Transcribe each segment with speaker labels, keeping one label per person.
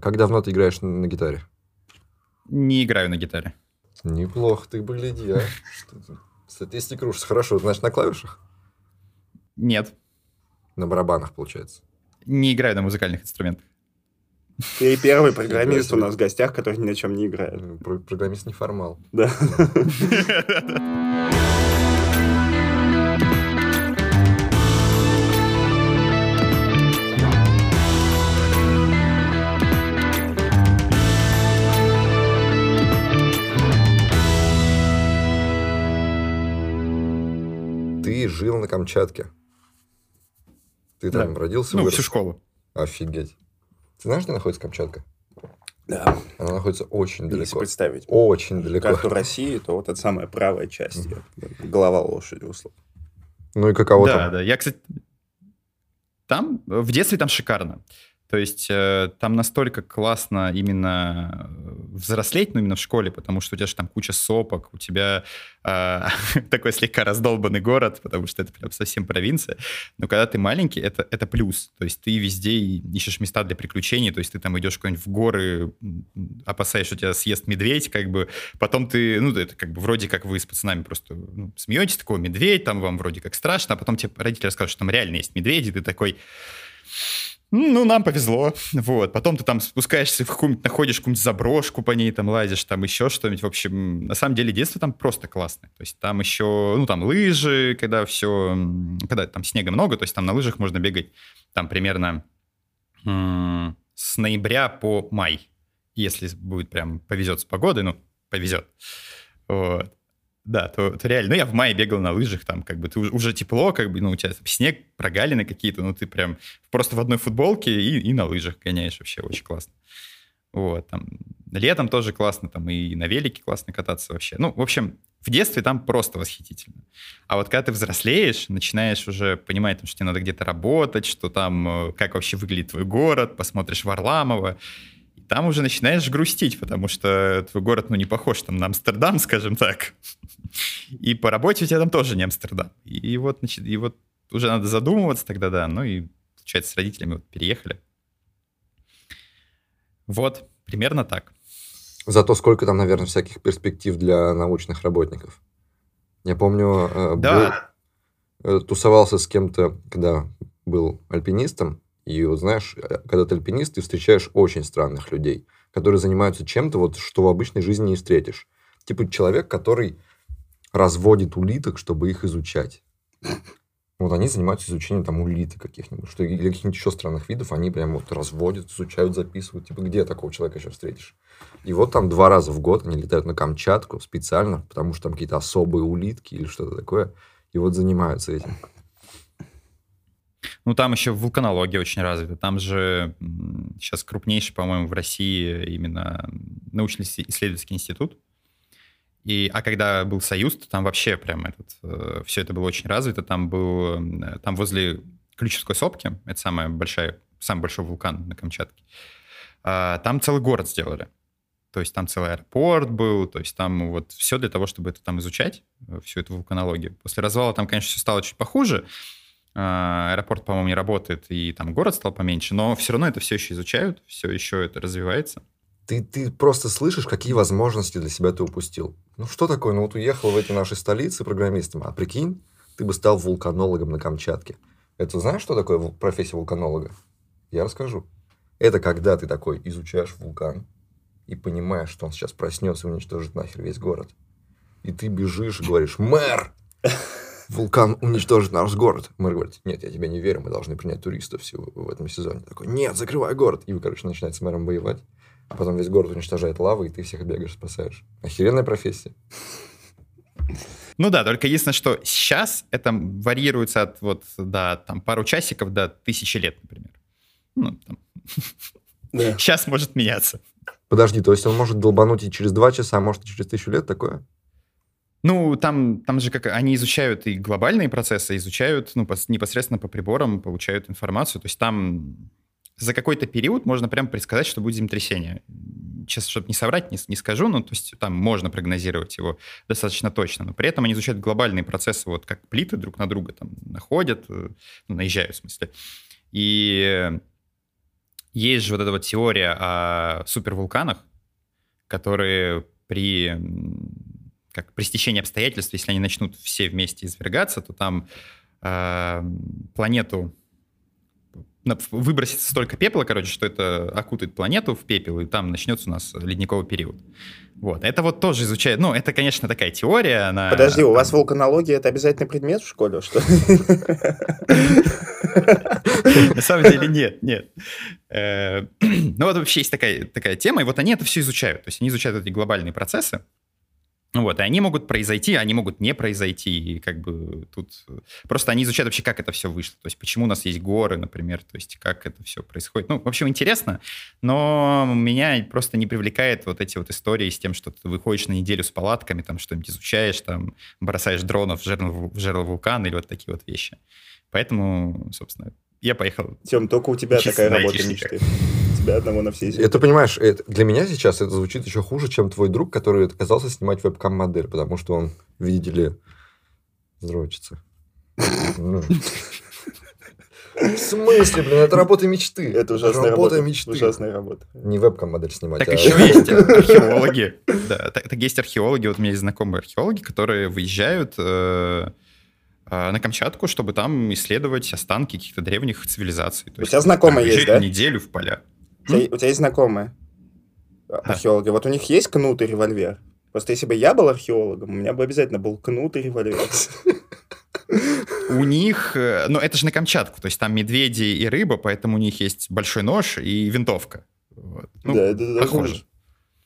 Speaker 1: Как давно ты играешь на, на гитаре?
Speaker 2: Не играю на гитаре.
Speaker 1: Неплохо, ты бы гляди, а. Статистика рушится. Хорошо, значит, на клавишах?
Speaker 2: Нет.
Speaker 1: На барабанах, получается.
Speaker 2: Не играю на музыкальных инструментах.
Speaker 3: Ты первый программист у нас в гостях, который ни на чем не играет.
Speaker 1: Про- Программист неформал.
Speaker 3: Да.
Speaker 1: жил на Камчатке. Ты там
Speaker 2: Да.
Speaker 1: родился,
Speaker 2: Ну,
Speaker 1: вырос?
Speaker 2: всю школу.
Speaker 1: Офигеть. Ты знаешь, где находится Камчатка?
Speaker 3: Да.
Speaker 1: Она находится очень
Speaker 3: Если
Speaker 1: далеко.
Speaker 3: представить
Speaker 1: Очень далеко.
Speaker 3: карту России, то вот это самая правая часть. её. Голова лошади, условно.
Speaker 1: Ну и каково
Speaker 2: да,
Speaker 1: там?
Speaker 2: да. Я, кстати, там, в детстве там шикарно. То есть э, там настолько классно именно э, взрослеть, ну, именно в школе, потому что у тебя же там куча сопок, у тебя э, такой слегка раздолбанный город, потому что это прям совсем провинция. Но когда ты маленький, это, это плюс. То есть ты везде ищешь места для приключений, то есть ты там идешь куда-нибудь в горы, опасаешься, что тебя съест медведь, как бы. Потом ты, ну, это как бы вроде как вы с пацанами просто ну, смеетесь, такой медведь, там вам вроде как страшно, а потом тебе родители расскажут, что там реально есть медведи, ты такой... «М, Ну, нам повезло. Вот. Потом ты там спускаешься в какую-нибудь, находишь какую-нибудь заброшку по ней, там лазишь, там еще что-нибудь. В общем, на самом деле детство там просто классное. То есть там еще, ну, там лыжи, когда все, когда там снега много, то есть там на лыжах можно бегать там примерно с ноября по май. Если будет прям повезет с погодой, ну, повезет. Вот. Да, то, то реально. Ну, я в мае бегал на лыжах, там, как бы, ты уже, уже тепло, как бы, ну, у тебя снег, прогалины какие-то, ну, ты прям просто в одной футболке и, и на лыжах гоняешь вообще, очень классно. Вот, там, летом тоже классно, там, и на велике классно кататься вообще. Ну, в общем, в детстве там просто восхитительно. А вот когда ты взрослеешь, начинаешь уже понимать, что тебе надо где-то работать, что там, э, как вообще выглядит твой город, посмотришь Варламова, там уже начинаешь грустить, потому что твой город, ну, не похож там на Амстердам, скажем так. И по работе у тебя там тоже не Амстердам. И вот, значит, и вот уже надо задумываться тогда, да. Ну и, получается, с родителями вот переехали. Вот, примерно так.
Speaker 1: Зато сколько там, наверное, всяких перспектив для научных работников. Я помню, э,
Speaker 2: Да.
Speaker 1: был- э, тусовался с кем-то, когда был альпинистом, и вот знаешь, э, когда ты альпинист, ты встречаешь очень странных людей, которые занимаются чем-то, вот, что в обычной жизни не встретишь. Типа человек, который разводит улиток, чтобы их изучать. Вот они занимаются изучением там улиток каких-нибудь, что или каких-нибудь еще странных видов, они прям вот разводят, изучают, записывают. Типа, где такого человека еще встретишь? И вот там два раза в год они летают на Камчатку специально, потому что там какие-то особые улитки или что-то такое, и вот занимаются этим.
Speaker 2: Ну, там еще вулканология очень развита. Там же сейчас крупнейший, по-моему, в России именно научно-исследовательский институт. И, а когда был Союз, то там вообще прям этот, все это было очень развито. Там был, э, там возле Ключевской сопки, это самая большая, самый большой вулкан на Камчатке, а, там целый город сделали. То есть там целый аэропорт был, то есть там вот все для того, чтобы это там изучать, э, всю эту вулканологию. После развала там, конечно, все стало чуть похуже. А, Аэропорт, по-моему, не работает, и там город стал поменьше, но все равно это все еще изучают, все еще это развивается.
Speaker 1: Ты, ты просто слышишь, какие возможности для себя ты упустил. Ну, что такое? Ну, вот уехал в эти наши столицы программистом, а прикинь, ты бы стал вулканологом на Камчатке. Это знаешь, что такое профессия вулканолога? Я расскажу. Это когда ты такой изучаешь вулкан и понимаешь, что он сейчас проснется и уничтожит нахер весь город. И ты бежишь и говоришь, мэр, вулкан уничтожит наш город. Мэр говорит, нет, я тебе не верю, мы должны принять туристов всего в этом сезоне. Такой, нет, закрывай город. И вы, короче, начинаете с мэром воевать. А потом весь город уничтожает лава, и ты всех бегаешь, спасаешь. Охеренная профессия.
Speaker 2: Ну да, только единственное, что сейчас это варьируется от вот до там пару часиков до тысячи лет, например. Ну, там.
Speaker 3: Да.
Speaker 2: Сейчас может меняться.
Speaker 1: Подожди, то есть он может долбануть и через два часа, а может и через тысячу лет такое?
Speaker 2: Ну, там, там же как они изучают и глобальные процессы, изучают ну, пос- непосредственно по приборам, получают информацию. То есть там за какой-то период можно прям предсказать, что будет землетрясение. Сейчас, чтобы не соврать, не, не скажу, но то есть там можно прогнозировать его достаточно точно. Но при этом они изучают глобальные процессы, вот как плиты друг на друга там находят, э, ну, наезжают в смысле. И есть же вот эта вот теория о супервулканах, которые при, как, при стечении обстоятельств, если они начнут все вместе извергаться, то там э, планету выбросится столько пепла, короче, что это окутает планету в пепел, и там начнется у нас ледниковый период. Вот. Это вот тоже изучает... Ну, это, конечно, такая теория, она...
Speaker 3: Подожди, у
Speaker 2: там-
Speaker 3: вас вулканология это обязательный предмет в школе, что?
Speaker 2: На самом деле нет, нет. Э, Ну вот вообще есть такая, такая тема, и вот они это все изучают. То есть они изучают эти глобальные процессы. Вот, и они могут произойти, они могут не произойти, и как бы тут... Просто они изучают вообще, как это все вышло, то есть почему у нас есть горы, например, то есть как это все происходит. Ну, в общем, интересно, но меня просто не привлекает вот эти вот истории с тем, что ты выходишь на неделю с палатками, там что-нибудь изучаешь, там бросаешь дронов в жерло, в жерло вулкана или вот такие вот вещи. Поэтому, собственно, я поехал
Speaker 3: Тем, только у тебя
Speaker 2: Учиться
Speaker 3: такая работа
Speaker 2: айтишника.
Speaker 3: мечты. Тебя одного на всей земле.
Speaker 1: Это, понимаешь, это- для меня сейчас это звучит еще хуже, чем твой друг, который отказался снимать вебкам-модель, потому что он, видите ли, вздрочится. Ну. В смысле, блин, это работа мечты.
Speaker 3: Это ужасная
Speaker 1: работа
Speaker 3: работа.
Speaker 1: мечты.
Speaker 3: Ужасная работа.
Speaker 1: Не вебкам-модель снимать,
Speaker 2: Так
Speaker 1: а...
Speaker 2: еще есть археологи. Да, так, так есть археологи. Вот у меня есть знакомые археологи, которые выезжают э, на Камчатку, чтобы там исследовать останки каких-то древних цивилизаций. То
Speaker 3: У тебя знакомые есть, да?
Speaker 2: неделю в поля.
Speaker 3: У тебя, у тебя есть знакомые археологи. Вот у них есть кнут и револьвер. Просто если бы я был археологом, у меня бы обязательно был кнут и револьвер.
Speaker 2: У них, э, ну это же на Камчатку, то есть там медведи и рыба, поэтому у них есть большой нож и винтовка. Вот. Ну,
Speaker 3: Да, это
Speaker 2: похоже.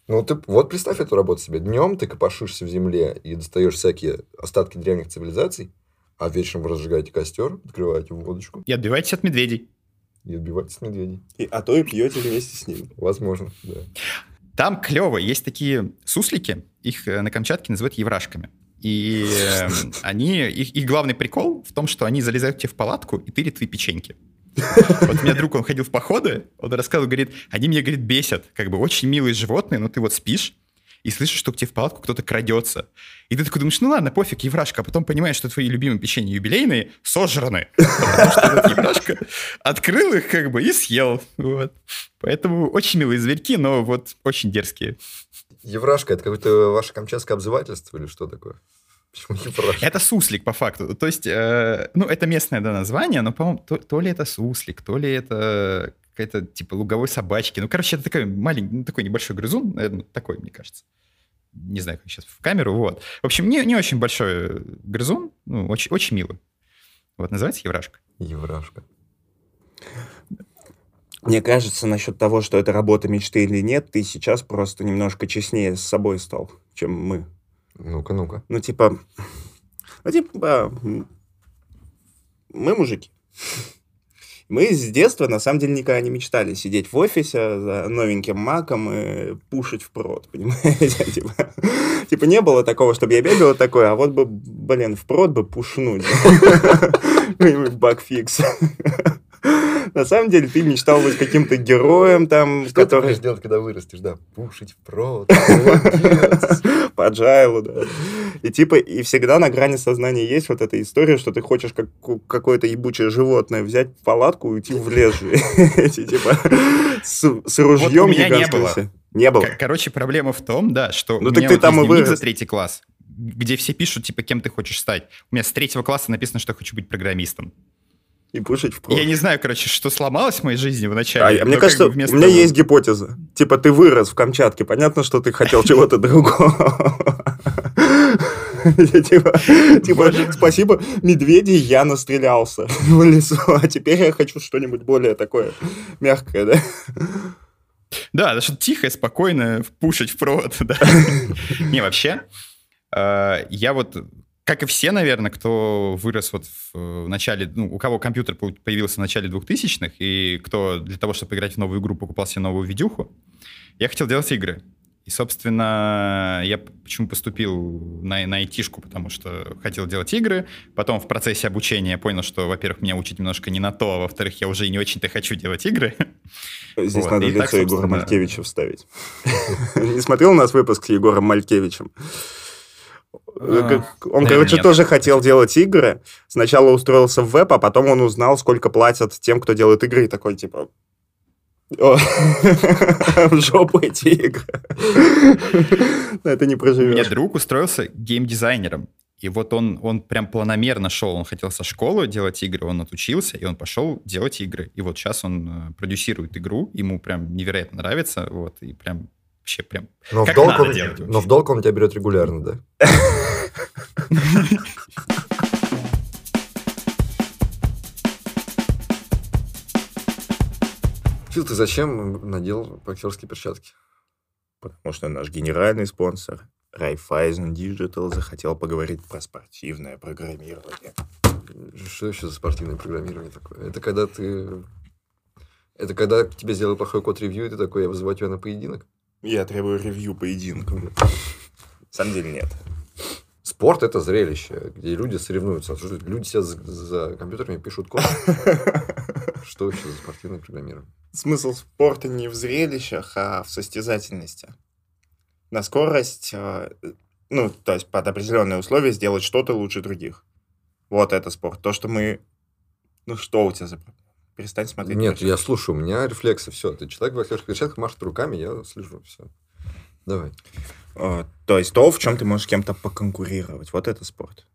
Speaker 1: Ну, ты вот представь эту работу себе. Днем ты копошишься в земле и достаешь всякие остатки древних цивилизаций, а вечером вы разжигаете костер, открываете водочку
Speaker 2: И отбивайтесь от медведей.
Speaker 1: и отбиваетесь от медведей.
Speaker 3: И- а то и пьете вместе с ними.
Speaker 1: Возможно, да.
Speaker 2: Там клево, есть такие суслики, их э, на Камчатке называют еврашками. И э, они, их, их главный прикол в том, что они залезают тебе в палатку и тырят твои печеньки. Вот у меня друг, он ходил в походы, он рассказывал, говорит, они меня, говорит, бесят, как бы очень милые животные, но ты вот спишь, и слышишь, что к тебе в палатку кто-то крадется. И ты такой думаешь, ну ладно, пофиг, еврашка, а потом понимаешь, что твои любимые печенья юбилейные сожраны. Потому что этот еврашка открыл их как бы и съел. Вот. Поэтому очень милые зверьки, но вот очень дерзкие.
Speaker 1: Еврашка, это какое-то ваше камчатское обзывательство или что такое? Почему еврашка?
Speaker 2: Это суслик, по факту. То есть, э, ну, это местное да, название, но, по-моему, то, то ли это суслик, то ли это какая-то типа луговой собачки. Ну, короче, это такой маленький, ну, такой небольшой грызун, наверное, такой, мне кажется. Не знаю, как сейчас в камеру, вот. В общем, не, не очень большой грызун, ну, очень, очень милый. Вот, называется еврашка.
Speaker 1: Еврашка.
Speaker 3: Мне кажется, насчет того, что это работа мечты или нет, ты сейчас просто немножко честнее с собой стал, чем мы.
Speaker 1: Ну-ка, ну-ка.
Speaker 3: Ну, типа... Ну, типа... Мы мужики. Мы с детства, на самом деле, никогда не мечтали сидеть в офисе за новеньким маком и пушить в прод, понимаете? Типа, типа не было такого, чтобы я бегал такой, а вот бы, блин, в прод бы пушнуть. Багфикс. На самом деле ты мечтал быть каким-то героем там,
Speaker 1: Что ты
Speaker 3: который
Speaker 1: будешь делать, когда вырастешь, да? Пушить в прод. молодец.
Speaker 3: по да. И типа, и всегда на грани сознания есть вот эта история, что ты хочешь как какое-то ебучее животное взять палатку и уйти в лес же. Эти, Типа, с, ружьем гигантским. Не было.
Speaker 2: Короче, проблема в том, да, что
Speaker 3: Ну
Speaker 2: у меня
Speaker 3: ты
Speaker 2: вот
Speaker 3: там
Speaker 2: есть дневник за третий класс, где все пишут, типа, кем ты хочешь стать. У меня с третьего класса написано, что я хочу быть программистом.
Speaker 3: И пушить в прод.
Speaker 2: Я не знаю, короче, что сломалось в моей жизни вначале.
Speaker 3: а мне
Speaker 2: как
Speaker 3: кажется,
Speaker 2: бы
Speaker 3: у меня
Speaker 2: того-
Speaker 3: есть гипотеза. Типа, ты вырос в Камчатке. Понятно, что ты хотел чего-то другого. Типа, типа, спасибо, медведи, я настрелялся в лесу, а теперь я хочу что-нибудь более такое мягкое, да?
Speaker 2: Да, что-то тихое, спокойное, пушить в провод, да. Не, вообще, э, я вот, как и все, наверное, кто вырос вот в начале, ну, у кого компьютер появился в начале 2000-х, и кто для того, чтобы играть в новую игру, покупал себе новую видюху, я хотел делать игры. И, собственно, я почему поступил на, на айтишку, потому что хотел делать игры. Потом в процессе обучения понял, что, во-первых, меня учить немножко не на то, а во-вторых, я уже и не очень-то хочу делать игры.
Speaker 3: Здесь
Speaker 2: Вот,
Speaker 3: надо
Speaker 2: и так,
Speaker 3: лицо Егора
Speaker 2: собственно,
Speaker 3: Малькевича вставить. Не смотрел у нас выпуск с Егором Малькевичем?
Speaker 2: А,
Speaker 3: Он,
Speaker 2: наверное,
Speaker 3: короче, тоже хотел делать игры. Сначала устроился в веб, а потом он узнал, сколько платят тем, кто делает игры, и такой, типа, В жопу эти игры. Это не
Speaker 2: У меня
Speaker 3: проживешь.
Speaker 2: друг устроился геймдизайнером. И вот он, он прям планомерно шел, он хотел со школы делать игры, он отучился, и он пошел делать игры. И вот сейчас он э, продюсирует игру, ему прям невероятно нравится, вот, и прям вообще прям...
Speaker 1: Но в,
Speaker 2: Как
Speaker 1: долг
Speaker 2: надо
Speaker 1: он,
Speaker 2: делать
Speaker 1: но в долг он тебя берет регулярно, да? Фил, ты зачем надел боксерские перчатки?
Speaker 3: Потому что наш генеральный спонсор Raiffeisen Digital захотел поговорить про спортивное программирование.
Speaker 1: Что еще за спортивное программирование такое? Это когда ты... Это когда тебе сделали плохой код-ревью, и ты такой, я вызываю тебя на поединок?
Speaker 3: Я требую ревью поединка. На самом деле нет.
Speaker 1: Спорт – это зрелище, где люди соревнуются. Люди сидят за, за компьютерами, пишут код. Что еще за спортивное программирование?
Speaker 3: Смысл спорта не в зрелищах, а в состязательности. На скорость, э, ну, то есть под определенные условия сделать что-то лучше других. Вот это спорт. То, что мы... Ну, что у тебя за... Перестань смотреть.
Speaker 1: Нет, я слушаю, у меня рефлексы, все. Ты человек в боксерских перчатках машет руками, я слежу, все. Давай.
Speaker 3: Э, То есть то, в чем ты можешь с кем-то поконкурировать. Вот это спорт.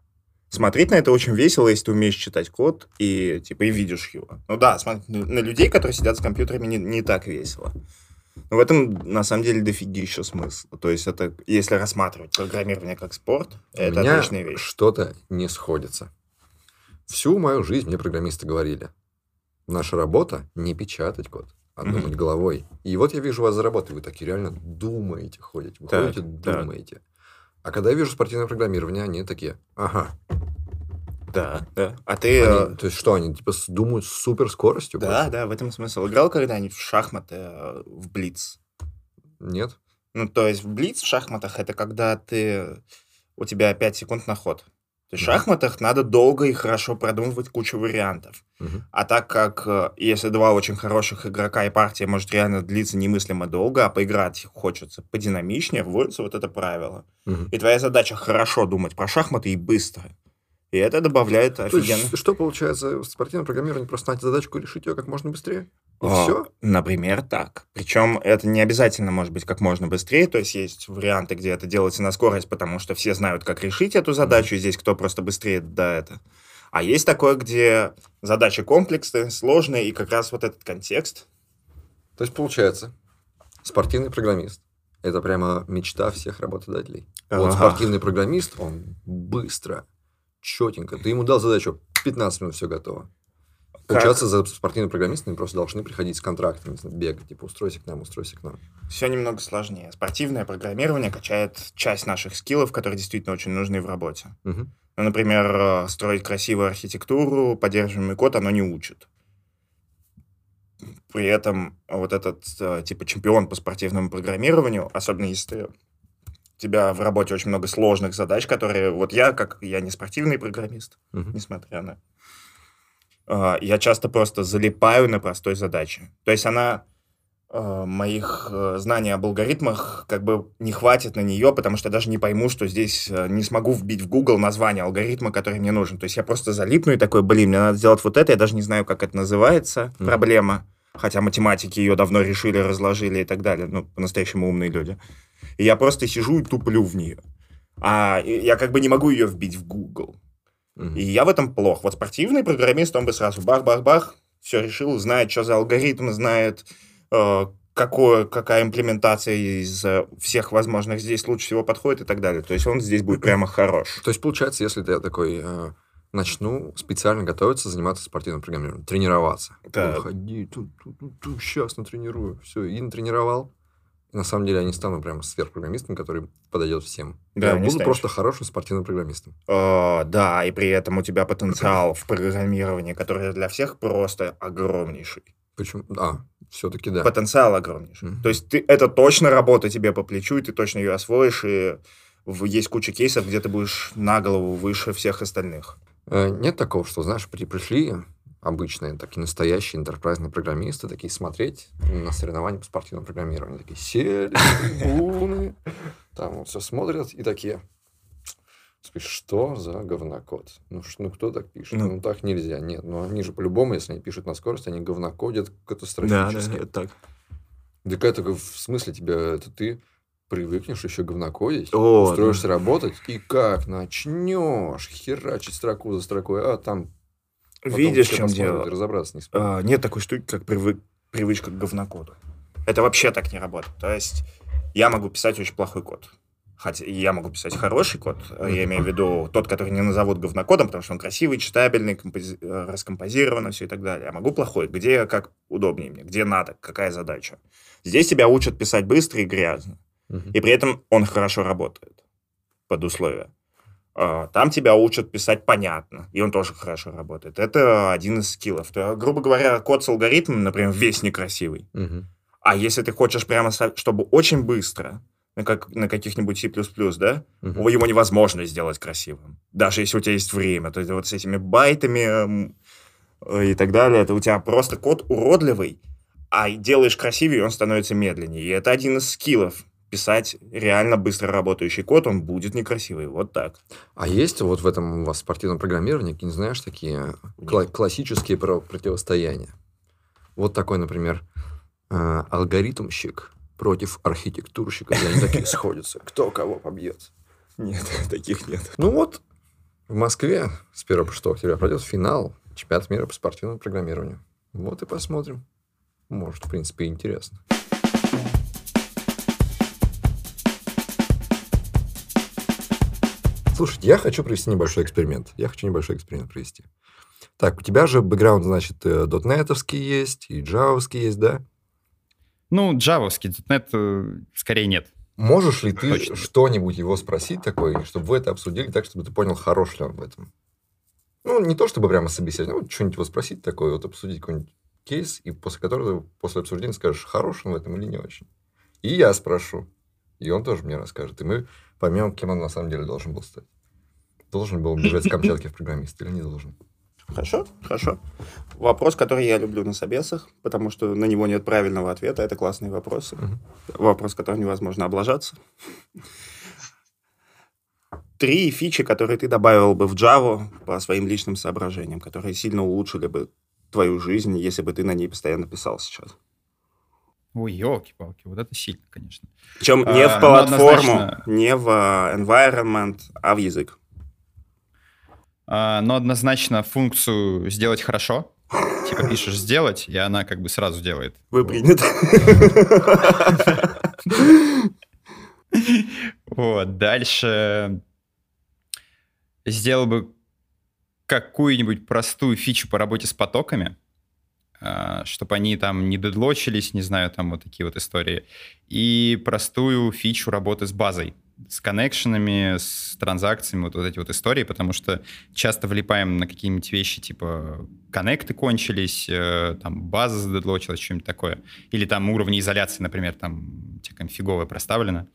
Speaker 3: Смотреть на это очень весело, если ты умеешь читать код и, типа, и видишь его. Ну да, смотреть на людей, которые сидят с компьютерами, не, не так весело. Но в этом, на самом деле, дофигища смысла. То есть это, если рассматривать программирование как спорт, это
Speaker 1: у меня
Speaker 3: отличная вещь.
Speaker 1: что-то не сходится. Всю мою жизнь мне программисты говорили, наша работа не печатать код, а думать головой. И вот я вижу вас за работой, вы такие реально думаете, ходите, вы
Speaker 3: Так,
Speaker 1: ходите,
Speaker 3: так.
Speaker 1: думаете. А когда я вижу спортивное программирование, они такие, ага.
Speaker 3: Да, да. А ты...
Speaker 1: Они-
Speaker 3: э,
Speaker 1: то есть что, они типа думают с супер скоростью?
Speaker 3: Да, да, в этом смысл. Играл когда-нибудь в шахматы э, в Блиц?
Speaker 1: Нет?
Speaker 3: Ну, то есть в Блиц в шахматах это когда ты... У тебя 5 секунд на ход. То есть в шахматах надо долго и хорошо продумывать кучу вариантов. А так как э, если два очень хороших игрока и партия может реально длиться немыслимо долго, а поиграть хочется подинамичнее, вводится вот это правило. И твоя задача хорошо думать про шахматы и быстро. И это добавляет
Speaker 1: То есть,
Speaker 3: офигенно.
Speaker 1: что получается в спортивном программировании? Просто найти задачку и решить ее как можно быстрее? И
Speaker 3: А,
Speaker 1: все?
Speaker 3: Например, так. Причем это не обязательно может быть как можно быстрее. То есть есть варианты, где это делается на скорость, потому что все знают, как решить эту задачу, и здесь кто просто быстрее да это. А есть такое, где задача комплексная, сложная, и как раз вот этот контекст.
Speaker 1: То есть, получается, спортивный программист – это прямо мечта всех работодателей. Вот
Speaker 3: Ага.
Speaker 1: спортивный программист, он быстро, четенько. Ты ему дал задачу, 15 минут все готово.
Speaker 3: Как?
Speaker 1: Получаться за спортивными программистами просто должны приходить с контрактами, бегать, типа, устройся к нам, устройся к нам.
Speaker 3: Все немного сложнее. Спортивное программирование качает часть наших скиллов, которые действительно очень нужны в работе.
Speaker 1: Мгм.
Speaker 3: Ну, например, э, строить красивую архитектуру, поддерживаемый код, оно не учит. При этом вот этот, э, типа, чемпион по спортивному программированию, особенно если у тебя в работе очень много сложных задач, которые... Вот я, как я не спортивный программист,
Speaker 1: Мгм.
Speaker 3: несмотря на... э, Я часто просто залипаю на простой задаче. То есть она э, моих э, знаний об алгоритмах как бы не хватит на нее, потому что я даже не пойму, что здесь э, не смогу вбить в Google название алгоритма, который мне нужен. То есть я просто залипну и такой, блин, мне надо сделать вот это, я даже не знаю, как это называется,
Speaker 1: Мгм.
Speaker 3: проблема. Хотя математики ее давно решили, разложили и так далее. Ну, по-настоящему умные люди. И я просто сижу и туплю в нее. А я как бы не могу ее вбить в Google.
Speaker 1: Мгм.
Speaker 3: И я в этом плох. Вот спортивный программист, он бы сразу бах-бах-бах, все решил, знает, что за алгоритм, знает, э, какое, какая имплементация из э, всех возможных здесь лучше всего подходит и так далее. То есть он здесь будет прямо хорош.
Speaker 1: То есть, получается, если ты такой э, начну специально готовиться, заниматься спортивным программированием, тренироваться.
Speaker 3: Так.
Speaker 1: Буду ходить, тут, тут, тут, тут, сейчас натренирую. Все, и натренировал. На самом деле я не стану прям сверхпрограммистом, который подойдет всем.
Speaker 3: Да,
Speaker 1: я буду
Speaker 3: станешь.
Speaker 1: просто хорошим спортивным программистом.
Speaker 3: Э, да, и при этом у тебя потенциал в программировании, который для всех просто огромнейший.
Speaker 1: Почему? А, все-таки да.
Speaker 3: Потенциал огромнейший.
Speaker 1: Мгм.
Speaker 3: То есть ты, это точно работа тебе по плечу, и ты точно ее освоишь, и есть куча кейсов, где ты будешь на голову выше всех остальных.
Speaker 1: Э, Нет такого, что, знаешь, при, пришли обычные, такие настоящие интерпрайзные программисты, такие смотреть на соревнования по спортивному программированию. Такие сели, трибуны, там вот все смотрят и такие, Скажешь, что за говнокод? Ну, ну кто так пишет?
Speaker 3: Ну.
Speaker 1: Ну, так нельзя. Нет, ну они же по-любому, если они пишут на скорость, они говнокодят катастрофически.
Speaker 3: это так.
Speaker 1: Так это в смысле тебя, это ты привыкнешь еще говнокодить,
Speaker 3: О,
Speaker 1: устроишься работать, и как начнешь херачить строку за строкой, а там
Speaker 3: Видишь, чем дело?
Speaker 1: разобраться не.
Speaker 3: А, нет такой штуки, как привы- привычка к говнокоду. Это вообще так не работает. То есть я могу писать очень плохой код. Хотя я могу писать хороший код, а я имею в виду тот, который не назовут говнокодом, потому что он красивый, читабельный, компози- э, раскомпозировано все и так далее. А могу плохой, где как удобнее мне, где надо, какая задача. Здесь тебя учат писать быстро и грязно.
Speaker 1: Мгм.
Speaker 3: И при этом он хорошо работает под условия. А, Там тебя учат писать понятно, и он тоже хорошо работает. Это один из скиллов. То, грубо говоря, код с алгоритмом, например, весь некрасивый.
Speaker 1: Мгм.
Speaker 3: А если ты хочешь прямо, чтобы очень быстро, на, как, на каких-нибудь C++, да,
Speaker 1: Мгм.
Speaker 3: его невозможно сделать красивым. Даже если у тебя есть время. То есть вот с этими байтами эм, э, и так далее, это у тебя просто код уродливый, а делаешь красивее, он становится медленнее. И это один из скиллов. Писать реально быстро работающий код, он будет некрасивый. Вот так.
Speaker 1: А есть вот в этом у вас спортивном программировании, не знаешь, такие кла- классические про- противостояния? Вот такой, например, э, алгоритмщик против архитектурщика, и они такие сходятся. Кто кого побьет?
Speaker 3: Нет, таких нет.
Speaker 1: Ну вот, в Москве с 1 по 6 октября пройдет финал чемпионата мира по спортивному программированию. Вот и посмотрим. Может, в принципе, интересно. Слушайте, я хочу провести небольшой эксперимент. Я хочу небольшой эксперимент провести. Так, у тебя же бэкграунд, значит, э, дотнетовский есть и джавовский есть, да?
Speaker 2: Ну, джавовский, .NET э, скорее нет.
Speaker 1: Можешь ли ты
Speaker 2: Точно.
Speaker 1: что-нибудь его спросить такое, чтобы вы это обсудили так, чтобы ты понял, хорош ли он в этом? Ну, не то чтобы прямо собеседовать, ну, вот что-нибудь его спросить такое, вот обсудить какой-нибудь кейс, и после которого, после обсуждения скажешь, хорош он в этом или не очень. И я спрошу, и он тоже мне расскажет, и мы поймем, кем он на самом деле должен был стать. Должен был бежать с Камчатки в программист или не должен?
Speaker 3: Хорошо, хорошо. Вопрос, который я люблю на собесах, потому что на него нет правильного ответа. Это классные вопросы.
Speaker 1: Мгм.
Speaker 3: Вопрос, который невозможно облажаться. Три фичи, которые ты добавил бы в Java по своим личным соображениям, которые сильно улучшили бы твою жизнь, если бы ты на ней постоянно писал сейчас.
Speaker 2: Ой, елки-палки, вот это сильно, конечно.
Speaker 3: Причем
Speaker 2: А,
Speaker 3: не в
Speaker 2: ну,
Speaker 3: платформу,
Speaker 2: однозначно.
Speaker 3: не в а, environment, а в язык.
Speaker 2: А, но однозначно функцию «сделать хорошо», типа пишешь «сделать», и она как бы сразу делает.
Speaker 3: Вы приняты.
Speaker 2: Вот, дальше сделал бы какую-нибудь простую фичу по работе с потоками, чтобы они там не дедлочились, не знаю, там вот такие вот истории. И простую фичу работы с базой, с коннекшенами, с транзакциями, вот, вот эти вот истории, потому что часто влипаем на какие-нибудь вещи, типа коннекты кончились, э, там база задедлочилась, что-нибудь такое. Или там уровни изоляции, например, там тебе конфиговое проставлено.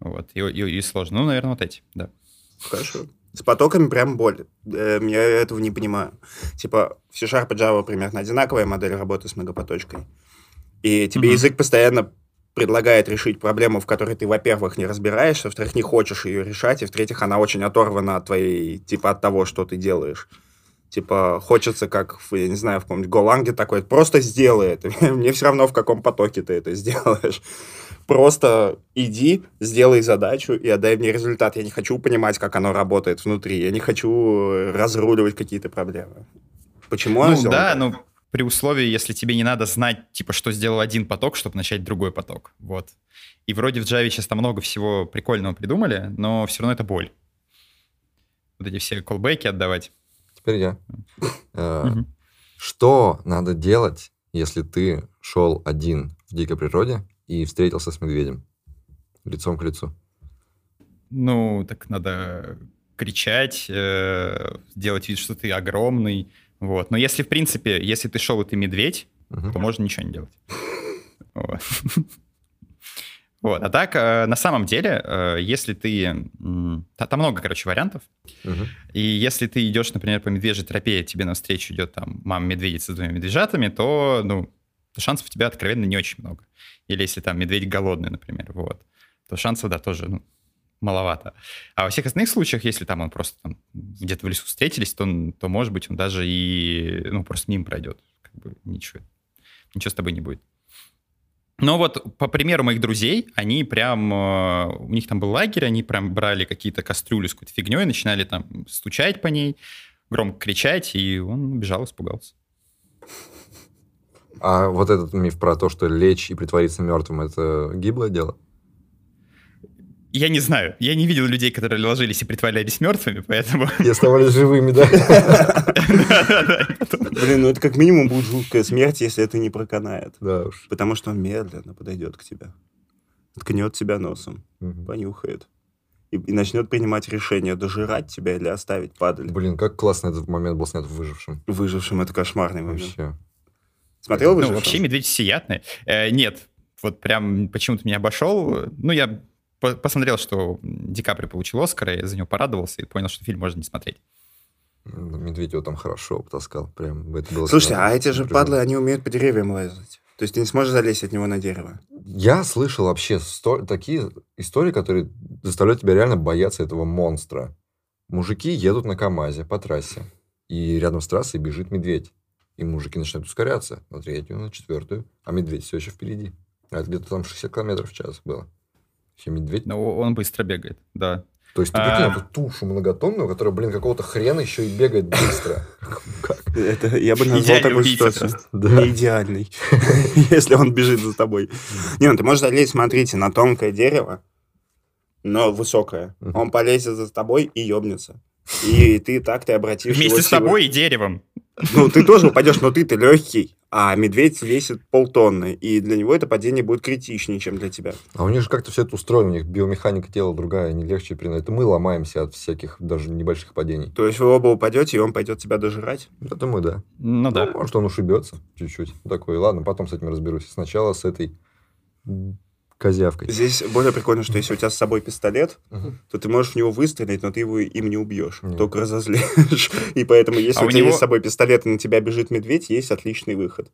Speaker 2: Вот, и, и- и сложно. Ну, наверное, вот эти, да.
Speaker 3: Хорошо. С потоками прям боль. Э, Я этого не понимаю. Типа, в C-Sharp и Java примерно одинаковая модель работы с многопоточкой. И тебе
Speaker 2: Мгм.
Speaker 3: язык постоянно предлагает решить проблему, в которой ты, во-первых, не разбираешься, во-вторых, не хочешь ее решать, и в-третьих, она очень оторвана от твоей, типа, от того, что ты делаешь. Типа, хочется, как, в, я не знаю, в каком-нибудь Голанге такой, просто сделай это. Мне все равно, в каком потоке ты это сделаешь. Просто иди, сделай задачу и отдай мне результат. Я не хочу понимать, как оно работает внутри. Я не хочу разруливать какие-то проблемы. Почему оно
Speaker 2: Ну,
Speaker 3: сделано
Speaker 2: да,
Speaker 3: так?
Speaker 2: ну, при условии, если тебе не надо знать, типа, что сделал один поток, чтобы начать другой поток. Вот. И вроде в Java сейчас там много всего прикольного придумали, но все равно это боль. Вот эти все колбеки отдавать.
Speaker 1: Теперь я. Э. Что надо делать, если ты шел один в дикой природе и встретился с медведем лицом к лицу?
Speaker 2: Ну, так надо кричать, э, делать вид, что ты огромный. Вот. Но если, в принципе, если ты шел и ты медведь,
Speaker 1: Мгм.
Speaker 2: то можно ничего не делать. Вот. Вот. А так, э, на самом деле, э, если ты... та- Там много, короче, вариантов.
Speaker 1: Мгм.
Speaker 2: И если ты идешь, например, по медвежьей тропе, тебе навстречу идет там мама-медведица с двумя медвежатами, то, ну, шансов у тебя откровенно не очень много. Или если там медведь голодный, например, вот, то шансов, да, тоже, ну, маловато. А во всех остальных случаях, если там он просто там, где-то в лесу встретились, то, то, может быть, он даже и ну, просто мимо пройдет. Как бы ничего, ничего с тобой не будет. Но вот по примеру моих друзей, они прям, э, у них там был лагерь, они прям брали какие-то кастрюли с какой-то фигней, начинали там стучать по ней, громко кричать, и он бежал, испугался.
Speaker 1: А вот этот миф про то, что лечь и притвориться мертвым, это гиблое дело?
Speaker 2: Я не знаю. Я не видел людей, которые ложились и притворялись мертвыми, поэтому...
Speaker 1: И оставались живыми, да?
Speaker 3: Блин, ну это как минимум будет жуткая смерть, если это не проканает.
Speaker 1: Да уж.
Speaker 3: Потому что он медленно подойдет к тебе. Ткнет тебя носом, понюхает. И, начнет принимать решение, дожирать тебя или оставить падаль.
Speaker 1: Блин, как классно этот момент был снят в «Выжившем».
Speaker 3: «Выжившем» — это кошмарный момент.
Speaker 1: Вообще.
Speaker 3: Смотрел
Speaker 2: Ну,
Speaker 3: «Выжившего»?
Speaker 2: вообще медведи всеядные. Э, нет, вот прям почему-то меня обошел. Ну, я по- посмотрел, что Ди Капри получил Оскар, и за него порадовался, и понял, что фильм можно не смотреть.
Speaker 1: Ну, Медведева там хорошо потаскал. Прям это было...
Speaker 3: Слушайте, а эти же падлы, они умеют по деревьям лазать. То есть ты не сможешь залезть от него на дерево.
Speaker 1: Я слышал вообще сто- такие истории, которые заставляют тебя реально бояться этого монстра. Мужики едут на КАМАЗе по трассе, и рядом с трассой бежит медведь. И мужики начинают ускоряться на третью, на четвертую, а медведь все еще впереди. А это где-то там 60 километров в час было. Все медведь.
Speaker 2: Но он быстро бегает, да.
Speaker 1: То есть ты
Speaker 2: А.
Speaker 1: прикинь, эту тушу многотонную, которая, блин, какого-то хрена еще и бегает быстро. Как?
Speaker 3: Это, я бы назвал такую ситуацию.
Speaker 1: Да.
Speaker 3: Не идеальный. Если он бежит за тобой. Не, ну ты можешь залезть, смотрите, на тонкое дерево, но высокое. Он полезет за тобой и ёбнется. И ты так ты обратишь
Speaker 2: Вместе с тобой и деревом.
Speaker 3: Ну, ты тоже упадешь, но ты-то легкий, а медведь весит полтонны, и для него это падение будет критичнее, чем для тебя.
Speaker 1: А у них же как-то все это устроено, у них биомеханика тела другая, они легче приносят. Это мы ломаемся от всяких даже небольших падений.
Speaker 3: То есть вы оба упадете, и он пойдет тебя дожирать?
Speaker 1: Это мы, да.
Speaker 2: Ну да.
Speaker 1: Ну, может, он ушибется чуть-чуть. Такой, ладно, потом с этим разберусь. Сначала с этой козявкой.
Speaker 3: Здесь более прикольно, что если у тебя с собой пистолет, то ты можешь в него выстрелить, но ты его им не убьешь,
Speaker 1: Нет.
Speaker 3: только разозлишь. И поэтому, если
Speaker 2: А
Speaker 3: у
Speaker 2: у
Speaker 3: тебя
Speaker 2: него-
Speaker 3: есть с собой пистолет, и на тебя бежит медведь, есть отличный выход.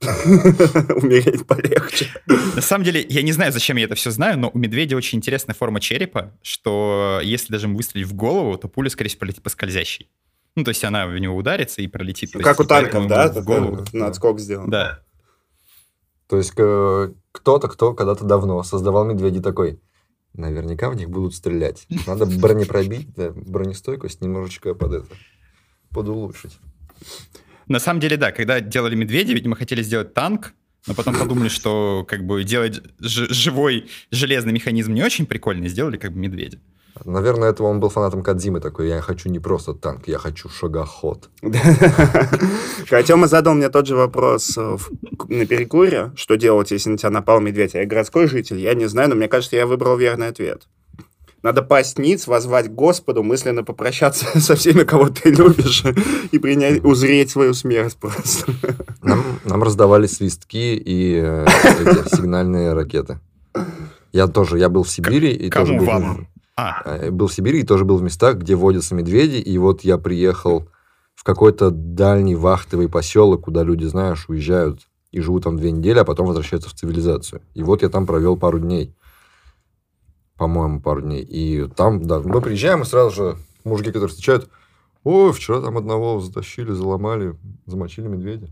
Speaker 3: Умереть полегче.
Speaker 2: На самом деле, я не знаю, зачем я это все знаю, но у медведя очень интересная форма черепа, что если даже ему выстрелить в голову, то пуля, скорее всего, полетит по скользящей. Ну, то есть она в него ударится и пролетит. То
Speaker 3: Как у танков, да?
Speaker 2: в голову.
Speaker 3: Такой надскок сделан.
Speaker 2: Да.
Speaker 1: То есть э, кто-то, кто когда-то давно создавал медведей такой, наверняка в них будут стрелять. Надо бронепробить, да, бронестойкость немножечко под это, подулучшить.
Speaker 2: На самом деле, да, когда делали медведя, видимо, хотели сделать танк, но потом подумали, что как бы делать живой железный механизм не очень прикольно, и сделали как бы медведя.
Speaker 1: Наверное, этого он был фанатом Кадзимы такой, я хочу не просто танк, я хочу шагоход.
Speaker 3: Тема задал мне тот же вопрос на перекуре, что делать, если на тебя напал медведь. А я городской житель, я не знаю, но мне кажется, я выбрал верный ответ. Надо пасть ниц, возвать к Господу, мысленно попрощаться со всеми, кого ты любишь, и принять, узреть свою смерть просто.
Speaker 1: Нам, нам раздавали свистки и э, эти сигнальные ракеты. Я тоже, я был в Сибири и
Speaker 2: кому
Speaker 1: тоже был,
Speaker 2: вам? А,
Speaker 1: э, был в Сибири и тоже был в местах, где водятся медведи. И вот я приехал в какой-то дальний вахтовый поселок, куда люди, знаешь, уезжают и живут там две недели, а потом возвращаются в цивилизацию. И вот я там провел пару дней. По-моему, пару дней. И там, да, мы приезжаем, и сразу же мужики, которые встречают, ой, вчера там одного затащили, заломали, замочили медведя.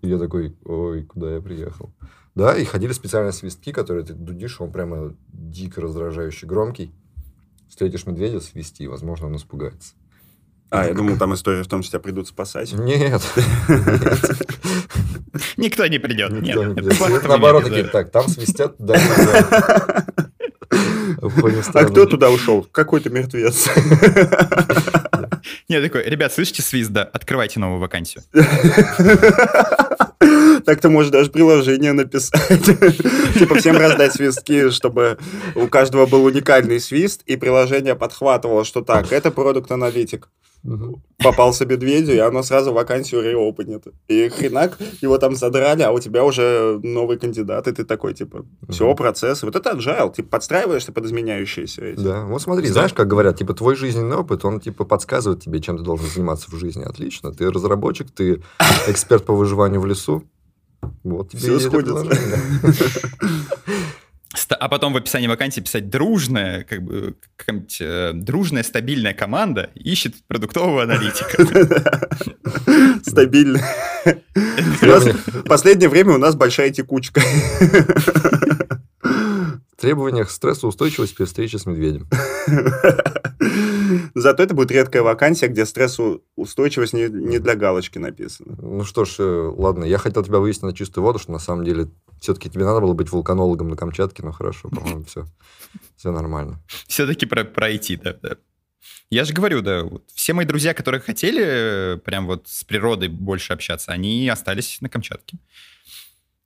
Speaker 1: И я такой, ой, куда я приехал? Да, и ходили специальные свистки, которые ты дудишь, он прямо дико раздражающий, громкий. Встретишь медведя, свисти, возможно, он испугается.
Speaker 3: А, я думал, там история в том, что тебя придут спасать.
Speaker 1: Нет.
Speaker 2: никто не придет.
Speaker 1: Не
Speaker 2: Нет,
Speaker 1: Наоборот, такие, так, там свистят, да,
Speaker 3: А кто туда ушел? Какой-то мертвец.
Speaker 2: Нет, такой, ребят, слышите свист, да? Открывайте новую вакансию.
Speaker 3: Так ты можешь даже приложение написать. Типа всем раздать свистки, чтобы у каждого был уникальный свист, и приложение подхватывало, что так, это продукт-аналитик.
Speaker 1: Мгм.
Speaker 3: Попался медведю, и оно сразу вакансию реопенит. И хренак, его там задрали, а у тебя уже новый кандидат, и ты такой, типа, все, процесс. Вот это agile, ты подстраиваешься под изменяющиеся эти.
Speaker 1: Да, вот смотри, знаешь, как говорят, типа, твой жизненный опыт, он, типа, подсказывает тебе, чем ты должен заниматься в жизни. Отлично, ты разработчик, ты эксперт по выживанию в лесу. Вот тебе это
Speaker 3: сходится.
Speaker 2: а потом в описании вакансии писать дружная, как бы, э, дружная, стабильная команда ищет продуктового аналитика.
Speaker 3: Стабильно. Последнее время у нас большая текучка.
Speaker 1: В требованиях стрессоустойчивость при встрече с медведем.
Speaker 3: Зато это будет редкая вакансия, где стрессоустойчивость не, не для галочки написана.
Speaker 1: Ну что ж, э, ладно, я хотел тебя вывести на чистую воду, что на самом деле все-таки тебе надо было быть вулканологом на Камчатке, но хорошо, по-моему, все, все нормально.
Speaker 2: Все-таки про, про IT, да, да. Я же говорю, да, вот все мои друзья, которые хотели э, прям вот с природой больше общаться, они остались на Камчатке.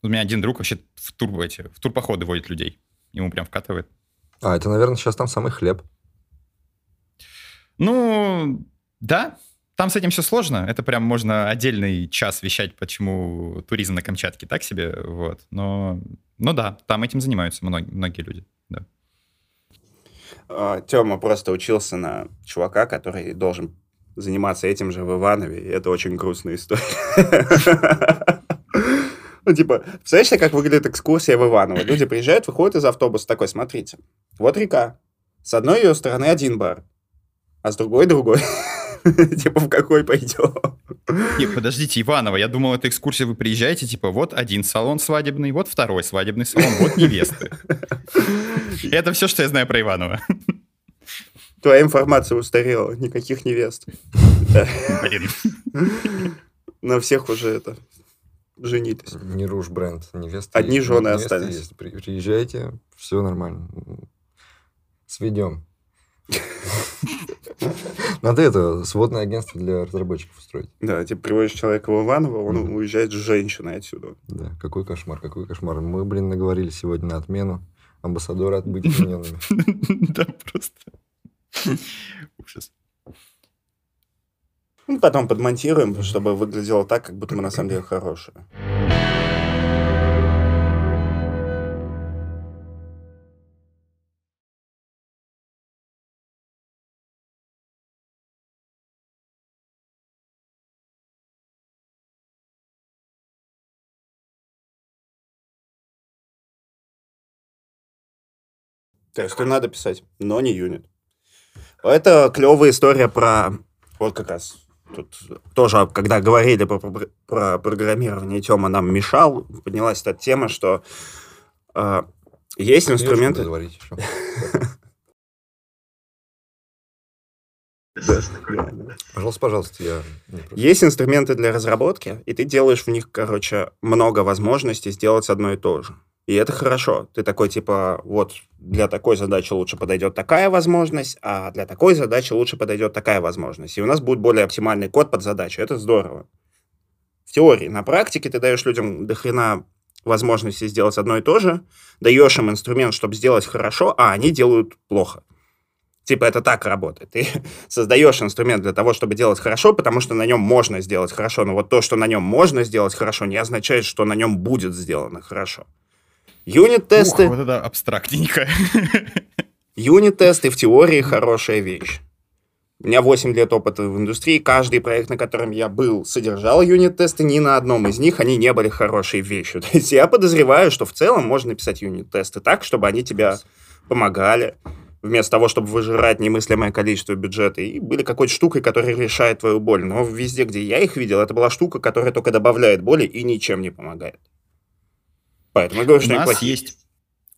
Speaker 2: У меня один друг вообще в, тур, эти, в турпоходы водит людей. Ему прям вкатывает.
Speaker 1: А, это, наверное, сейчас там самый хлеб.
Speaker 2: Ну, да, там с этим все сложно. Это прям можно отдельный час вещать, почему туризм на Камчатке так себе. Вот. Но, но да, там этим занимаются многие, многие люди. Да.
Speaker 3: Тема просто учился на чувака, который должен заниматься этим же в Иванове, и это очень грустная история. Ну, типа, представляешь, как выглядит экскурсия в Иваново? Люди приезжают, выходят из автобуса, такой, смотрите, вот река. С одной ее стороны один бар, а с другой другой. Типа, в какой пойдем?
Speaker 2: Не, подождите, Иваново, я думал, это экскурсия, вы приезжаете, типа, вот один салон свадебный, вот второй свадебный салон, вот невесты. Это все, что я знаю про Иваново.
Speaker 3: Твоя информация устарела, никаких невест.
Speaker 2: Блин.
Speaker 3: На всех уже это женились.
Speaker 1: Не руж бренд, невесты.
Speaker 3: Одни
Speaker 1: есть,
Speaker 3: жены остались.
Speaker 1: есть. При- Приезжайте, все нормально. Сведем. Надо это, сводное агентство для разработчиков устроить.
Speaker 3: Да, типа приводишь человека в Иваново, он
Speaker 1: Мгм.
Speaker 3: уезжает с женщиной отсюда.
Speaker 1: Да, какой кошмар, какой кошмар. Мы, блин, наговорили сегодня на отмену. Амбассадоры отбыть отмененными.
Speaker 2: Да, просто. Ужас.
Speaker 3: Ну, потом подмонтируем, чтобы выглядело так, как будто мы на самом деле хорошие. То есть, надо писать, но не юнит. Это клевая история про... Вот как раз тут тоже, когда говорили про, про- про программирование, Тёма нам мешал, поднялась эта тема, что э, есть
Speaker 1: Ты
Speaker 3: инструменты...
Speaker 1: Пожалуйста, пожалуйста, я...
Speaker 3: Есть инструменты для разработки, и ты делаешь в них, короче, много возможностей сделать одно и то же. И это хорошо. Ты такой, типа, вот, для такой задачи лучше подойдет такая возможность, а для такой задачи лучше подойдет такая возможность. И у нас будет более оптимальный код под задачу. Это здорово. В теории. На практике ты даешь людям дохрена возможности сделать одно и то же, даешь им инструмент, чтобы сделать хорошо, а они делают плохо. Типа это так работает. Ты создаешь инструмент для того, чтобы делать хорошо, потому что на нем можно сделать хорошо. Но вот то, что на нем можно сделать хорошо, не означает, что на нем будет сделано хорошо. Юнит-тесты,
Speaker 2: Ух, вот это абстрактненько.
Speaker 3: юнит-тесты в теории хорошая вещь. У меня 8 лет опыта в индустрии. Каждый проект, на котором я был, содержал юнит-тесты. Ни на одном из них они не были хорошей вещью. То есть я подозреваю, что в целом можно написать юнит-тесты так, чтобы они тебя помогали, вместо того, чтобы выжирать немыслимое количество бюджета, и были какой-то штукой, которая решает твою боль. Но везде, где я их видел, это была штука, которая только добавляет боли и ничем не помогает. Поэтому я говорю,
Speaker 2: У
Speaker 3: что они
Speaker 2: нас
Speaker 3: плохие.
Speaker 2: есть...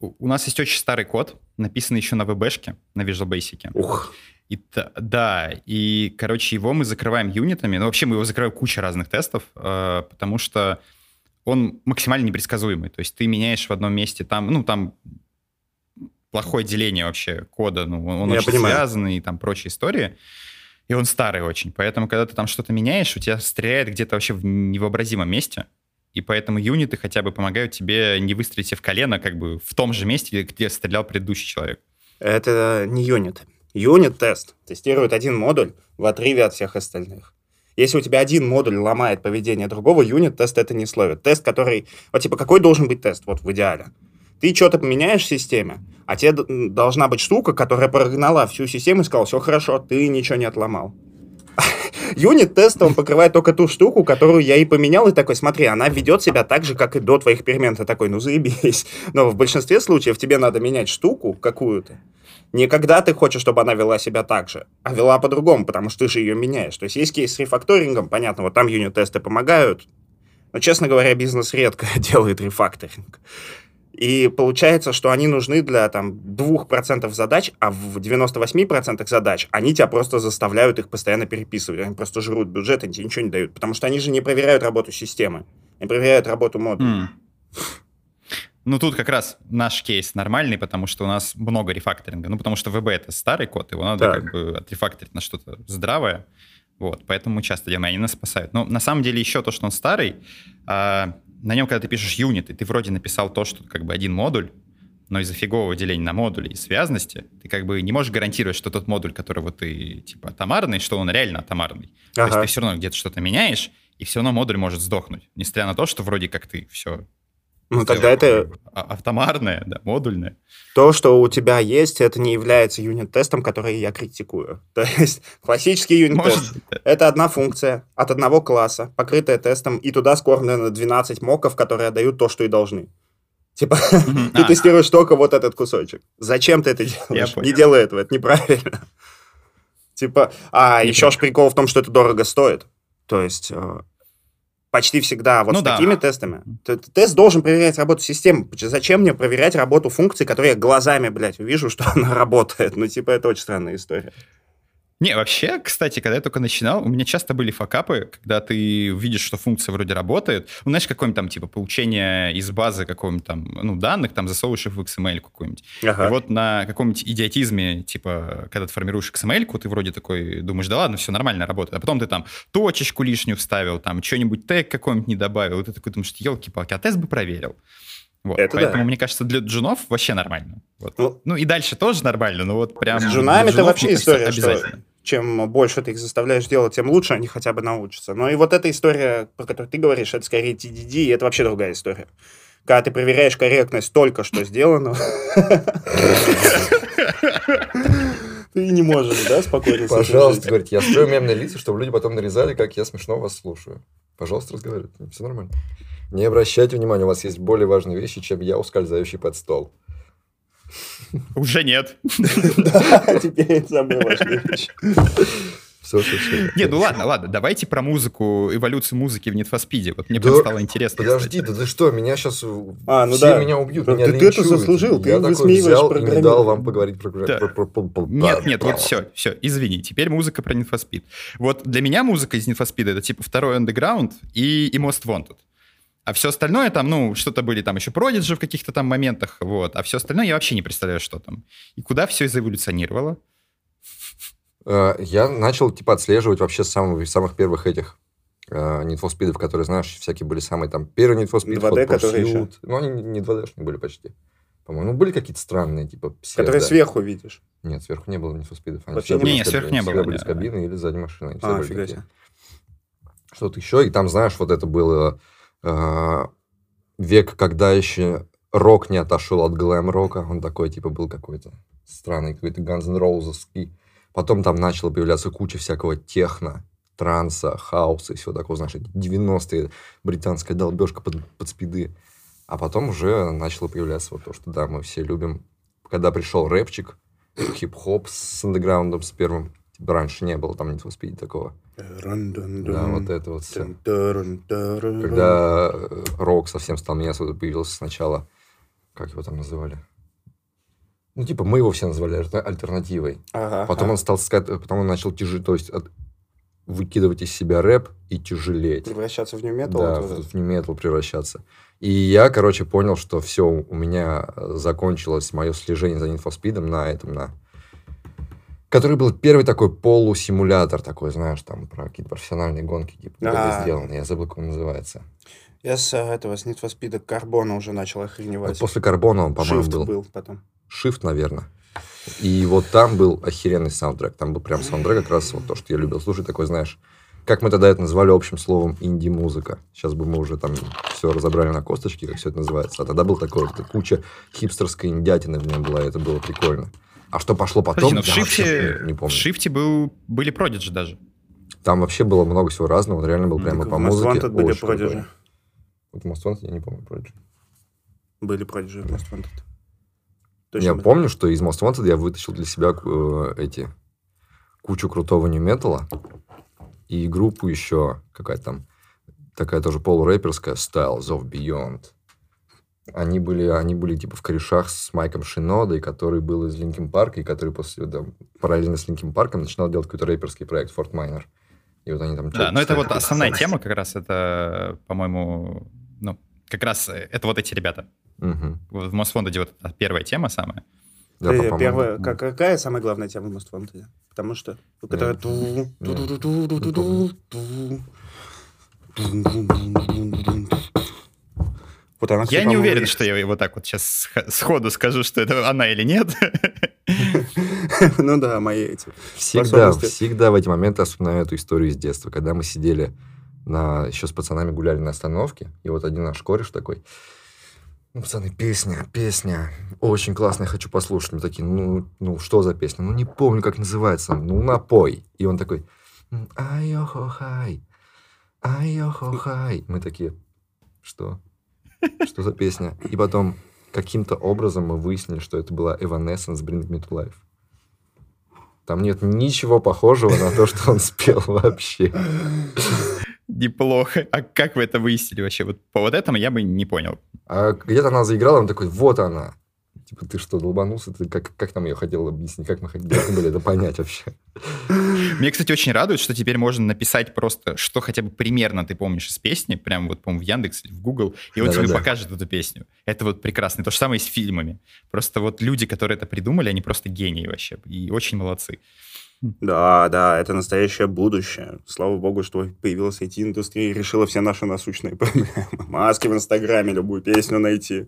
Speaker 2: У у нас есть очень старый код, написанный еще на VB-шке, на Visual Basic.
Speaker 3: Ух,
Speaker 2: И, да, и, короче, его мы закрываем юнитами. Ну, вообще мы его закрываем куча разных тестов, э, потому что он максимально непредсказуемый. То есть ты меняешь в одном месте там, ну, там плохое деление вообще кода, ну, он, он
Speaker 3: Я
Speaker 2: очень
Speaker 3: понимаю.
Speaker 2: связанный и там прочие истории. И он старый очень. Поэтому, когда ты там что-то меняешь, у тебя стреляет где-то вообще в невообразимом месте. И поэтому юниты хотя бы помогают тебе не выстрелить в колено как бы в том же месте, где стрелял предыдущий человек.
Speaker 3: это не юнит. Юнит-тест тестирует один модуль в отрыве от всех остальных. Если у тебя один модуль ломает поведение другого, юнит-тест это не словит. Тест, который... Вот типа, какой должен быть тест, вот в идеале? Ты что-то поменяешь в системе, а тебе должна быть штука, которая прогнала всю систему и сказала, все хорошо, ты ничего не отломал. Юнит-тест, он покрывает только ту штуку, которую я и поменял, и такой, смотри, она ведет себя так же, как и до твоих перемен. Ты такой, ну заебись. Но в большинстве случаев тебе надо менять штуку какую-то, не когда ты хочешь, чтобы она вела себя так же, а вела по-другому, потому что ты же ее меняешь. То есть есть кейс с рефакторингом, понятно, вот там юнит-тесты помогают, но, честно говоря, бизнес редко делает рефакторинг. И получается, что они нужны для там 2% задач, а в 98% задач они тебя просто заставляют их постоянно переписывать. Они просто жрут бюджет, они тебе ничего не дают. Потому что они же не проверяют работу системы. Они проверяют работу модуля.
Speaker 2: Mm. Ну, тут как раз наш кейс нормальный, потому что у нас много рефакторинга. Ну, потому что VB — это старый код, его надо так. как бы отрефакторить на что-то здравое. Вот, поэтому мы часто делаем, они нас спасают. Но на самом деле еще то, что он старый, а, на нем, когда ты пишешь юниты, ты вроде написал то, что как бы один модуль, но из-за фигового деления на модули и связности ты как бы не можешь гарантировать, что тот модуль, которого ты типа атомарный, что он реально атомарный. Ага. То есть ты все равно где-то что-то меняешь, и все равно модуль может сдохнуть, несмотря на то, что вроде как ты все
Speaker 3: ну, тогда это...
Speaker 2: А, автомарное, да, модульное.
Speaker 3: То, что у тебя есть, это не является юнит-тестом, который я критикую. То есть классический юнит-тест — это одна функция от одного класса, покрытая тестом, и туда скормлено 12 моков, которые отдают то, что и должны. Типа, ты а. тестируешь только вот этот кусочек. Зачем ты это делаешь? Не делай этого, это неправильно. Типа, а еще ж прикол в том, что это дорого стоит. То есть э, почти всегда вот ну, с да. такими тестами. Тест должен проверять работу системы. Зачем мне проверять работу функции, которые я глазами, блядь, увижу, что она работает? Ну, типа, это очень странная история.
Speaker 2: Не, вообще, кстати, когда я только начинал, у меня часто были факапы, когда ты видишь, что функция вроде работает. Ну, знаешь, какое-нибудь там, типа, получение из базы какого-нибудь там, ну, данных, там, засовываешь их в XML какую-нибудь. Ага. И вот на каком-нибудь идиотизме, типа, когда ты формируешь XML, ты вроде такой думаешь, да ладно, все нормально работает. А потом ты там точечку лишнюю вставил, там, что-нибудь тег какой-нибудь не добавил, и ты такой думаешь, елки-палки, а тест бы проверил. Вот, Это поэтому, да. мне кажется, для джунов вообще нормально. Вот. Ну, ну и дальше тоже нормально, но вот прям...
Speaker 3: С джунами это вообще история, что чем больше ты их заставляешь делать, тем лучше они хотя бы научатся. Но и вот эта история, про которую ты говоришь, это скорее TDD, и это вообще другая история. Когда ты проверяешь корректность только что сделанного, ты не можешь, да, спокойно
Speaker 1: Пожалуйста, говорит, я строю мемные лица, чтобы люди потом нарезали, как я смешно вас слушаю. Пожалуйста, разговаривайте, все нормально. Не обращайте внимания, у вас есть более важные вещи, чем я, ускользающий под стол.
Speaker 2: Уже нет.
Speaker 3: Да, теперь это самое важное вещь.
Speaker 1: Все, все, все.
Speaker 2: Не, ну ладно, ладно, давайте про музыку, эволюцию музыки в Need for Speed. Вот мне да, стало интересно.
Speaker 1: Подожди, да ты что, меня сейчас а, ну все да. меня убьют, да, меня Ты это
Speaker 3: заслужил, ты
Speaker 1: Я такой взял и не дал вам поговорить про... Да.
Speaker 2: Нет, нет, вот все, все, извини, теперь музыка про Need for Speed. Вот для меня музыка из Need for Speed это типа второй Underground и, и Most Wanted. А все остальное там, ну, что-то были там еще Prodigy в каких-то там моментах, вот. А все остальное я вообще не представляю, что там. И куда все заэволюционировало.
Speaker 1: Э, я начал, типа, отслеживать вообще с самых, самых первых этих uh, Need for Speed, которые, знаешь, всякие были самые там... Первый Need for Speed,
Speaker 3: 2D, Hot Pursuit.
Speaker 1: Ну, они не 2D были почти. По-моему, ну, были какие-то странные, типа,
Speaker 3: псевдо. Которые сверху видишь.
Speaker 1: Нет, сверху не было Need for Speed.
Speaker 2: Они Вообще не, не, сверху не было.
Speaker 1: были с кабины или сзади машины.
Speaker 3: А, фига себе.
Speaker 1: Что-то еще. И там, знаешь, вот это было э, век, когда еще рок не отошел от глэм-рока. Он такой, типа, был какой-то странный, какой-то Guns N' Roses. Потом там начала появляться куча всякого техно, транса, хаоса и всего такого, знаешь, 90-е британская долбежка под, под спиды. А потом уже начало появляться вот то, что, да, мы все любим. Когда пришел рэпчик, хип-хоп с андеграундом, с первым, типа, раньше не было там не спиди такого. Да, вот это вот все. Когда э, рок совсем стал меняться, появился сначала, как его там называли? Ну, типа, мы его все называли альтернативой. Ага, потом ага. он стал сказать, потом он начал тяжелеть, то есть от, выкидывать из себя рэп и тяжелеть.
Speaker 3: Превращаться в нью-метал?
Speaker 1: Да, в, в нью-метал превращаться. И я, короче, понял, что все, у меня закончилось мое слежение за инфоспидом на этом, на который был первый такой полусимулятор такой, знаешь, там про какие-то профессиональные гонки типа а сделан. Я забыл, как он называется.
Speaker 3: Я с этого, с Need for Speed Карбона уже начал охреневать. Вот
Speaker 1: после Карбона он, по-моему, был.
Speaker 3: был потом.
Speaker 1: Shift, наверное. И вот там был охеренный саундтрек. Там был прям саундтрек как раз вот то, что я любил слушать. Такой, знаешь, как мы тогда это называли общим словом инди-музыка. Сейчас бы мы уже там все разобрали на косточки, как все это называется. А тогда был такой вот куча хипстерской индятины в нем была, и это было прикольно. А что пошло потом,
Speaker 2: Подожди, в Шифте, не, не помню. В Шифте был, были Продиджи даже.
Speaker 1: Там вообще было много всего разного, он реально был
Speaker 2: Ну,
Speaker 1: прямо по музыке.
Speaker 3: Wanted были. Prodigy.
Speaker 1: Вот Most Wanted я не помню Prodigy.
Speaker 3: Были Prodigy в Most Wanted.
Speaker 1: Я
Speaker 3: Точно были.
Speaker 1: помню, что из Most Wanted я вытащил для себя э, эти кучу крутого ню-метала и группу еще какая-то там такая тоже полурэперская Styles of Beyond. Они были, они были типа в корешах с Майком Шинодой, который был из Linkin Park а, и который после, да, параллельно с Linkin Park ом начинал делать какой-то рэперский проект Fort Minor. И вот они там...
Speaker 2: Да, но это вот основная тема как раз, это, по-моему, ну, как раз э, это вот эти ребята. Вот в Wanted вот первая тема самая.
Speaker 1: Да,
Speaker 3: Э,
Speaker 1: по-моему.
Speaker 3: Первая, как- какая самая главная тема в Wanted? Потому что... Которая... Вот она, кстати,
Speaker 2: Я не уверен, что я вот так вот сейчас сходу скажу, что это она или нет.
Speaker 3: Ну да, мои эти.
Speaker 1: Всегда, всегда в эти моменты вспоминаю эту историю из детства, когда мы сидели на, еще с пацанами гуляли на остановке, и вот один наш кореш такой, ну, пацаны, песня, песня, очень классная, хочу послушать. Мы такие, ну, ну, что за песня? Ну, не помню, как называется, ну, напой. И он такой, ай-йо-хо-хай, ай-йо-хо-хай. Мы такие, что? Что за песня? И потом каким-то образом мы выяснили, что это была Evanescence Bring Me to Life. Там нет ничего похожего на то, что он спел вообще.
Speaker 2: Неплохо. А как вы это выяснили вообще? Вот по вот этому я бы не понял.
Speaker 1: А где-то она заиграла, он такой, вот она. Типа, ты что, долбанулся? Ты как, как нам ее хотел объяснить? Как мы хот- должны были это понять вообще?
Speaker 2: Мне, кстати, очень радует, что теперь можно написать просто, что хотя бы примерно ты помнишь из песни, прям вот, по-моему, в Яндекс или в Google, и он тебе покажет эту песню. Это вот прекрасно. То же самое и с фильмами. Просто вот люди, которые это придумали, они просто гении вообще. И очень молодцы.
Speaker 3: Да, да, это настоящее будущее. Слава богу, что появилась IT-индустрия и решила все наши насущные проблемы. Маски в Инстаграме, любую песню найти.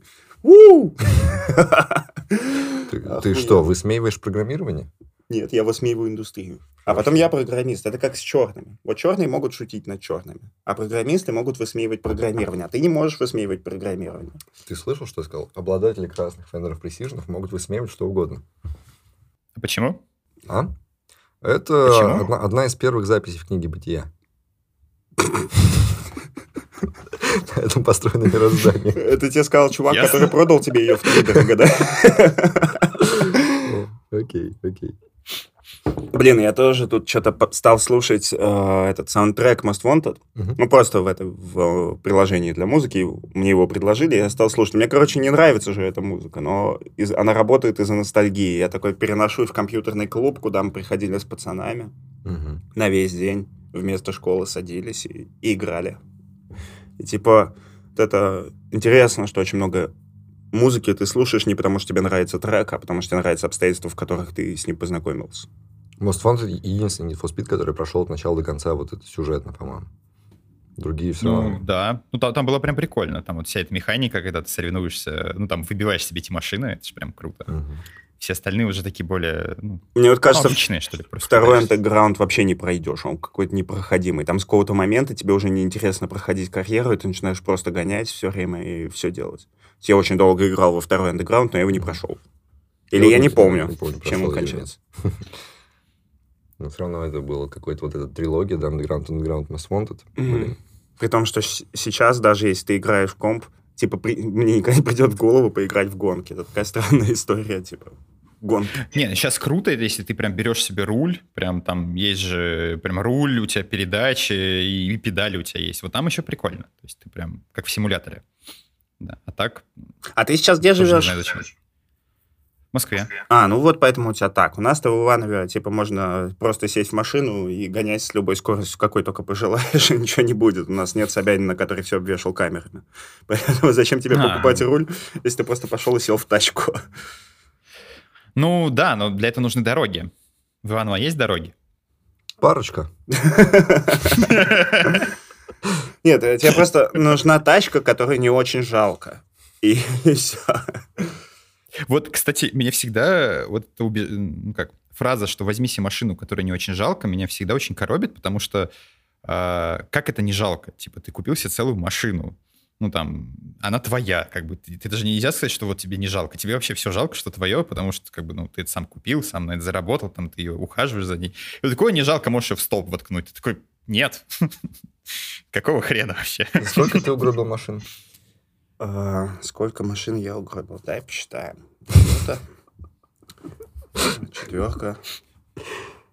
Speaker 1: Ты, что, высмеиваешь программирование?
Speaker 3: Нет, я высмеиваю индустрию. А потом я программист. Это как с черными. Вот черные могут шутить над черными, а программисты могут высмеивать программирование. А ты не можешь высмеивать программирование.
Speaker 1: Ты слышал, что я сказал? Обладатели красных Fender Precision могут высмеивать что угодно.
Speaker 2: А почему?
Speaker 1: А? Это
Speaker 2: Почему?
Speaker 1: одна, одна из первых записей в книге «Бытия». На этом построено мироздание.
Speaker 3: Это тебе сказал чувак,
Speaker 2: Ясно.
Speaker 3: который продал тебе ее в дорого, да?
Speaker 1: Окей, окей.
Speaker 3: Блин, я тоже тут что-то стал слушать э, этот саундтрек Most Wanted.
Speaker 1: Мгм.
Speaker 3: Ну, просто в, это, в э, приложении для музыки. Мне его предложили, я стал слушать. Мне, короче, не нравится же эта музыка, но из- она работает из-за ностальгии. Я такой переношу в компьютерный клуб, куда мы приходили с пацанами
Speaker 1: Мгм.
Speaker 3: на весь день. Вместо школы садились и, и играли. И типа, вот это интересно, что очень много музыки ты слушаешь не потому, что тебе нравится трек, а потому, что тебе нравятся обстоятельства, в которых ты с ним познакомился.
Speaker 1: Most Wanted единственный Need for Speed, который прошел от начала до конца вот это сюжетно, по-моему. Другие все
Speaker 2: Ну,
Speaker 1: равно.
Speaker 2: да. Ну, там, там было прям прикольно. Там вот вся эта механика, когда ты соревнуешься, ну, там, выбиваешь себе эти машины, это же прям круто.
Speaker 1: Мгм.
Speaker 2: Все остальные уже такие более, ну,
Speaker 3: Мне вот кажется,
Speaker 2: обычные, что ли, просто.
Speaker 3: Второй андеграунд вообще не пройдешь, он какой-то непроходимый. Там с какого-то момента тебе уже неинтересно проходить карьеру, и ты начинаешь просто гонять все время и все делать. Я очень долго играл во второй андеграунд, но я его не прошел. Или
Speaker 1: вот
Speaker 3: я не помню,
Speaker 1: не помню,
Speaker 3: чем он кончается.
Speaker 1: Но все равно это было какой-то вот эта трилогия, да, Underground, Underground, Most Wanted. Блин.
Speaker 3: При том, что с- сейчас, даже если ты играешь в комп, типа, при- мне никогда не придет в голову поиграть в гонки. Это такая странная история, типа, гонки.
Speaker 2: Не, сейчас круто, если ты прям берешь себе руль, прям там есть же прям руль, у тебя передачи и, и педали у тебя есть. Вот там еще прикольно. То есть ты прям как в симуляторе. Да. А так,
Speaker 3: А ты сейчас где живешь?
Speaker 2: знаю Москве.
Speaker 3: А, ну вот поэтому у тебя так. У нас-то в Иванове, типа, можно просто сесть в машину и гонять с любой скоростью, какой только пожелаешь, и ничего не будет. У нас нет Собянина, который все обвешал камерами. Поэтому зачем тебе
Speaker 2: А.
Speaker 3: покупать руль, если ты просто пошел и сел в тачку?
Speaker 2: Ну да, но для этого нужны дороги. В Иваново есть дороги?
Speaker 1: Парочка.
Speaker 3: Нет, э, тебе просто нужна тачка, которой не очень жалко. И, все.
Speaker 2: Вот, кстати, меня всегда вот это убе- ну, как фраза, что возьми себе машину, которая не очень жалко, меня всегда очень коробит, потому что а, как это не жалко? Типа ты купил себе целую машину, ну, там, она твоя, как бы, ты, ты даже нельзя сказать, что вот тебе не жалко, тебе вообще все жалко, что твое, потому что, как бы, ну, ты это сам купил, сам на это заработал, там, ты ее ухаживаешь за ней. И такое не жалко, можешь ее в столб воткнуть. Ты такой, нет. Какого хрена вообще?
Speaker 1: Сколько ты угробил машин?
Speaker 3: А, сколько машин я угробил? Дай посчитаем. Четверка.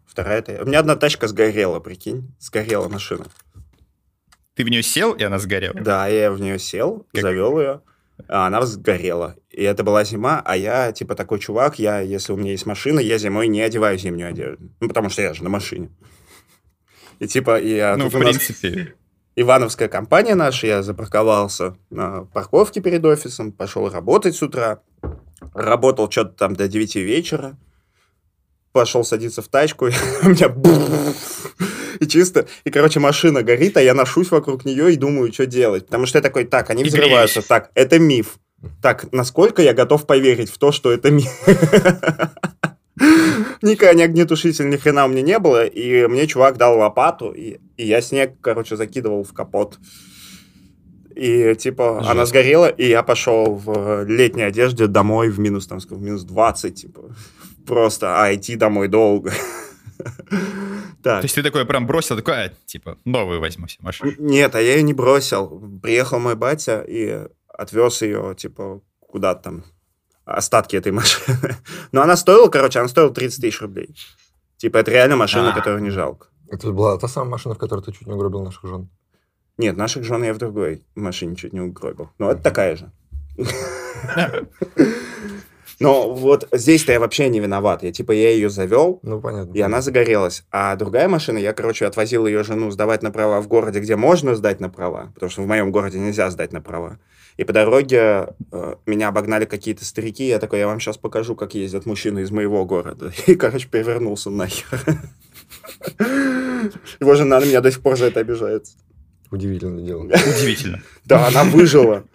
Speaker 3: Вторая. У меня одна тачка сгорела, прикинь. Сгорела машина.
Speaker 2: Ты в нее сел, и она сгорела?
Speaker 3: Да, я в нее сел,
Speaker 2: Как-
Speaker 3: завел ее, а она сгорела. И это была зима, а я, типа, такой чувак, я, если у меня есть машина, я зимой не одеваю зимнюю одежду. Ну, потому что я же на машине. И, типа, я...
Speaker 2: Ну, в
Speaker 3: у нас
Speaker 2: принципе,
Speaker 3: Ивановская компания наша, я запарковался на парковке перед офисом, пошел работать с утра, работал что-то там до 9 вечера, пошел садиться в тачку, и у меня и чисто, и, короче, машина горит, а я ношусь вокруг нее и думаю, что делать. Потому что я такой, так, они
Speaker 2: И
Speaker 3: взрываются, так, это миф. Так, насколько я готов поверить в то, что это миф? Никакой ни огнетушитель, ни хрена у меня не было, и мне чувак дал лопату, и, и я снег, короче, закидывал в капот. И, типа, она
Speaker 2: Жестко.
Speaker 3: сгорела, и я пошел в летней одежде домой в минус, там, в минус 20, типа. Просто, а идти домой долго. Так.
Speaker 2: то есть ты такой прям бросил, такой, а, типа, новую возьму себе машину.
Speaker 3: Нет, а я ее не бросил. Приехал мой батя и отвез ее, типа, куда-то там, остатки этой машины. Но она стоила, короче, она стоила 30 тысяч рублей. Типа, это реально машина,
Speaker 2: А.
Speaker 3: которую не жалко.
Speaker 1: Это была та самая машина, в которой ты чуть не угробил наших жен.
Speaker 3: Нет, наших жен я в другой машине чуть не угробил. Но это такая же. Но вот здесь-то я вообще не виноват. Я, типа, я ее завел,
Speaker 1: Ну, понятно.
Speaker 3: и она загорелась. А другая машина, я, короче, отвозил ее жену сдавать на права в городе, где можно сдать на права, потому что в моем городе нельзя сдать на права. И по дороге э, меня обогнали какие-то старики, я такой, я вам сейчас покажу, как ездят мужчины из моего города. И, короче, перевернулся нахер. Его жена на меня до сих пор за это обижается.
Speaker 1: Удивительное дело.
Speaker 2: Удивительно.
Speaker 3: Да, она выжила.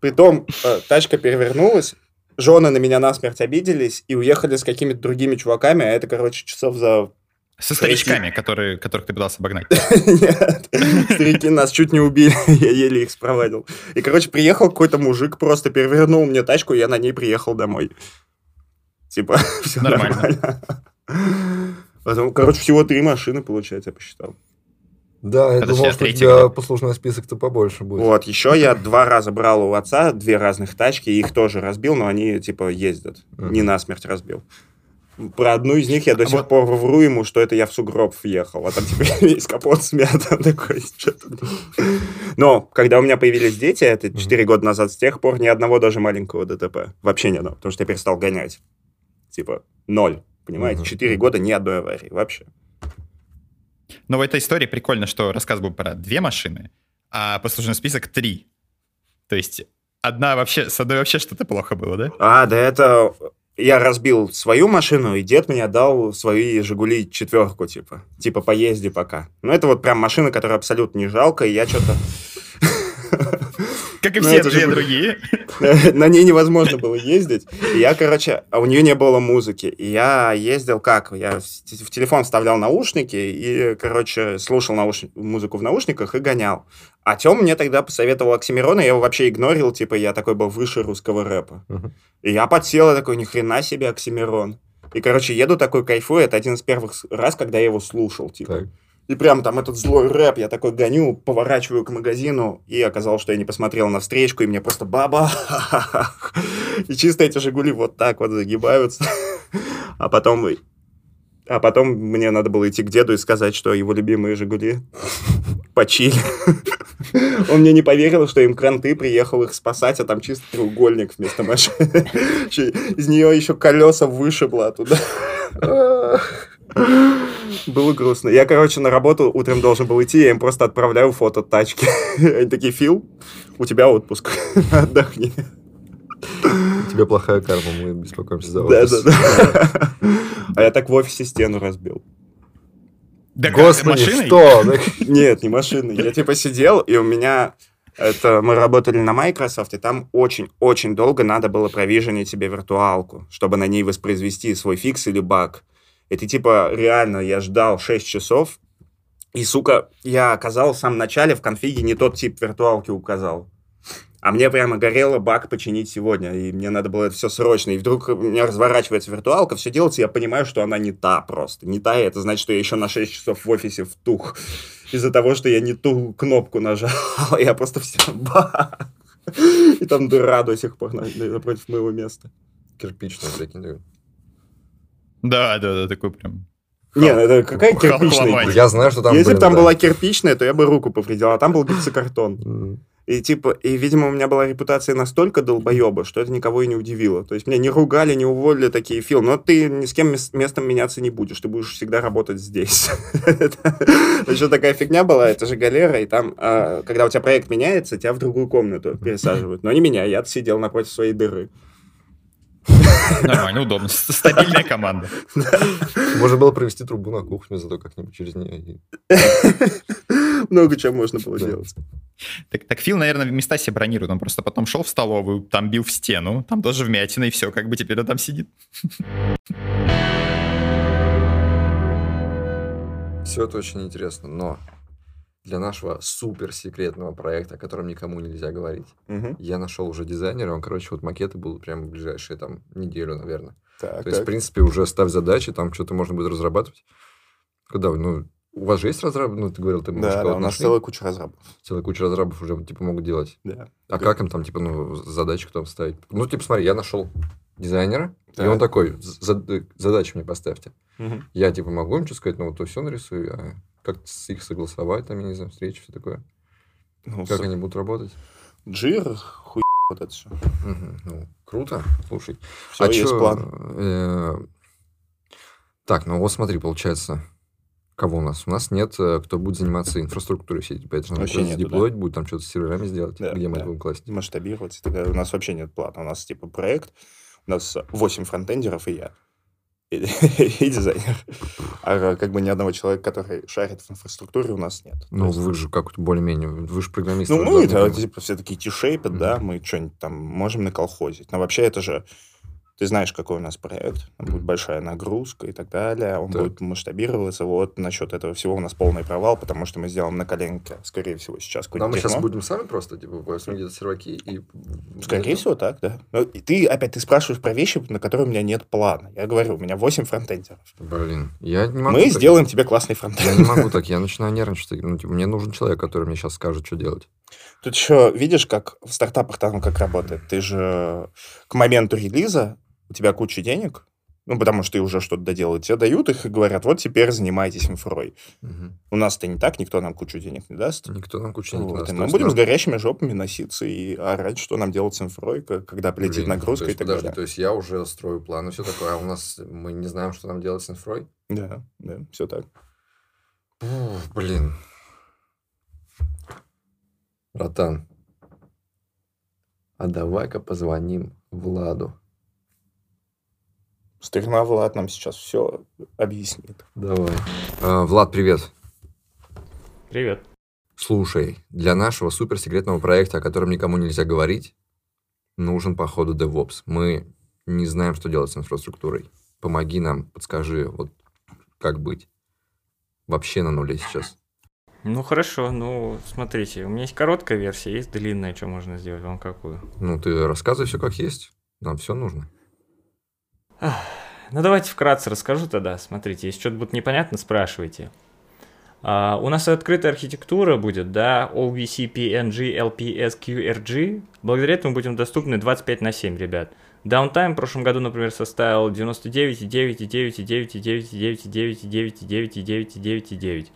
Speaker 3: Притом, э, тачка перевернулась, жены на меня насмерть обиделись и уехали с какими-то другими чуваками, а это, короче, часов за...
Speaker 2: Со старичками, которые, которых ты пытался обогнать.
Speaker 3: Нет, старики нас чуть не убили, я еле их спровадил. И, короче, приехал какой-то мужик, просто перевернул мне тачку, и я на ней приехал домой. Типа, все
Speaker 2: Нормально.
Speaker 3: Потом, короче, всего три машины, получается, я посчитал.
Speaker 1: Да, я
Speaker 2: Подожди,
Speaker 1: думал, что у тебя послужной список-то побольше будет.
Speaker 3: Вот, еще я два раза брал у отца две разных тачки, их тоже разбил, но они, типа, ездят. Не насмерть разбил. Про одну из них я до
Speaker 2: А
Speaker 3: сих
Speaker 2: вот-
Speaker 3: пор вру ему, что это я в сугроб въехал, а там теперь весь капот смят, такой. Но когда у меня появились дети, это 4 года назад, с тех пор ни одного даже маленького ДТП. Вообще ни одного, потому что я перестал гонять. Типа, ноль. Понимаете?
Speaker 1: Мгм.
Speaker 3: 4 года ни одной аварии вообще.
Speaker 2: Но в этой истории прикольно, что рассказ был про две машины, а послужной список три. То есть одна вообще, с одной вообще что-то плохо было, да?
Speaker 3: А, да это... Я разбил свою машину, и дед мне дал свои «Жигули» четверку, типа. Типа, поезди пока. Ну, это вот прям машина, которая абсолютно не жалко, и я что-то...
Speaker 2: Как и
Speaker 3: Ну,
Speaker 2: все
Speaker 3: же
Speaker 2: две другие.
Speaker 3: На ней невозможно было ездить. И я, короче, а у нее не было музыки. И я ездил как? Я в те- в телефон вставлял наушники и, короче, слушал науш- музыку в наушниках и гонял. А Тём мне тогда посоветовал Оксимирона, я его вообще игнорил, типа, я такой был выше русского рэпа. И я подсел, я такой, ни хрена себе Оксимирон. И, короче, еду такой, кайфую, это один из первых раз, когда я его слушал, типа.
Speaker 1: Так.
Speaker 3: И прям там этот злой рэп, я такой гоню, поворачиваю к магазину, и оказалось, что я не посмотрел на встречку, и мне просто баба. И чисто эти «Жигули» вот так вот загибаются. А потом... А потом мне надо было идти к деду и сказать, что его любимые «Жигули» почили. Он мне не поверил, что им кранты, приехал их спасать, а там чисто треугольник вместо машины. Из нее еще колеса вышибло оттуда. Было грустно. Я, короче, на работу утром должен был идти, я им просто отправляю фото тачки. Они такие, Фил, у тебя отпуск, отдохни.
Speaker 1: У тебя плохая карма, мы беспокоимся за
Speaker 3: Да,
Speaker 1: офис.
Speaker 3: да, да. А я так в офисе стену разбил.
Speaker 2: Да
Speaker 1: Господи,
Speaker 2: машиной?
Speaker 1: что?
Speaker 3: Нет, не машины. Я типа сидел, и у меня... Это мы работали на Microsoft, и там очень-очень долго надо было провиженить себе виртуалку, чтобы на ней воспроизвести свой фикс или баг. Ты типа реально, я ждал 6 часов, И, сука, я оказал в самом начале в конфиге не тот тип виртуалки указал. А мне прямо горело баг починить сегодня, и мне надо было это все срочно. И вдруг у меня разворачивается виртуалка, все делается, и я понимаю, что она не та просто. Не та, и это значит, что я еще на 6 часов в офисе втух. Из-за того, что я не ту кнопку нажал. Я просто все... Баг! И там дыра до сих пор на- напротив моего места.
Speaker 1: Кирпичный, прикинь. да.
Speaker 2: Да, да, да, такой прям.
Speaker 3: Не, ну это какая кирпичная?
Speaker 1: Я знаю, что там,
Speaker 3: Если бы там
Speaker 1: да.
Speaker 3: была кирпичная, то я бы руку повредил, а там был гипсокартон. И типа, и, видимо, у меня была репутация настолько долбоеба, что это никого и не удивило. То есть меня не ругали, не уволили такие, Фил, но ты ни с кем мес- местом меняться не будешь, ты будешь всегда работать здесь. Еще такая фигня была, это же галера, и там, а, когда у тебя проект меняется, тебя в другую комнату пересаживают. Но не меня, я сидел напротив своей дыры.
Speaker 2: Нормально, удобно. Стабильная команда.
Speaker 1: Можно было провести трубу на кухню, зато как-нибудь через нее.
Speaker 3: Много чего можно было делать.
Speaker 2: Так, так Фил, наверное, места себе бронирует. Он просто потом шел в столовую, там бил в стену, там тоже вмятина, и все, как бы теперь он там сидит.
Speaker 1: Все это очень интересно, но для нашего суперсекретного проекта, о котором никому нельзя говорить,
Speaker 3: Мгм.
Speaker 1: я нашел уже дизайнера, он, короче, вот макеты будут прямо в ближайшие там неделю, наверное.
Speaker 3: Так,
Speaker 1: То есть, в
Speaker 3: так.
Speaker 1: принципе, уже ставь задачи, там что-то можно будет разрабатывать. Вы, ну, у вас же есть разраб? Ну, ты говорил, ты можешь
Speaker 3: Да, да, у нас
Speaker 1: нашли?
Speaker 3: целая куча разрабов.
Speaker 1: Целая куча разрабов уже, типа, могут делать.
Speaker 3: Да.
Speaker 1: А
Speaker 3: Да.
Speaker 1: как им там, типа, ну, задачи кто ставить? Ну, типа, смотри, я нашел дизайнера, и
Speaker 3: Так.
Speaker 1: он такой, «За- задачи мне поставьте.
Speaker 3: Мгм.
Speaker 1: Я, типа, могу им что сказать, ну, вот то все нарисую, а как их согласовать, там, я не знаю, встречи, все такое.
Speaker 3: Ну,
Speaker 1: Как
Speaker 3: с-
Speaker 1: они будут работать?
Speaker 3: Джир, хуй вот это все.
Speaker 1: Мгм, Ну, круто, слушай.
Speaker 3: Все,
Speaker 1: а
Speaker 3: есть
Speaker 1: чё,
Speaker 3: план.
Speaker 1: э, Так, ну вот смотри, получается, кого у нас? У нас нет, э, кто будет заниматься инфраструктурой типа, это же
Speaker 3: Вообще нету, да.
Speaker 1: задеплоить, будет там что-то с серверами сделать,
Speaker 3: Да,
Speaker 1: где мы
Speaker 3: да.
Speaker 1: будем класть.
Speaker 3: так далее. У нас вообще нет плана. У нас типа проект, у нас 8 фронтендеров и я. И, и дизайнер. А как бы ни одного человека, который шарит в инфраструктуре, у нас нет.
Speaker 1: Ну,
Speaker 3: есть-
Speaker 1: вы же как-то более-менее, вы же программисты.
Speaker 3: ну, мы
Speaker 1: там-
Speaker 3: типа, все такие t да, мы что-нибудь там можем наколхозить. Но вообще это же, ты знаешь, какой у нас проект, там будет большая нагрузка и так далее, он
Speaker 1: Так.
Speaker 3: будет масштабироваться. Вот насчет этого всего у нас полный провал, потому что мы сделаем на коленке, скорее всего, сейчас
Speaker 1: Да,
Speaker 3: какое-нибудь
Speaker 1: мы сейчас будем сами просто, типа, где-то серваки и...
Speaker 3: Скорее всего, так, да. Но и ты, опять, ты спрашиваешь про вещи, на которые у меня нет плана. Я говорю, у меня 8 фронтендеров.
Speaker 1: Блин, я не могу
Speaker 3: Мы
Speaker 1: так.
Speaker 3: сделаем тебе классный
Speaker 1: Я
Speaker 3: фронтенд.
Speaker 1: не могу так, я начинаю нервничать. Ну, типа, мне нужен человек, который мне сейчас скажет, что делать.
Speaker 3: Тут еще видишь, как в стартапах там как работает. Ты же к моменту релиза у тебя куча денег, ну, потому что ты уже что-то доделал, тебе дают их и говорят, вот теперь занимайтесь инфрой.
Speaker 1: Мгм.
Speaker 3: У нас-то не так, никто нам кучу денег не даст.
Speaker 1: Никто нам кучу денег не
Speaker 3: Вот,
Speaker 1: даст.
Speaker 3: и мы будем
Speaker 1: нам-
Speaker 3: с горящими жопами носиться и орать, что нам делать с инфрой, когда полетит
Speaker 1: Блин,
Speaker 3: нагрузка
Speaker 1: то есть,
Speaker 3: и так
Speaker 1: подожди,
Speaker 3: далее.
Speaker 1: То есть я уже строю план и все такое, а у нас мы не знаем, что нам делать с инфрой?
Speaker 3: Да, да, все так.
Speaker 1: Ух, блин. Братан, а давай-ка позвоним Владу.
Speaker 3: Старина Влад нам сейчас все объяснит.
Speaker 1: Давай. А, Влад, привет.
Speaker 4: Привет.
Speaker 1: Слушай, для нашего суперсекретного проекта, о котором никому нельзя говорить, нужен, походу, DevOps. Мы не знаем, что делать с инфраструктурой. Помоги нам, подскажи, вот как быть. Вообще на нуле сейчас.
Speaker 4: Ну хорошо, ну смотрите, у меня есть короткая версия, есть длинная, что можно сделать, вам какую?
Speaker 1: Ну, ты рассказывай все как есть. Нам все нужно.
Speaker 4: Ну давайте вкратце расскажу тогда. Смотрите, если что-то будет непонятно, спрашивайте. А, у нас открытая архитектура будет, да, OVC, PNG, LPS, QRG. Благодаря этому будем доступны 25 на 7, ребят. Даунтайм в прошлом году, например, составил 99,9,9,9,9,9,9,9,9,9,9,9,9.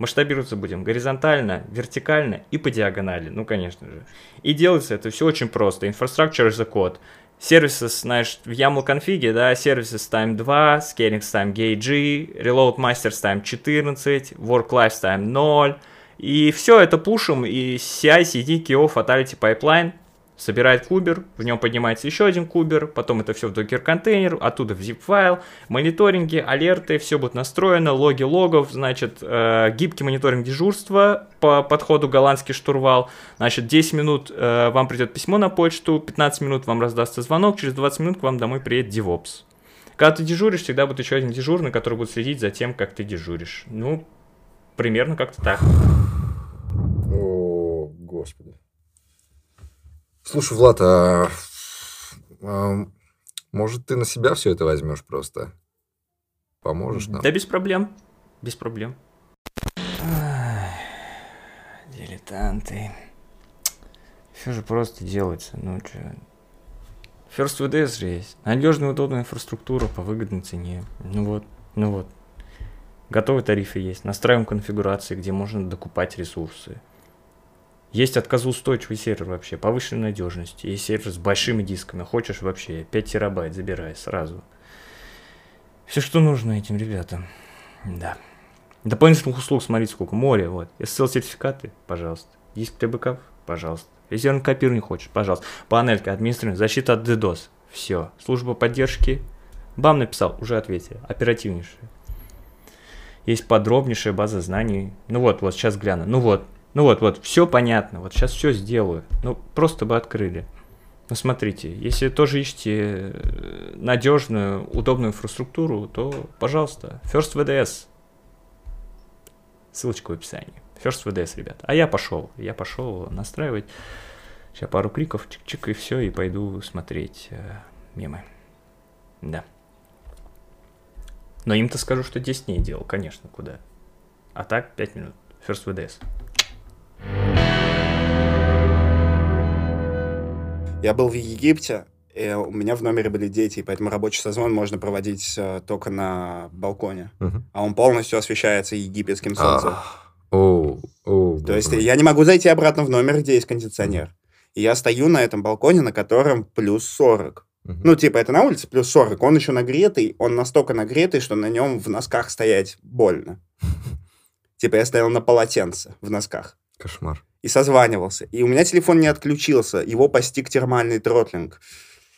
Speaker 4: Масштабироваться будем горизонтально, вертикально и по диагонали, ну конечно же. И делается это все очень просто. As a code. Сервисы, знаешь, в YAML конфиге, да, сервисы с time 2, scaling с time GAG, reload master с time 14, work life с time 0. И все это пушим, и CI, CD, KO, Fatality Pipeline собирает кубер, в нем поднимается еще один кубер, потом это все в докер-контейнер, оттуда в zip-файл, мониторинги, алерты, все будет настроено, логи логов, значит, э, гибкий мониторинг дежурства по подходу голландский штурвал, значит, 10 минут э, вам придет письмо на почту, 15 минут вам раздастся звонок, через 20 минут к вам домой приедет DevOps. Когда ты дежуришь, всегда будет еще один дежурный, который будет следить за тем, как ты дежуришь. Ну, примерно как-то так.
Speaker 1: О, господи. Слушай, Влад, а, а может, ты на себя все это возьмешь просто? Поможешь нам?
Speaker 4: Да без проблем. Без проблем. дилетанты. Все же просто делается. Ну, что, First VDS же есть. Надежная, удобная инфраструктура по выгодной цене. Ну вот, ну вот. Готовые тарифы есть. Настраиваем конфигурации, где можно докупать ресурсы. Есть отказоустойчивый сервер вообще, повышенной надежности. Есть сервер с большими дисками. Хочешь вообще 5 терабайт забирай сразу. Все, что нужно этим ребятам. Да. Дополнительных услуг, смотрите, сколько. Море, вот. SSL-сертификаты, пожалуйста. Диск ТБК, пожалуйста. Резервный копирование хочешь, пожалуйста. Панелька, администрирование, защита от DDoS. Все. Служба поддержки. БАМ написал, уже ответили. Оперативнейшая. Есть подробнейшая база знаний. Ну вот, вот, сейчас гляну. Ну вот, ну вот, вот, все понятно. Вот сейчас все сделаю. Ну, просто бы открыли. Ну, смотрите, если тоже ищете э, надежную, удобную инфраструктуру, то, пожалуйста, First VDS. Ссылочка в описании. First VDS, ребят. А я пошел, я пошел настраивать. Сейчас пару криков, чик-чик, и все, и пойду смотреть э, мемы. Да. Но им-то скажу, что 10 дней делал, конечно, куда. А так 5 минут. First VDS.
Speaker 3: Я был в Египте, и у меня в номере были дети, поэтому рабочий созвон можно проводить э, только на балконе.
Speaker 1: Мгм.
Speaker 3: А он полностью освещается египетским солнцем.
Speaker 1: О, о,
Speaker 3: То есть я не могу зайти обратно в номер, где есть кондиционер. И я стою на этом балконе, на котором плюс 40.
Speaker 1: Мгм.
Speaker 3: Ну, типа, это на улице плюс 40. Он еще нагретый. Он настолько нагретый, что на нем в носках стоять больно. Типа, я стоял на полотенце в носках.
Speaker 1: Кошмар.
Speaker 3: и созванивался. И у меня телефон не отключился, его постиг термальный тротлинг.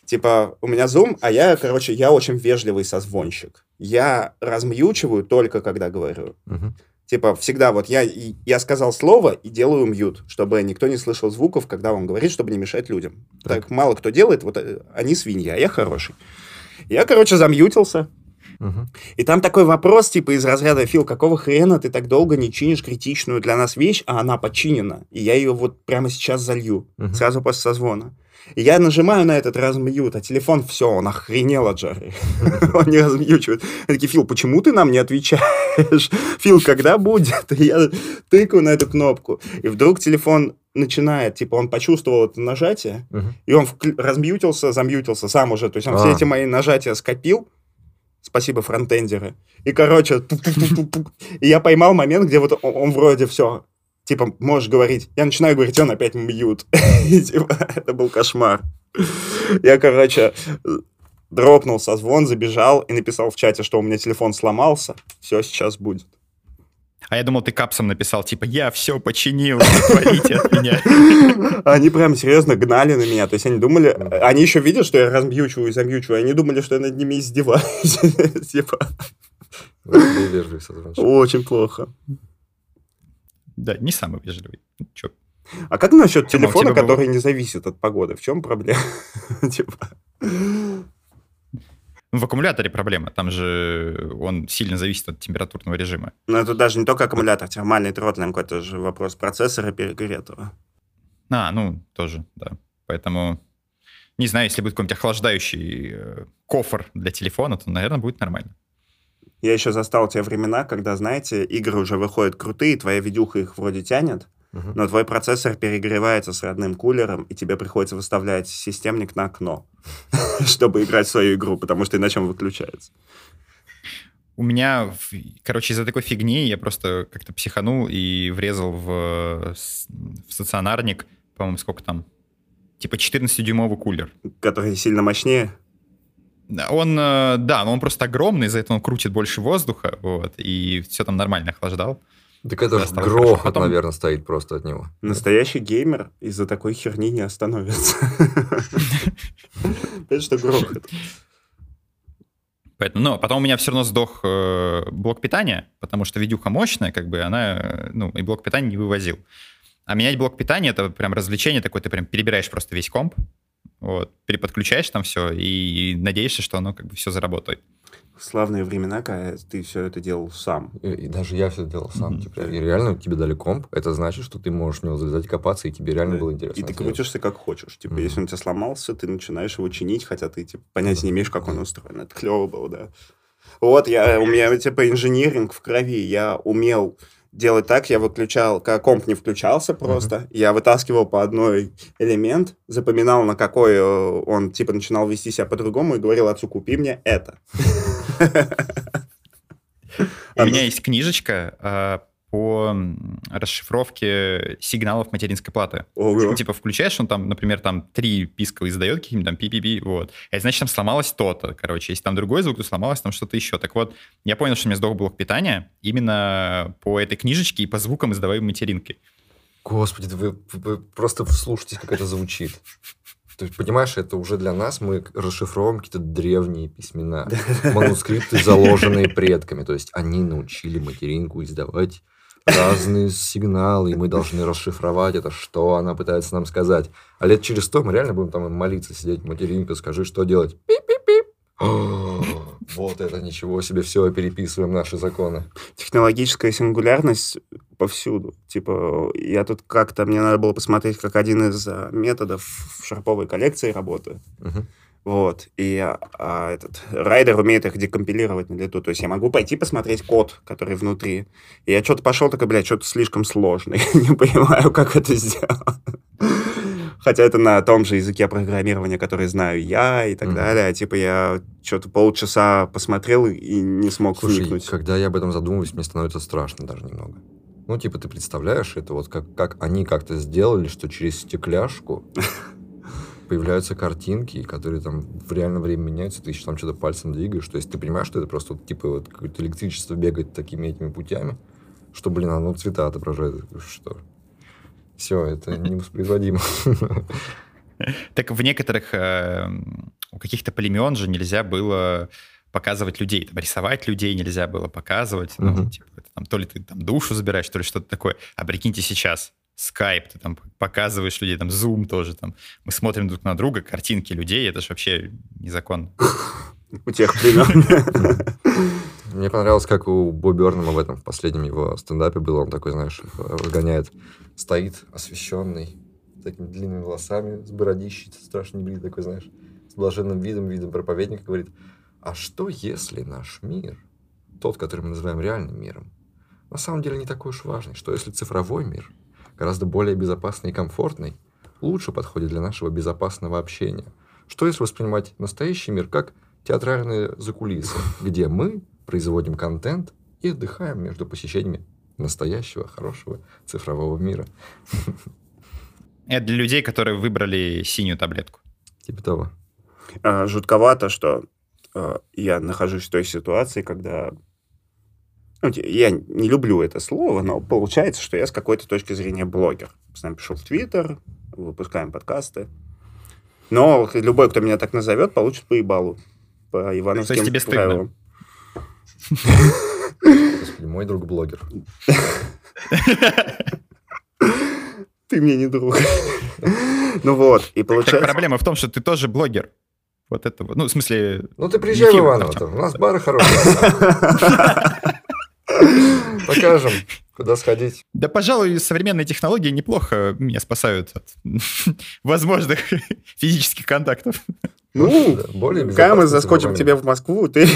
Speaker 3: Типа, у меня зум, а я, короче, я очень вежливый созвонщик. Я размьючиваю только, когда говорю.
Speaker 1: Мгм.
Speaker 3: Типа, всегда вот я, я сказал слово и делаю мьют, чтобы никто не слышал звуков, когда он говорит, чтобы не мешать людям.
Speaker 1: Так.
Speaker 3: Так, мало кто делает, вот э, они свиньи, а я хороший. Я, короче, замьютился, И там такой вопрос, типа, из разряда, Фил, какого хрена ты так долго не чинишь критичную для нас вещь, а она починена, и я ее вот прямо сейчас залью,
Speaker 1: Мгм.
Speaker 3: сразу после созвона. И я нажимаю на этот размьют, а телефон, все, он охренел от жары. Он не размьючивает. Я такие, Фил, почему ты нам не отвечаешь? Фил, когда будет? И я тыкаю на эту кнопку, и вдруг телефон начинает, типа, он почувствовал это нажатие, и он размьютился, замьютился сам уже. То есть он
Speaker 1: А.
Speaker 3: все эти мои нажатия скопил. Спасибо, фронтендеры. И, короче, и я поймал момент, где вот он, он вроде все, типа, можешь говорить. Я начинаю говорить, он опять мьют. И, типа, это был кошмар. Я, короче, дропнул созвон, забежал и написал в чате, что у меня телефон сломался. Все сейчас будет.
Speaker 2: А я думал, ты капсом написал, типа, я все починил, что творите от меня.
Speaker 3: Они прям серьезно гнали на меня. То есть они думали... Они еще видят, что я размьючиваю и замьючиваю. Они думали, что я над ними издеваюсь. Типа, очень плохо.
Speaker 2: Да, не самый вежливый. Чё,
Speaker 3: А как насчет телефона, который не зависит от погоды? В чем проблема? Типа,
Speaker 2: В аккумуляторе проблема. Там же он сильно зависит от температурного режима.
Speaker 3: Ну, это даже не только аккумулятор, термальный тротлинг, это же вопрос процессора перегретого.
Speaker 2: А, ну, тоже, да. Поэтому, не знаю, если будет какой-нибудь охлаждающий э, кофр для телефона, то, наверное, будет нормально.
Speaker 3: Я еще застал те времена, когда, знаете, игры уже выходят крутые, твоя видюха их вроде тянет,
Speaker 1: Мгм.
Speaker 3: но твой процессор перегревается с родным кулером, и тебе приходится выставлять системник на окно, чтобы играть в свою игру, потому что иначе он выключается.
Speaker 2: У меня, короче, из-за такой фигни я просто как-то психанул и врезал в, в стационарник, по-моему, сколько там, типа 14-дюймовый кулер.
Speaker 3: Который сильно мощнее.
Speaker 2: Он, э, да, но он просто огромный, из-за этого он крутит больше воздуха, вот, и все там нормально охлаждал.
Speaker 1: Так это
Speaker 2: Да,
Speaker 1: же грохот.
Speaker 2: Потом-
Speaker 1: наверное, стоит просто от него.
Speaker 3: Настоящий геймер из-за такой херни не остановится. Понимаешь, что грохот?
Speaker 2: Поэтому, но потом у меня все равно сдох э, блок питания, потому что видюха мощная, как бы она, ну, и блок питания не вывозил. А менять блок питания это прям развлечение такое, ты прям перебираешь просто весь комп, вот, переподключаешь там все и, надеешься, что оно как бы все заработает.
Speaker 3: Славные времена, когда ты все это делал сам.
Speaker 1: И, и даже я все делал сам.
Speaker 2: Мгм.
Speaker 1: Типа, и реально тебе дали комп, это значит, что ты можешь в него залезать и копаться, и тебе реально
Speaker 3: Да.
Speaker 1: было интересно.
Speaker 3: И ты крутишься как хочешь. Типа,
Speaker 1: Мгм.
Speaker 3: если он у тебя сломался, ты начинаешь его чинить, хотя ты типа, понятия не имеешь, как он устроен. Это клево было, да. Вот, я, у меня типа инжиниринг в крови. Я умел делать так, я выключал, когда комп не включался просто, я вытаскивал по одной элемент, запоминал, на какой э, он типа начинал вести себя по-другому и говорил отцу, купи мне это.
Speaker 2: У меня есть книжечка э, по расшифровке сигналов материнской платы.
Speaker 3: Ого.
Speaker 2: Типа включаешь, он там, например, там три писка издает какие-нибудь там пи-пи-пи, вот. Это значит, там сломалось то-то, короче. Если там другой звук, то сломалось там что-то еще. Так вот, я понял, что у меня сдох блок питания именно по этой книжечке и по звукам, издаваемым материнкой.
Speaker 1: Господи, да вы, вы просто вслушайтесь, как это звучит. То есть, понимаешь, это уже для нас мы расшифровываем какие-то древние письмена, манускрипты, заложенные предками. То есть, они научили материнку издавать разные сигналы, и мы должны расшифровать это, что она пытается нам сказать. А лет через сто мы реально будем там молиться, сидеть, материнка, скажи, что делать. Пип-пип-пип. О, Вот это ничего себе, все, переписываем наши законы.
Speaker 3: Технологическая сингулярность повсюду. Типа, я тут как-то, мне надо было посмотреть, как один из а, методов в шарповой коллекции работает.
Speaker 1: Мгм.
Speaker 3: Вот. И а, этот райдер умеет их декомпилировать на лету. То есть я могу пойти посмотреть код, который внутри. И я что-то пошел, такой, блядь, что-то слишком сложно. Я не понимаю, как это сделать. Хотя это на том же языке программирования, который знаю я и так
Speaker 1: Мгм.
Speaker 3: далее. А типа я что-то полчаса посмотрел и не смог
Speaker 1: Слушай,
Speaker 3: вникнуть.
Speaker 1: когда я об этом задумываюсь, мне становится страшно даже немного. Ну, типа, ты представляешь, это вот как, как они как-то сделали, что через стекляшку появляются картинки, которые там в реальном времени меняются, ты еще там что-то пальцем двигаешь. То есть ты понимаешь, что это просто вот, типа вот какое-то электричество бегает такими этими путями, что, блин, оно цвета отображает. Что? Все, это невоспроизводимо.
Speaker 2: Так в некоторых, э, у каких-то племен же нельзя было показывать людей, там, рисовать людей нельзя было показывать, ну, типа, там, то ли ты там душу забираешь, то ли что-то такое. А прикиньте сейчас, скайп, ты там показываешь людей, там, зум тоже, там, мы смотрим друг на друга, картинки людей, это же вообще незаконно.
Speaker 3: У тех племен.
Speaker 1: Мне понравилось, как у Бо Бёрнама в этом в последнем его стендапе было. Он такой, знаешь, разгоняет, стоит освещенный, с такими длинными волосами, с бородищей, страшно не такой, знаешь, с блаженным видом, видом проповедника, говорит, а что если наш мир, тот, который мы называем реальным миром, на самом деле не такой уж важный, что если цифровой мир гораздо более безопасный и комфортный, лучше подходит для нашего безопасного общения. Что если воспринимать настоящий мир как театральные закулисы, где мы производим контент и отдыхаем между посещениями настоящего, хорошего цифрового мира.
Speaker 2: Это для людей, которые выбрали синюю таблетку.
Speaker 1: Типа того.
Speaker 3: А, Жутковато, что а, я нахожусь в той ситуации, когда... ну, я не люблю это слово, но получается, что я с какой-то точки зрения блогер. Постоянно пишу в Твиттер, выпускаем подкасты. Но любой, кто меня так назовет, получит по ебалу. По ивановским
Speaker 2: тебе стыдно?
Speaker 3: правилам.
Speaker 1: Господи, мой друг блогер.
Speaker 3: Ты мне не друг. Ну вот, и
Speaker 2: Так
Speaker 3: получается...
Speaker 2: проблема в том, что ты тоже блогер. Вот это вот. Ну, в смысле,
Speaker 1: Ну ты приезжай в Иваново, у нас бары хорошие. Покажем, куда сходить.
Speaker 2: Да, пожалуй, современные технологии неплохо меня спасают от возможных физических контактов.
Speaker 3: Ну,
Speaker 1: Да, более
Speaker 3: Когда мы заскочим к тебе в Москву, ты...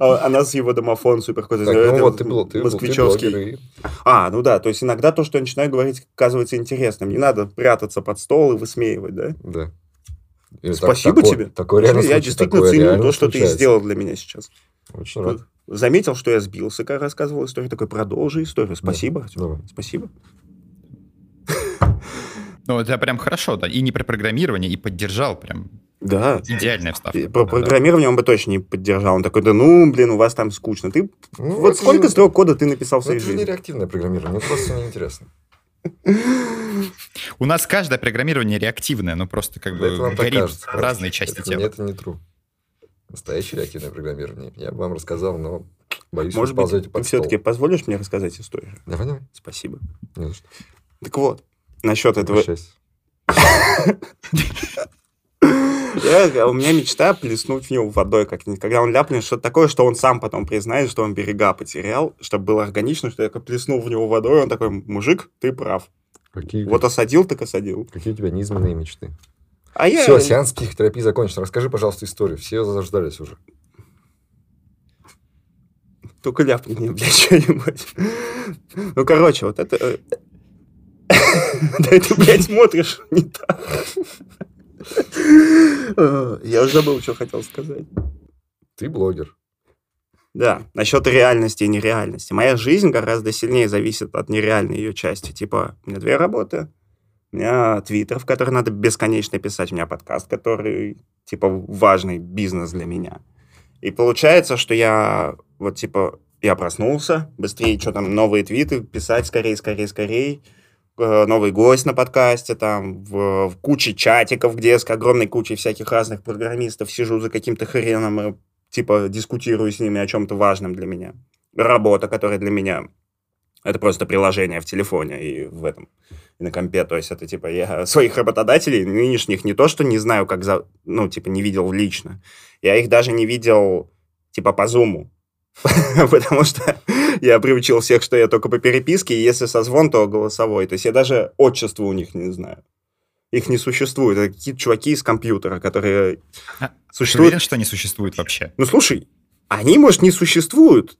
Speaker 3: А а нас его домофон супер какой-то...
Speaker 1: Ну вот ты был, ты был, ты
Speaker 3: москвичевский. А, ну да, то есть иногда то, что я начинаю говорить, оказывается интересным. Не надо прятаться под стол и высмеивать, да?
Speaker 1: Да.
Speaker 3: Спасибо тебе.
Speaker 1: Реально
Speaker 3: я действительно ценю то, что ты сделал для меня сейчас.
Speaker 1: Очень рад.
Speaker 3: Заметил, что я сбился, когда рассказывал историю. Такой, продолжи историю. Спасибо. Артём.
Speaker 1: Давай.
Speaker 3: Спасибо.
Speaker 2: Ну, это прям хорошо, да. И не про программирование, и поддержал прям.
Speaker 3: Да.
Speaker 2: Идеальная вставка.
Speaker 3: И Про
Speaker 2: Да.
Speaker 3: программирование он бы точно не поддержал. Он такой, да ну, блин, у вас там скучно. Ты
Speaker 1: Ну,
Speaker 3: вот
Speaker 1: это
Speaker 3: сколько
Speaker 1: же-
Speaker 3: строк кода ты написал в
Speaker 1: Ну,
Speaker 3: своей
Speaker 1: это же не
Speaker 3: жизни?
Speaker 1: реактивное программирование, мне просто неинтересно.
Speaker 2: У нас каждое программирование реактивное, но просто как
Speaker 1: Да это
Speaker 2: бы горит в разные части
Speaker 1: это,
Speaker 2: тела.
Speaker 1: Это не true. Настоящее реактивное программирование. Я бы вам рассказал, но боюсь,
Speaker 3: Может быть, ты все-таки позволишь мне рассказать историю?
Speaker 1: Давай, давай.
Speaker 3: Спасибо.
Speaker 1: Не за что.
Speaker 3: Так вот, насчет этого... Я- у меня мечта плеснуть в него водой как-нибудь. Когда он ляпнет что-то такое, что он сам потом признает, что он берега потерял, чтобы было органично, что я плеснул в него водой, он такой, мужик, ты прав.
Speaker 1: Какие,
Speaker 3: Вот осадил, так осадил.
Speaker 1: какие у тебя низменные мечты?
Speaker 3: А я...
Speaker 1: Все, сеанс психотерапии закончен. Расскажи, пожалуйста, историю. Все заждались уже.
Speaker 3: Только ляпни мне, что-нибудь. Ну, короче, вот это... э, Да ты, блядь, смотришь не так. Э, Я уже забыл, что хотел сказать.
Speaker 1: Ты блогер.
Speaker 3: Да, насчет реальности и нереальности. Моя жизнь гораздо сильнее зависит от нереальной ее части. Типа, у меня две работы, у меня твиттер, в который надо бесконечно писать, у меня подкаст, который, типа, важный бизнес для меня. И получается, что я, вот, типа, я проснулся, быстрее, что там, новые твиты писать, скорее, скорее, скорее. Э, Новый гость на подкасте, там, в, в куче чатиков, где с огромной кучей всяких разных программистов сижу за каким-то хреном и типа, дискутирую с ними о чем-то важном для меня. Работа, которая для меня это просто приложение в телефоне и в этом, и на компе. То есть это, типа, я своих работодателей нынешних не то, что не знаю, как, за, ну, типа, не видел лично. Я их даже не видел, типа, по зуму. Потому что я приучил всех, что я только по переписке, и если созвон, то голосовой. То есть я даже отчество у них не знаю. Их не существует. Это какие-то чуваки из компьютера, которые
Speaker 2: А, Ты
Speaker 3: существуют
Speaker 2: уверен, что они существуют вообще?
Speaker 3: ну, слушай, они, может, не существуют,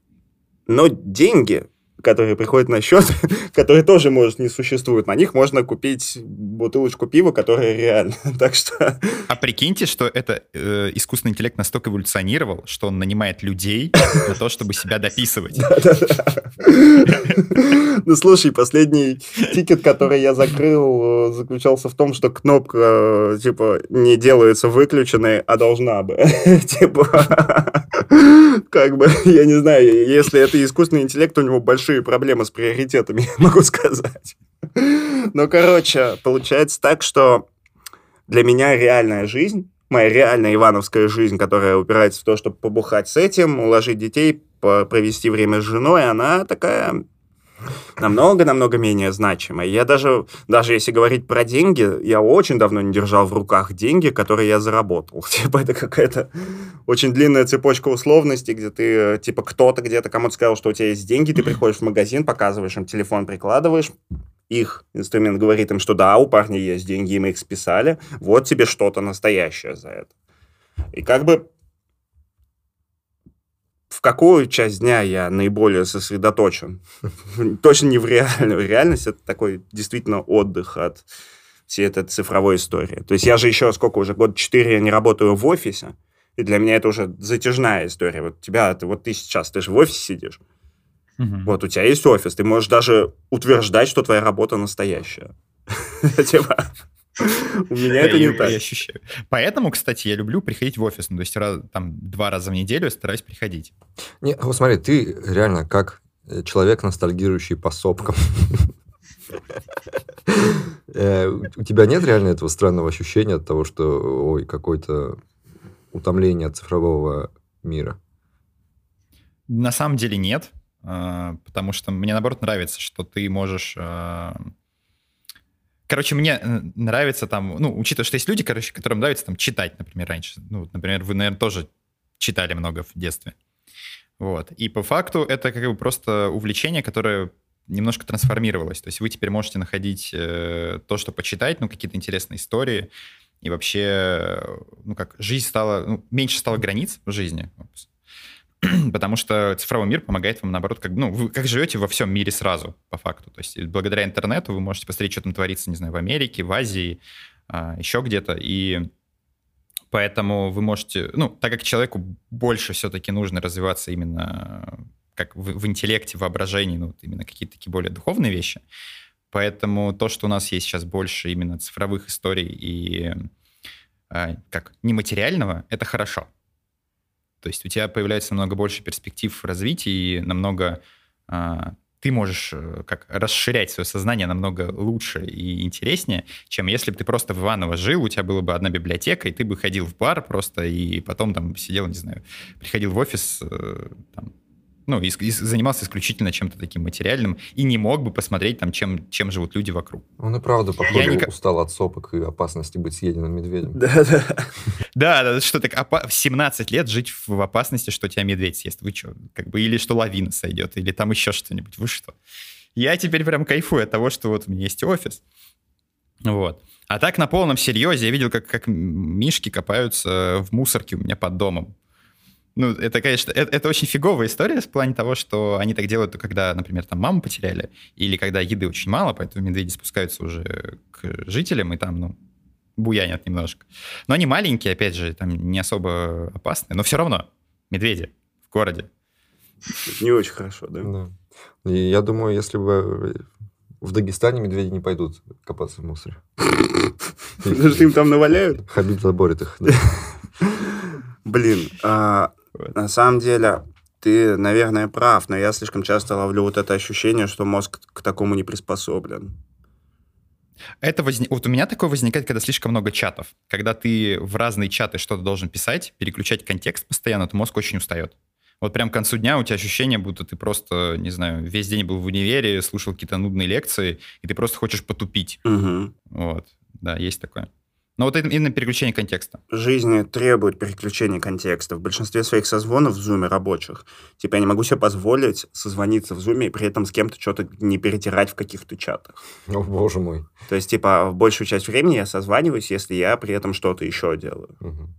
Speaker 3: но деньги, которые приходят на счет, которые тоже, может, не существуют, на них можно купить бутылочку пива, которая реально. Так что,
Speaker 2: А прикиньте, что это э, искусственный интеллект настолько эволюционировал, что он нанимает людей на то, чтобы себя дописывать.
Speaker 3: ну, слушай, последний тикет, который я закрыл, э, заключался в том, что кнопка, э, типа, не делается выключенной, а должна бы. Типа, как бы, я не знаю, если это искусственный интеллект, у него большие проблемы с приоритетами, могу сказать. Ну, короче, получается так, что для меня реальная жизнь, моя реальная ивановская жизнь, которая упирается в то, чтобы побухать с этим, уложить детей, провести время с женой, она такая намного-намного менее значимая. Я даже, даже если говорить про деньги, я очень давно не держал в руках деньги, которые я заработал. Типа это какая-то очень длинная цепочка условностей, где ты, типа, кто-то где-то кому-то сказал, что у тебя есть деньги, ты приходишь в магазин, показываешь им телефон, прикладываешь, их инструмент говорит им, что да, у парня есть деньги, и мы их списали, вот тебе что-то настоящее за это. И как бы в какую часть дня я наиболее сосредоточен? Точно не в реальную. Реальность — это такой действительно отдых от всей этой цифровой истории. То есть я же еще сколько уже, год четыре я не работаю в офисе, и для меня это уже затяжная история. Вот тебя, ты, вот ты сейчас, ты же в офисе сидишь,
Speaker 2: Мгм.
Speaker 3: вот у тебя есть офис, ты можешь даже утверждать, что твоя работа настоящая. У меня это не так.
Speaker 2: я ощущаю. Поэтому, кстати, я люблю приходить в офис. Ну, то есть раз- там два раза в неделю стараюсь приходить.
Speaker 1: Не, вот смотри, ты реально как э, человек, ностальгирующий по сопкам. Э, У тебя нет реально этого странного ощущения от того, что, ой, какое-то утомление от цифрового мира?
Speaker 2: На самом деле нет, а, потому что мне, наоборот, нравится, что ты можешь... Короче, мне э, нравится там, ну, учитывая, что есть люди, короче, которым нравится там читать, например, раньше. Ну, например, вы, наверное, тоже читали много в детстве. Вот. И по факту это как бы просто увлечение, которое немножко трансформировалось. То есть вы теперь можете находить э, то, что почитать, ну, какие-то интересные истории. И вообще, э, ну, как жизнь стала... Ну, меньше стало границ в жизни. Потому что цифровой мир помогает вам, наоборот, как, ну, вы как живете во всем мире сразу, по факту. То есть благодаря интернету вы можете посмотреть, что там творится, не знаю, в Америке, в Азии, а, еще где-то. И поэтому вы можете... Ну, так как человеку больше все-таки нужно развиваться именно как в, в интеллекте, воображении, ну, именно какие-то такие более духовные вещи. Поэтому то, что у нас есть сейчас больше именно цифровых историй и а, как нематериального, это хорошо. То есть у тебя появляется намного больше перспектив развития и намного а, ты можешь э, как расширять свое сознание намного лучше и интереснее, чем если бы ты просто в Иваново жил, у тебя была бы одна библиотека, и ты бы ходил в бар просто, и потом там сидел, не знаю, приходил в офис, э, там, ну, и, и занимался исключительно чем-то таким материальным и не мог бы посмотреть там, чем, чем живут люди вокруг.
Speaker 1: Он и правда, походу,
Speaker 2: Я не...
Speaker 1: устал от сопок и опасности быть съеденным медведем.
Speaker 3: Да-да.
Speaker 2: Да, да, что так в 17 лет жить в опасности, что тебя медведь съест. Вы что? Как бы, или что лавина сойдет, или там еще что-нибудь. Вы что? Я теперь прям кайфую от того, что вот у меня есть офис. Вот. А так на полном серьезе я видел, как, как мишки копаются в мусорке у меня под домом. Ну, это, конечно, это, это очень фиговая история в плане того, что они так делают, когда, например, там маму потеряли, или когда еды очень мало, поэтому медведи спускаются уже к жителям, и там, ну, буянят немножко. Но они маленькие, опять же, там не особо опасные, но все равно медведи в городе.
Speaker 3: Не очень хорошо, да?
Speaker 1: Да. И я думаю, если бы в Дагестане медведи не пойдут копаться в мусоре.
Speaker 3: Потому что им там наваляют?
Speaker 1: Хабиб заборет их.
Speaker 3: Блин, а, на самом деле, ты, наверное, прав, но я слишком часто ловлю вот это ощущение, что мозг к такому не приспособлен.
Speaker 2: Это возник... Вот у меня такое возникает, когда слишком много чатов. Когда ты в разные чаты что-то должен писать, переключать контекст постоянно, то мозг очень устает. Вот прям к концу дня у тебя ощущение, будто ты просто, не знаю, весь день был в универе, слушал какие-то нудные лекции, и ты просто хочешь потупить.
Speaker 3: Угу.
Speaker 2: Вот. Да, есть такое. Но вот это именно переключение контекста.
Speaker 3: Жизнь требует переключения контекста. В большинстве своих созвонов в зуме рабочих. Типа я не могу себе позволить созвониться в зуме и при этом с кем-то что-то не перетирать в каких-то чатах.
Speaker 1: О, боже мой.
Speaker 3: То есть, типа, большую часть времени я созваниваюсь, если я при этом что-то еще делаю.
Speaker 1: Мгм.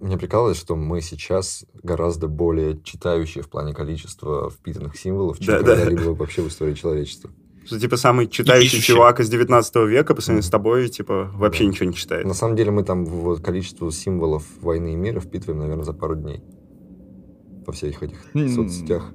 Speaker 1: Мне прикалывает, что мы сейчас гораздо более читающие в плане количества впитанных символов, чем
Speaker 3: Да, да.
Speaker 1: когда-либо вообще в истории человечества.
Speaker 3: Что, типа, самый читающий чувак из 19 века по сравнению с тобой, типа, вообще
Speaker 1: Да.
Speaker 3: ничего не читает.
Speaker 1: На самом деле мы там вот количество символов войны и мира впитываем, наверное, за пару дней. Во всех этих соцсетях.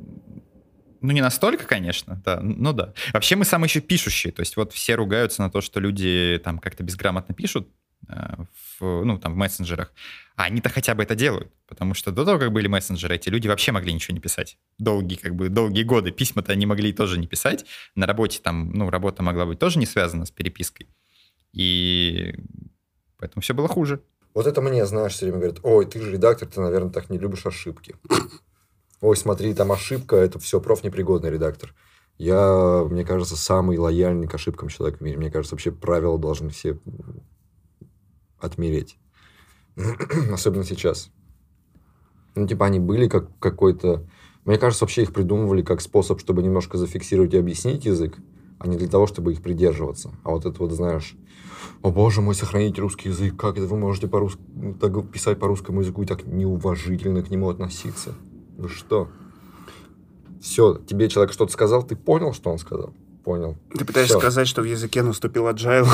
Speaker 2: Ну, не настолько, конечно, да, ну да. Вообще мы самые еще пишущие, то есть вот все ругаются на то, что люди там как-то безграмотно пишут, в, ну, там, в мессенджерах, а они-то хотя бы это делают, потому что до того, как были мессенджеры, эти люди вообще могли ничего не писать. Долгие, как бы, долгие годы письма-то они могли тоже не писать, на работе там, ну, работа могла быть тоже не связана с перепиской, и поэтому все было хуже.
Speaker 1: Вот это мне, знаешь, все время говорят, ой, ты же редактор, ты, наверное, так не любишь ошибки. Ой, смотри, там ошибка, это все профнепригодный редактор. Я, мне кажется, самый лояльный к ошибкам человек в мире. Мне кажется, вообще правила должны все отмереть. Особенно сейчас. Ну, типа, они были как какой-то... Мне кажется, вообще их придумывали как способ, чтобы немножко зафиксировать и объяснить язык, а не для того, чтобы их придерживаться. А вот это вот, знаешь, о боже мой, сохранить русский язык, как это вы можете по так писать по русскому языку и так неуважительно к нему относиться? Вы что? Все, тебе человек что-то сказал, ты понял, что он сказал? Понял.
Speaker 3: Ты пытаешься
Speaker 1: Всё.
Speaker 3: сказать, что в языке наступил agile,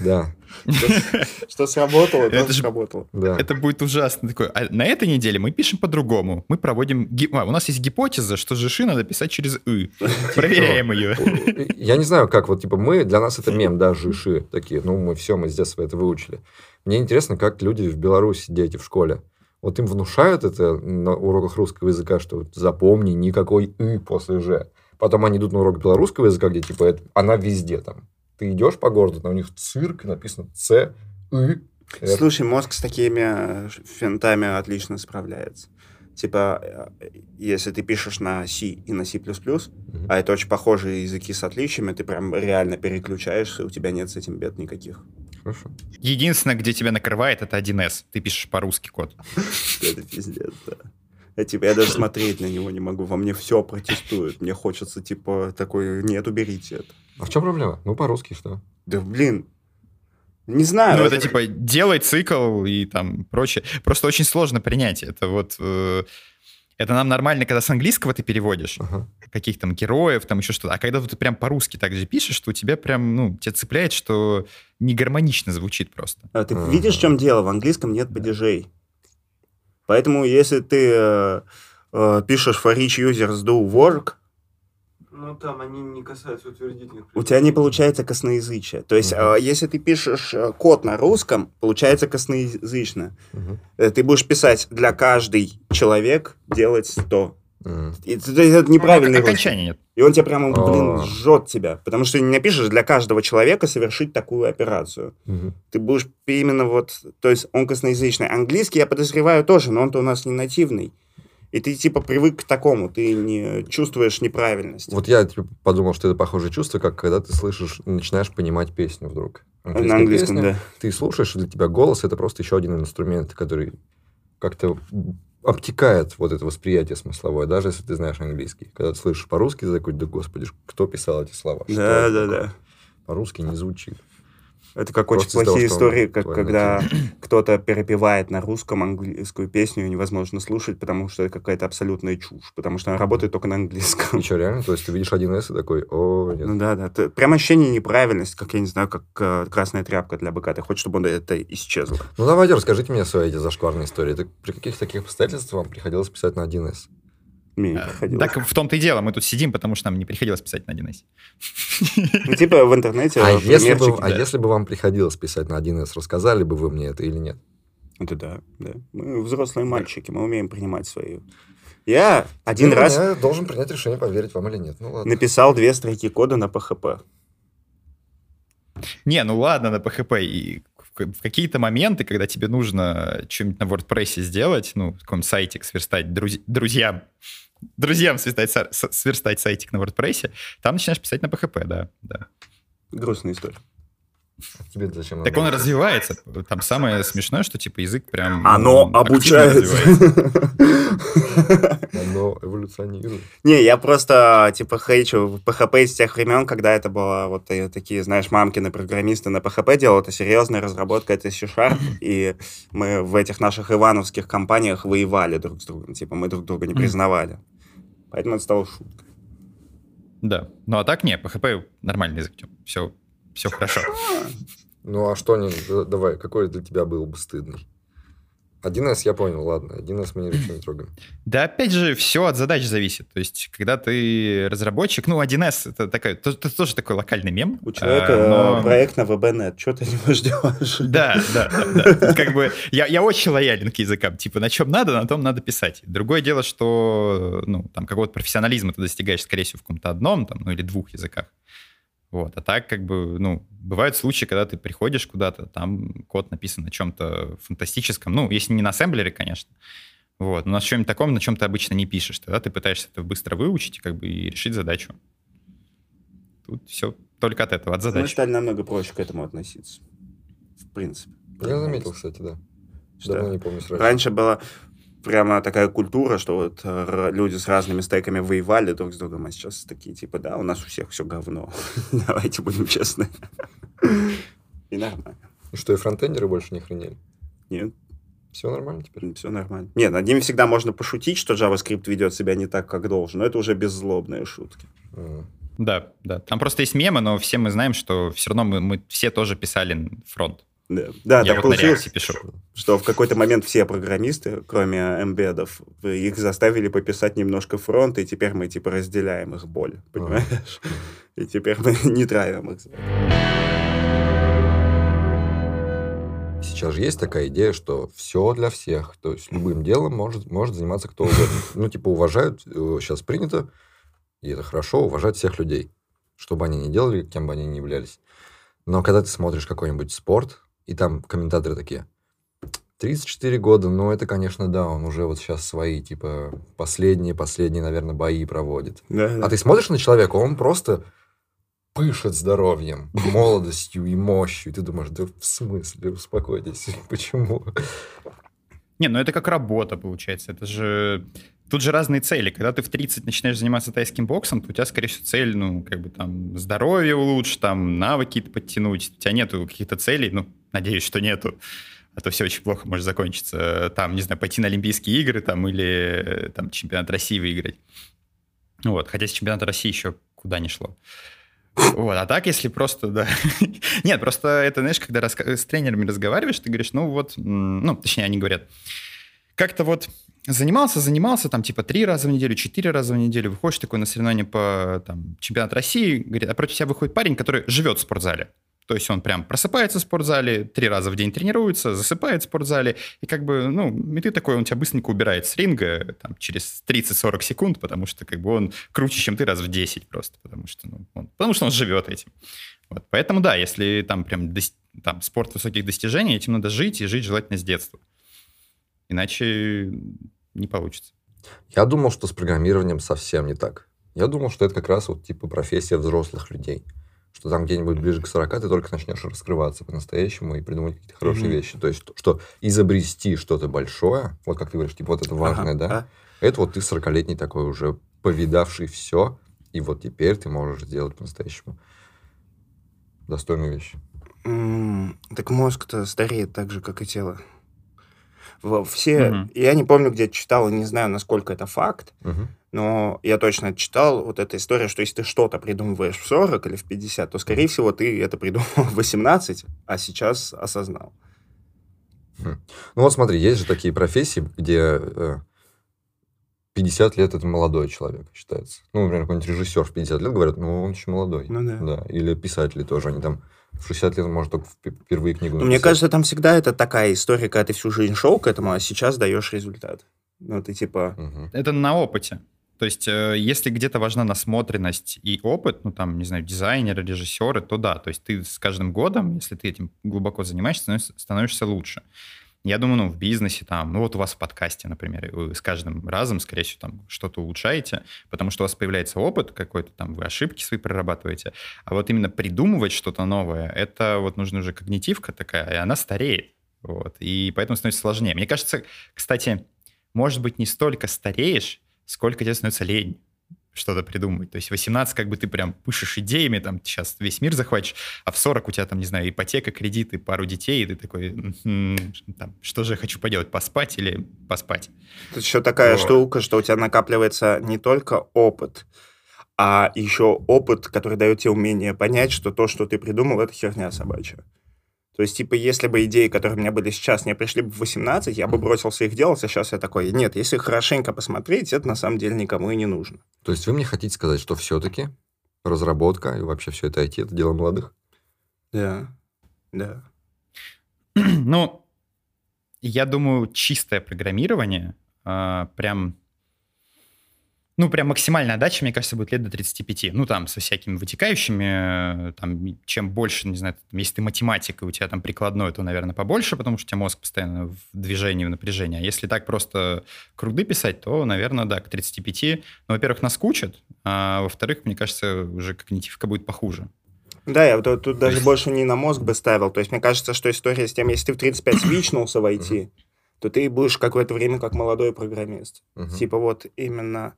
Speaker 1: Да,
Speaker 3: что сработало,
Speaker 2: Это
Speaker 3: то сработало.
Speaker 1: да.
Speaker 2: Это будет ужасно. Такое. А на этой неделе мы пишем по-другому. Мы проводим... а, у нас есть гипотеза, что жиши надо писать через «ы». Проверяем ее.
Speaker 1: Я не знаю, как вот, типа, мы, для нас это мем, да, жиши такие. Ну, мы все, мы с детства это выучили. Мне интересно, как люди в Беларуси, дети в школе, вот им внушают это на уроках русского языка, что запомни, никакой «ы» после «ж». Потом они идут на урок белорусского языка, где, типа, это- она везде там. Ты идешь по городу, там у них цирк, и написано «ц». Это-
Speaker 3: Слушай, мозг с такими э, финтами отлично справляется. Типа, э, если ты пишешь на C и на C++,
Speaker 1: Мгм.
Speaker 3: а это очень похожие языки с отличиями, ты прям реально переключаешься, у тебя нет с этим бед никаких.
Speaker 1: Хорошо.
Speaker 2: Единственное, где тебя накрывает, это 1С. Ты пишешь по-русски код.
Speaker 3: Это пиздец, да. Я, типа, я даже смотреть на него не могу, во мне все протестует. Мне хочется, типа, такой, нет, уберите это.
Speaker 1: А в чем проблема? Ну, по-русски что?
Speaker 3: Да, блин, не знаю.
Speaker 2: Ну, это типа делай цикл и там прочее. Просто очень сложно принять. Это вот... э, Это нам нормально, когда с английского ты переводишь
Speaker 1: Ага.
Speaker 2: каких там героев, там еще что-то. А когда вот ты прям по-русски так же пишешь, что у тебя прям, ну, тебя цепляет, что не гармонично звучит просто.
Speaker 3: А ты
Speaker 1: Ага.
Speaker 3: видишь, в чем дело? В английском нет падежей. Поэтому, если ты э, э, пишешь for each users do work,
Speaker 5: Ну, там они не касаются утвердительных.
Speaker 3: У тебя не получается косноязычие. То есть, э, если ты пишешь э, код на русском, получается косноязычно. Э, Ты будешь писать для каждый человек делать то.
Speaker 1: Мгм.
Speaker 3: И это, это неправильный русский.
Speaker 2: Окончания нет.
Speaker 3: И он тебя прямо, блин, жжет тебя. Потому что ты не напишешь для каждого человека совершить такую операцию.
Speaker 1: Мгм.
Speaker 3: Ты будешь именно вот... То есть он косноязычный. Английский, я подозреваю, тоже, но он-то у нас не нативный. И ты типа привык к такому, ты не чувствуешь неправильность.
Speaker 1: Вот я типа, подумал, что это похожее чувство, как когда ты слышишь, начинаешь понимать песню вдруг. Английская
Speaker 3: на английском,
Speaker 1: песня,
Speaker 3: да.
Speaker 1: Ты слушаешь, и для тебя голос это просто еще один инструмент, который как-то обтекает вот это восприятие смысловое, даже если ты знаешь английский. Когда ты слышишь по-русски, ты такой, да господи, кто писал эти слова?
Speaker 3: Да, да,
Speaker 1: такое?»
Speaker 3: да.
Speaker 1: По-русски не звучит.
Speaker 3: Это как очень
Speaker 1: Просто из-за
Speaker 3: плохие
Speaker 1: того,
Speaker 3: истории, как когда кто-то перепевает на русском английскую песню, и невозможно слушать, потому что это какая-то абсолютная чушь, потому что она работает только на английском.
Speaker 1: И что, реально? То есть ты видишь один с и такой, о, нет.
Speaker 3: Ну да, да. Ты- прям ощущение неправильности, как, я не знаю, как э, красная тряпка для быка. Ты хочешь, чтобы он это исчезло.
Speaker 1: Ну давайте, расскажите мне свои эти зашкварные истории. Это при каких таких обстоятельствах вам приходилось писать на 1С?
Speaker 3: Мне не
Speaker 2: А,
Speaker 3: приходилось.
Speaker 2: Так в том-то и дело, мы тут сидим, потому что нам не приходилось писать на 1С.
Speaker 3: Ну, типа в интернете
Speaker 1: А если, бы, а если бы вам приходилось писать на 1С, рассказали бы вы мне это или нет?
Speaker 3: Это да, да. Мы взрослые мальчики, мы умеем принимать свои. Я один
Speaker 1: Ну,
Speaker 3: раз
Speaker 1: Я должен принять решение, поверить вам или нет. Ну ладно.
Speaker 3: написал две строки кода на PHP.
Speaker 2: Не, ну ладно, на PHP. И в в какие-то моменты, когда тебе нужно что-нибудь на WordPress сделать, ну, какой-нибудь сайтик сверстать друз- друзьям, друзьям сверстать, сверстать сайтик на WordPress, там начинаешь писать на PHP, да. да.
Speaker 3: Грустная история.
Speaker 1: А Тебе зачем
Speaker 2: Так он развивается. Там самое смешное, что типа язык прям...
Speaker 3: Оно
Speaker 2: ну, активно
Speaker 3: обучается.
Speaker 1: Оно эволюционирует.
Speaker 3: Не, я просто, типа, хейчу PHP из тех времен, когда это было вот э, такие, знаешь, мамкины программисты на PHP делал, это серьезная разработка, это C-Sharp, и мы в этих наших ивановских компаниях воевали друг с другом, типа, мы друг друга не признавали. Поэтому это стало шуткой.
Speaker 2: Да. Ну а так не, PHP нормальный язык. Все, все хорошо.
Speaker 1: Ну а что не... да- Давай, какой для тебя был бы стыдный? 1С я понял, ладно. 1С мы ничего не трогаем.
Speaker 2: Да, опять же, все от задач зависит. То есть, когда ты разработчик, ну, 1С это, такая, то- это тоже такой локальный мем.
Speaker 3: У человека
Speaker 2: а, но-
Speaker 3: проект на VB.net, что ты не ждешь?
Speaker 2: Да, да, да, Как бы я, я очень лоялен к языкам. Типа, на чем надо, на том надо писать. Другое дело, что ну, там какого-то профессионализма ты достигаешь, скорее всего, в каком-то одном там, ну, или двух языках. Вот. А так, как бы, ну, бывают случаи, когда ты приходишь куда-то, там код написан на чем-то фантастическом. Ну, если не на ассемблере, конечно. Вот. Но на чем-нибудь таком, на чем ты обычно не пишешь. Тогда ты пытаешься это быстро выучить и как бы и решить задачу. Тут все только от этого, от
Speaker 3: Мы
Speaker 2: задач.
Speaker 3: стали намного проще к этому относиться. В принципе.
Speaker 1: Я заметил, кстати, да.
Speaker 3: Что?
Speaker 1: Давно не помню сразу.
Speaker 3: Раньше была прямо такая культура, что вот э, люди с разными стейками воевали друг с другом, а сейчас такие типа, да, у нас у всех все говно. Давайте будем честны. И нормально.
Speaker 1: И что, и фронтендеры больше не хренели?
Speaker 3: Нет,
Speaker 1: Все нормально теперь?
Speaker 3: все нормально. Нет, над ними всегда можно пошутить, что JavaScript ведет себя не так, как должен, но это уже беззлобные шутки.
Speaker 2: Да, да. Там просто есть мемы, но все мы знаем, что все равно мы, мы все тоже писали фронт.
Speaker 3: Да, да
Speaker 2: Я
Speaker 3: так
Speaker 2: вот
Speaker 3: получилось,
Speaker 2: пишу.
Speaker 3: что в какой-то момент все программисты, кроме эмбедов, их заставили пописать немножко фронт, и теперь мы типа разделяем их боль, понимаешь? И теперь мы не травим их.
Speaker 1: Сейчас же есть такая идея, что все для всех. То есть любым делом может, может заниматься кто угодно. Ну, типа, уважают, э, сейчас принято, и это хорошо, уважать всех людей. Что бы они ни делали, кем бы они ни являлись. Но когда ты смотришь какой-нибудь спорт, и там комментаторы такие, 34 года, ну, это, конечно, да, он уже вот сейчас свои, типа, последние, последние, наверное, бои проводит.
Speaker 3: Да, да.
Speaker 1: А ты смотришь на человека, он просто пышет здоровьем, молодостью и мощью. И ты думаешь, да в смысле, успокойтесь, почему?
Speaker 2: Не, ну это как работа, получается. Это же... Тут же разные цели. Когда ты в 30 начинаешь заниматься тайским боксом, то у тебя, скорее всего, цель, ну, как бы там здоровье улучшить, там навыки подтянуть. У тебя нету каких-то целей, ну, надеюсь, что нету. А то все очень плохо может закончиться. Там, не знаю, пойти на Олимпийские игры там или э, там чемпионат России выиграть. Вот, хотя с чемпионата России еще куда не шло. Вот, а так, если просто, да. Нет, просто это, знаешь, когда раска- с тренерами разговариваешь, ты говоришь, ну вот, ну, точнее, они говорят, как-то вот занимался, занимался, там, типа, три раза в неделю, четыре раза в неделю, выходишь такой на соревнования по, там, чемпионат России, говорит, а против тебя выходит парень, который живет в спортзале. То есть он прям просыпается в спортзале, три раза в день тренируется, засыпает в спортзале, и как бы, ну, и ты такой, он тебя быстренько убирает с ринга там, через 30-40 секунд, потому что как бы он круче, чем ты раз в 10 просто, потому что, ну, он, потому что он живет этим. Вот. Поэтому да, если там прям там, спорт высоких достижений, этим надо жить, и жить желательно с детства. Иначе не получится.
Speaker 1: Я думал, что с программированием совсем не так. Я думал, что это как раз вот типа профессия взрослых людей. Что там где-нибудь ближе к 40 ты только начнешь раскрываться по-настоящему и придумать какие-то хорошие
Speaker 3: Мгм.
Speaker 1: вещи. То есть, что изобрести что-то большое, вот как ты говоришь, типа вот это важное,
Speaker 3: Ага,
Speaker 1: да,
Speaker 3: а?
Speaker 1: это вот ты 40-летний такой уже повидавший все, и вот теперь ты можешь сделать по-настоящему достойную вещь.
Speaker 3: М, Так мозг-то стареет так же, как и тело. Все,
Speaker 2: Мгм.
Speaker 3: я не помню, где читал, и не знаю, насколько это факт,
Speaker 1: Мгм.
Speaker 3: но я точно читал вот эта история, что если ты что-то придумываешь в 40 или в 50, то, скорее всего, ты это придумал в 18, а сейчас осознал.
Speaker 1: Ну вот смотри, есть же такие профессии, где э, 50 лет это молодой человек считается. Ну, например, какой-нибудь режиссер в 50 лет говорят, ну, он еще молодой.
Speaker 3: Ну да.
Speaker 1: Да. Или писатели тоже, они там в 60 лет, может, только вп- впервые книгу
Speaker 3: Но мне
Speaker 1: написать.
Speaker 3: кажется, там всегда это такая история, когда ты всю жизнь шел к этому, а сейчас даешь результат. Ну, ты типа...
Speaker 1: Мгм.
Speaker 2: Это на опыте. То есть, э, если где-то важна насмотренность и опыт, ну, там, не знаю, дизайнеры, режиссеры, то да. То есть ты с каждым годом, если ты этим глубоко занимаешься, становишься лучше. Я думаю, ну, в бизнесе там, ну, вот у вас в подкасте, например, вы с каждым разом, скорее всего, там что-то улучшаете, потому что у вас появляется опыт какой-то, там, вы ошибки свои прорабатываете. А вот именно придумывать что-то новое, это вот нужна уже когнитивка такая, и она стареет. Вот. И поэтому становится сложнее. Мне кажется, кстати, может быть, не столько стареешь, сколько тебе становится лень что-то придумать. То есть 18 как бы ты прям пышешь идеями, там сейчас весь мир захватишь, а в 40 у тебя там, не знаю, ипотека, кредиты, пару детей, и ты такой, «М, там, что же я хочу поделать, поспать или поспать?
Speaker 3: Тут еще такая
Speaker 1: Вот.
Speaker 3: штука, что у тебя накапливается не только опыт, а еще опыт, который дает тебе умение понять, что то, что ты придумал, это херня собачья. То есть, типа, если бы идеи, которые у меня были сейчас, не пришли бы в 18, я бы бросился их делать, а сейчас я такой, нет, если хорошенько посмотреть, это на самом деле никому и не нужно.
Speaker 1: То есть вы мне хотите сказать, что все-таки разработка и вообще все это IT, это дело молодых?
Speaker 3: Да, да.
Speaker 2: Ну, я думаю, чистое программирование а, прям... Ну, прям максимальная отдача, мне кажется, будет лет до 35. Ну, там, со всякими вытекающими, э, там, чем больше, не знаю, там, если ты математик, и у тебя там прикладной, то, наверное, побольше, потому что у тебя мозг постоянно в движении, в напряжении. А если так просто круды писать, то, наверное, да, к 35. Ну, во-первых, наскучат, а во-вторых, мне кажется, уже когнитивка будет похуже.
Speaker 3: Да, я вот тут, тут даже больше не на мозг бы ставил. То есть, мне кажется, что история с тем, если ты в 35 свичнулся в IT, то ты будешь какое-то время как молодой программист. Типа вот именно...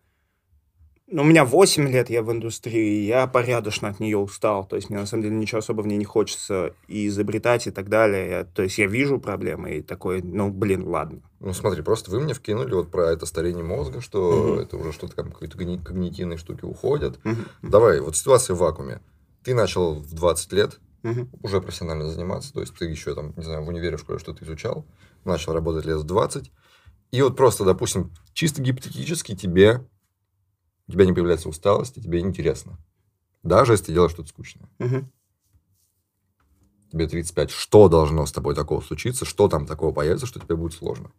Speaker 3: Ну, у меня 8 лет я в индустрии, я порядочно от нее устал. То есть мне на самом деле ничего особо в ней не хочется и изобретать и так далее. Я- то есть я вижу проблемы и такой, ну, блин, ладно.
Speaker 1: Ну, смотри, просто вы мне вкинули вот про это старение мозга, что
Speaker 3: Мгм.
Speaker 1: это уже что-то там, какие-то когни- когнитивные штуки уходят.
Speaker 3: Мгм.
Speaker 1: Давай, вот ситуация в вакууме. Ты начал в 20 лет
Speaker 3: Мгм.
Speaker 1: уже профессионально заниматься, то есть ты еще там, не знаю, в универе, в школе что-то изучал, начал работать лет в 20, и вот просто, допустим, чисто гипотетически тебе, у тебя не появляется усталость, и тебе интересно. Даже если ты делаешь что-то скучное.
Speaker 3: Мгм.
Speaker 1: Тебе 35. Что должно с тобой такого случиться? Что там такого появится, что тебе будет сложно?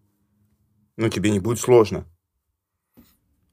Speaker 3: Ну, тебе не будет сложно.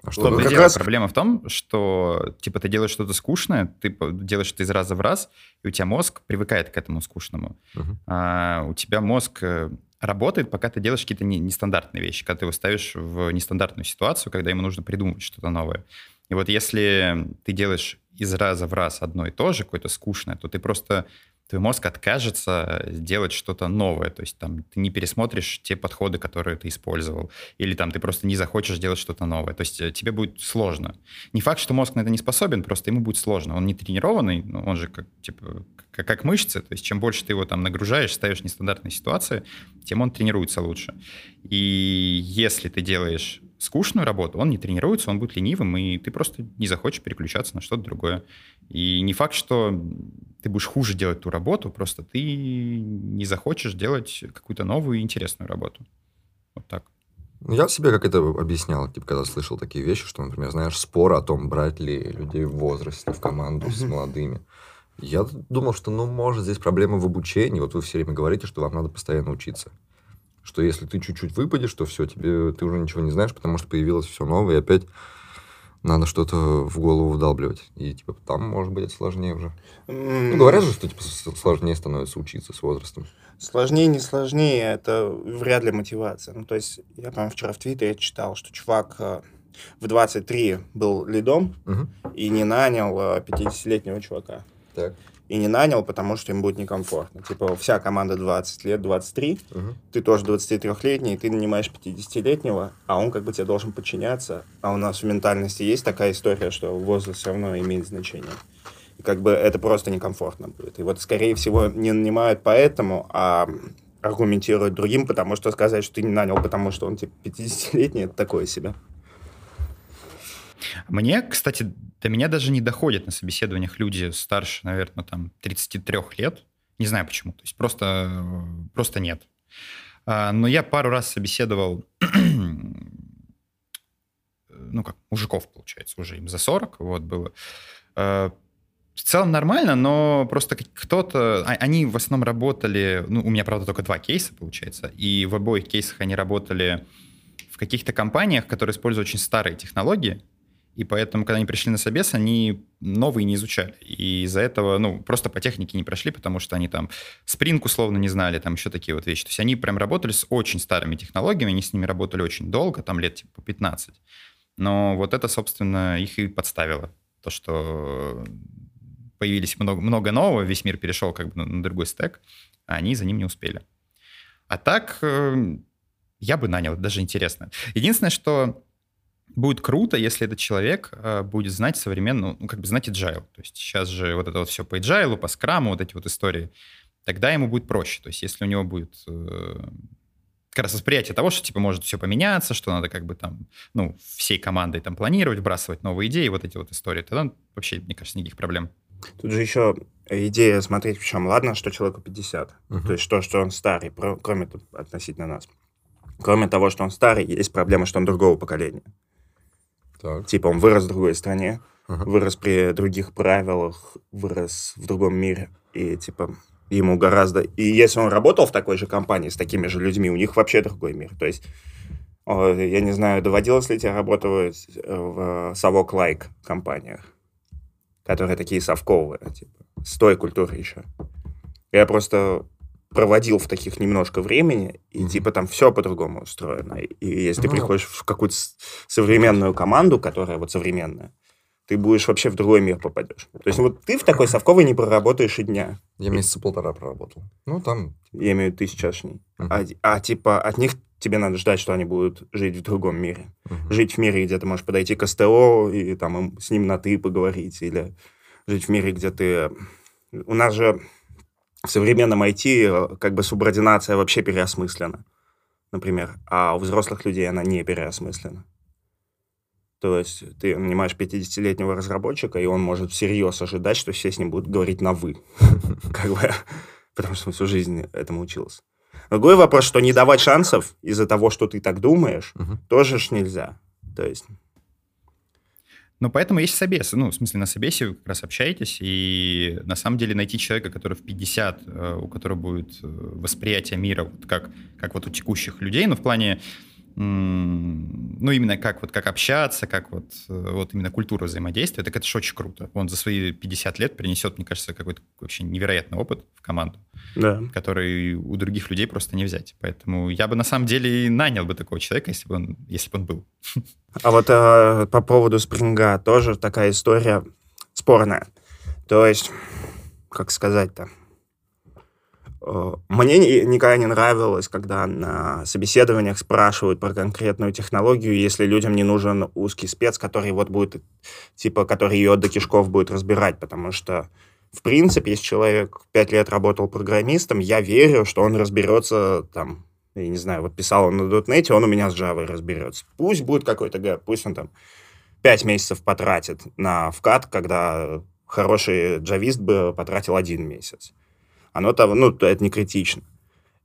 Speaker 1: А
Speaker 2: том-то
Speaker 3: Ну, как
Speaker 2: дело.
Speaker 3: раз-
Speaker 2: Проблема в том, что типа ты делаешь что-то скучное, ты делаешь это из раза в раз, и у тебя мозг привыкает к этому скучному.
Speaker 1: Мгм.
Speaker 2: А у тебя мозг э, работает, пока ты делаешь какие-то не- нестандартные вещи, когда ты его ставишь в нестандартную ситуацию, когда ему нужно придумать что-то новое. И вот если ты делаешь из раза в раз одно и то же, какое-то скучное, то ты просто твой мозг откажется делать что-то новое. То есть там ты не пересмотришь те подходы, которые ты использовал, или там ты просто не захочешь делать что-то новое. То есть э, тебе будет сложно. Не факт, что мозг на это не способен, просто ему будет сложно. Он не тренированный, он же как, типа, как, мышцы. То есть чем больше ты его там нагружаешь, ставишь нестандартные ситуации, тем он тренируется лучше. И если ты делаешь скучную работу, он не тренируется, он будет ленивым, и ты просто не захочешь переключаться на что-то другое. И не факт, что ты будешь хуже делать ту работу, просто ты не захочешь делать какую-то новую и интересную работу. Вот так.
Speaker 1: Ну, я себе как это объяснял, типа, когда слышал такие вещи, что, например, знаешь, спор о том, брать ли людей в возрасте в команду с молодыми. Я думал, что, ну, может, здесь проблема в обучении. Вот вы все время говорите, что вам надо постоянно учиться. Что если ты чуть-чуть выпадешь, то все, тебе ты уже ничего не знаешь, потому что появилось все новое, и опять надо что-то в голову вдалбливать. И, типа, там, может быть, это сложнее уже. Ну, говорят же, что, типа, сложнее становится учиться с возрастом.
Speaker 3: Сложнее, не сложнее, это вряд ли мотивация. Ну, то есть, я, по вчера в Твиттере читал, что чувак э, в 23 был лидом
Speaker 1: Мгм.
Speaker 3: и не нанял э, 50-летнего чувака.
Speaker 1: Так.
Speaker 3: И не нанял, потому что им будет некомфортно. Типа, вся команда 20 лет, 23,
Speaker 1: Мгм.
Speaker 3: ты тоже 23-летний, и ты нанимаешь 50-летнего, а он как бы тебе должен подчиняться. А у нас в ментальности есть такая история, что возраст все равно имеет значение. И как бы это просто некомфортно будет. И вот, скорее всего, не нанимают поэтому, а аргументируют другим, потому что сказать, что ты не нанял, потому что он типа 50-летний, это такое себе.
Speaker 2: Мне, кстати, до меня даже не доходят на собеседованиях люди старше, наверное, там 33 лет. Не знаю почему. То есть просто, просто нет. А, Но я пару раз собеседовал, ну как, мужиков, получается, уже им за 40, вот было. А, В целом нормально, но просто кто-то... а- Они в основном работали... Ну, у меня, правда, только два кейса, получается. И в обоих кейсах они работали в каких-то компаниях, которые используют очень старые технологии, и поэтому, когда они пришли на собес, они новые не изучали. И из-за этого, ну, просто по технике не прошли, потому что они там Spring условно не знали, там еще такие вот вещи. То есть они прям работали с очень старыми технологиями, они с ними работали очень долго, там лет типа 15. Но вот это, собственно, их и подставило. То, что появились много, много нового, весь мир перешел как бы на, другой стек, а они за ним не успели. А так, э, я бы нанял, даже интересно. Единственное, что будет круто, если этот человек э, будет знать современную, ну, как бы знать agile. То есть сейчас же вот это вот все по agile, по скраму, вот эти вот истории. Тогда ему будет проще. То есть если у него будет э, как раз восприятие того, что типа может все поменяться, что надо как бы там, ну, всей командой там планировать, вбрасывать новые идеи, вот эти вот истории, тогда вообще, мне кажется, никаких проблем.
Speaker 3: Тут же еще идея смотреть в чем. Ладно, что человеку 50.
Speaker 1: Мгм.
Speaker 3: То есть то, что он старый, про- кроме относительно нас. Кроме того, что он старый, есть проблема, что он другого поколения.
Speaker 1: Так.
Speaker 3: Типа он вырос в другой стране,
Speaker 1: Ага.
Speaker 3: вырос при других правилах, вырос в другом мире. И типа ему гораздо... И если он работал в такой же компании с такими же людьми, у них вообще другой мир. То есть, я не знаю, доводилось ли тебе работать э, в совок-лайк компаниях, которые такие совковые, типа, с той культурой еще. Я просто проводил в таких немножко времени, и
Speaker 1: Мгм.
Speaker 3: типа там все по-другому устроено. И- если ты
Speaker 1: Ну.
Speaker 3: приходишь в какую-то современную команду, которая вот современная, ты будешь вообще в другой мир попадешь. То есть вот ты в такой совковой не проработаешь и дня.
Speaker 1: Я месяца полтора проработал. Ну, там...
Speaker 3: Я имею в виду тысячашний.
Speaker 1: Мгм.
Speaker 3: А, а типа от них тебе надо ждать, что они будут жить в другом мире.
Speaker 1: Мгм.
Speaker 3: Жить в мире, где ты можешь подойти к СТО и там с ним на «ты» поговорить. Или жить в мире, где ты... У нас же в современном IT э, как бы субординация вообще переосмыслена, например. А у взрослых людей она не переосмыслена. То есть ты нанимаешь 50-летнего разработчика, и он может всерьез ожидать, что все с ним будут говорить на «вы». Как бы, потому что он всю жизнь этому учился. Другой вопрос, что не давать шансов из-за того, что ты так думаешь, тоже ж нельзя. То есть,
Speaker 2: Ну, поэтому есть собес. Ну, в смысле, на собесе вы как раз общаетесь, и на самом деле найти человека, который в 50, э, у которого будет э, восприятие мира вот как, как вот у текущих людей, ну, в плане, ну, именно как вот как общаться, как вот, э, вот именно культура взаимодействия, так это же очень круто. Он за свои 50 лет принесет, мне кажется, какой-то вообще невероятный опыт в команду,
Speaker 3: да.
Speaker 2: который у других людей просто не взять. Поэтому я бы на самом деле и нанял бы такого человека, если бы он, если бы он был.
Speaker 3: А вот э, по поводу спринга тоже такая история спорная. То есть, как сказать-то? Э, Мне ни- никогда не нравилось, когда на собеседованиях спрашивают про конкретную технологию, если людям не нужен узкий спец, который вот будет, типа, который ее до кишков будет разбирать, потому что в принципе, если человек пять лет работал программистом, я верю, что он разберется там, я не знаю, вот писал он на .NET, он у меня с Java разберется. Пусть будет какой-то гэп, пусть он там пять месяцев потратит на вкат, когда хороший джавист бы потратил один месяц. Оно там, ну, это не критично.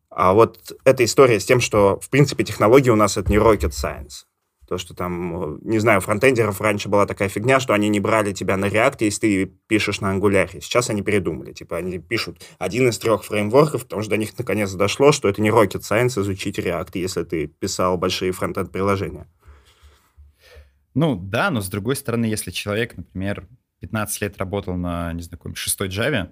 Speaker 3: А вот эта история с тем, что, в принципе, технологии у нас это не rocket science. То, что там, э, не знаю, фронтендеров раньше была такая фигня, что они не брали тебя на React, если ты пишешь на Angular. Сейчас они передумали. Типа, они пишут один из трех фреймворков, потому что до них наконец дошло, что это не rocket science изучить React, если ты писал большие фронтенд-приложения.
Speaker 2: Ну, да, но с другой стороны, если человек, например, 15 лет работал на, не знаю, шестой Java,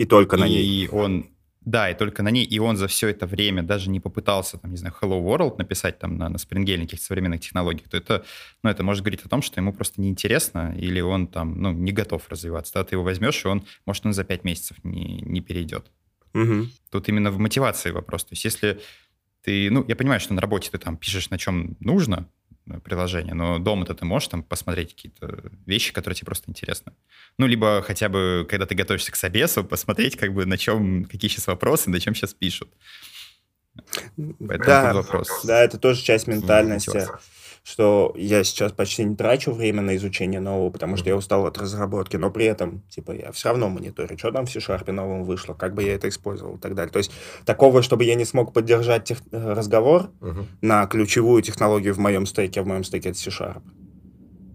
Speaker 3: и только на
Speaker 2: и
Speaker 3: ней.
Speaker 2: И он да, и только на ней, и он за все это время даже не попытался, там, не знаю, Hello World написать там на, на на каких-то современных технологиях, то это, ну, это может говорить о том, что ему просто неинтересно, или он там, ну, не готов развиваться. Да, ты его возьмешь, и он, может, он за пять месяцев не, не перейдет.
Speaker 3: Угу.
Speaker 2: Тут именно в мотивации вопрос. То есть если ты, ну, я понимаю, что на работе ты там пишешь на чем нужно, приложение, но дома-то ты можешь там посмотреть какие-то вещи, которые тебе просто интересны. Ну, либо хотя бы, когда ты готовишься к собесу, посмотреть, как бы, на чем, какие сейчас вопросы, на чем сейчас пишут.
Speaker 3: Поэтому да, вопрос. Да, это тоже часть ментальности. Мотивация что я сейчас почти не трачу время на изучение нового, потому что я устал от разработки, но при этом, типа, я все равно мониторю, что там в C-Sharp новом вышло, как бы я это использовал и так далее. То есть такого, чтобы я не смог поддержать тех... Э, разговор uh-huh. на ключевую технологию в моем стеке, в моем стеке это C-Sharp.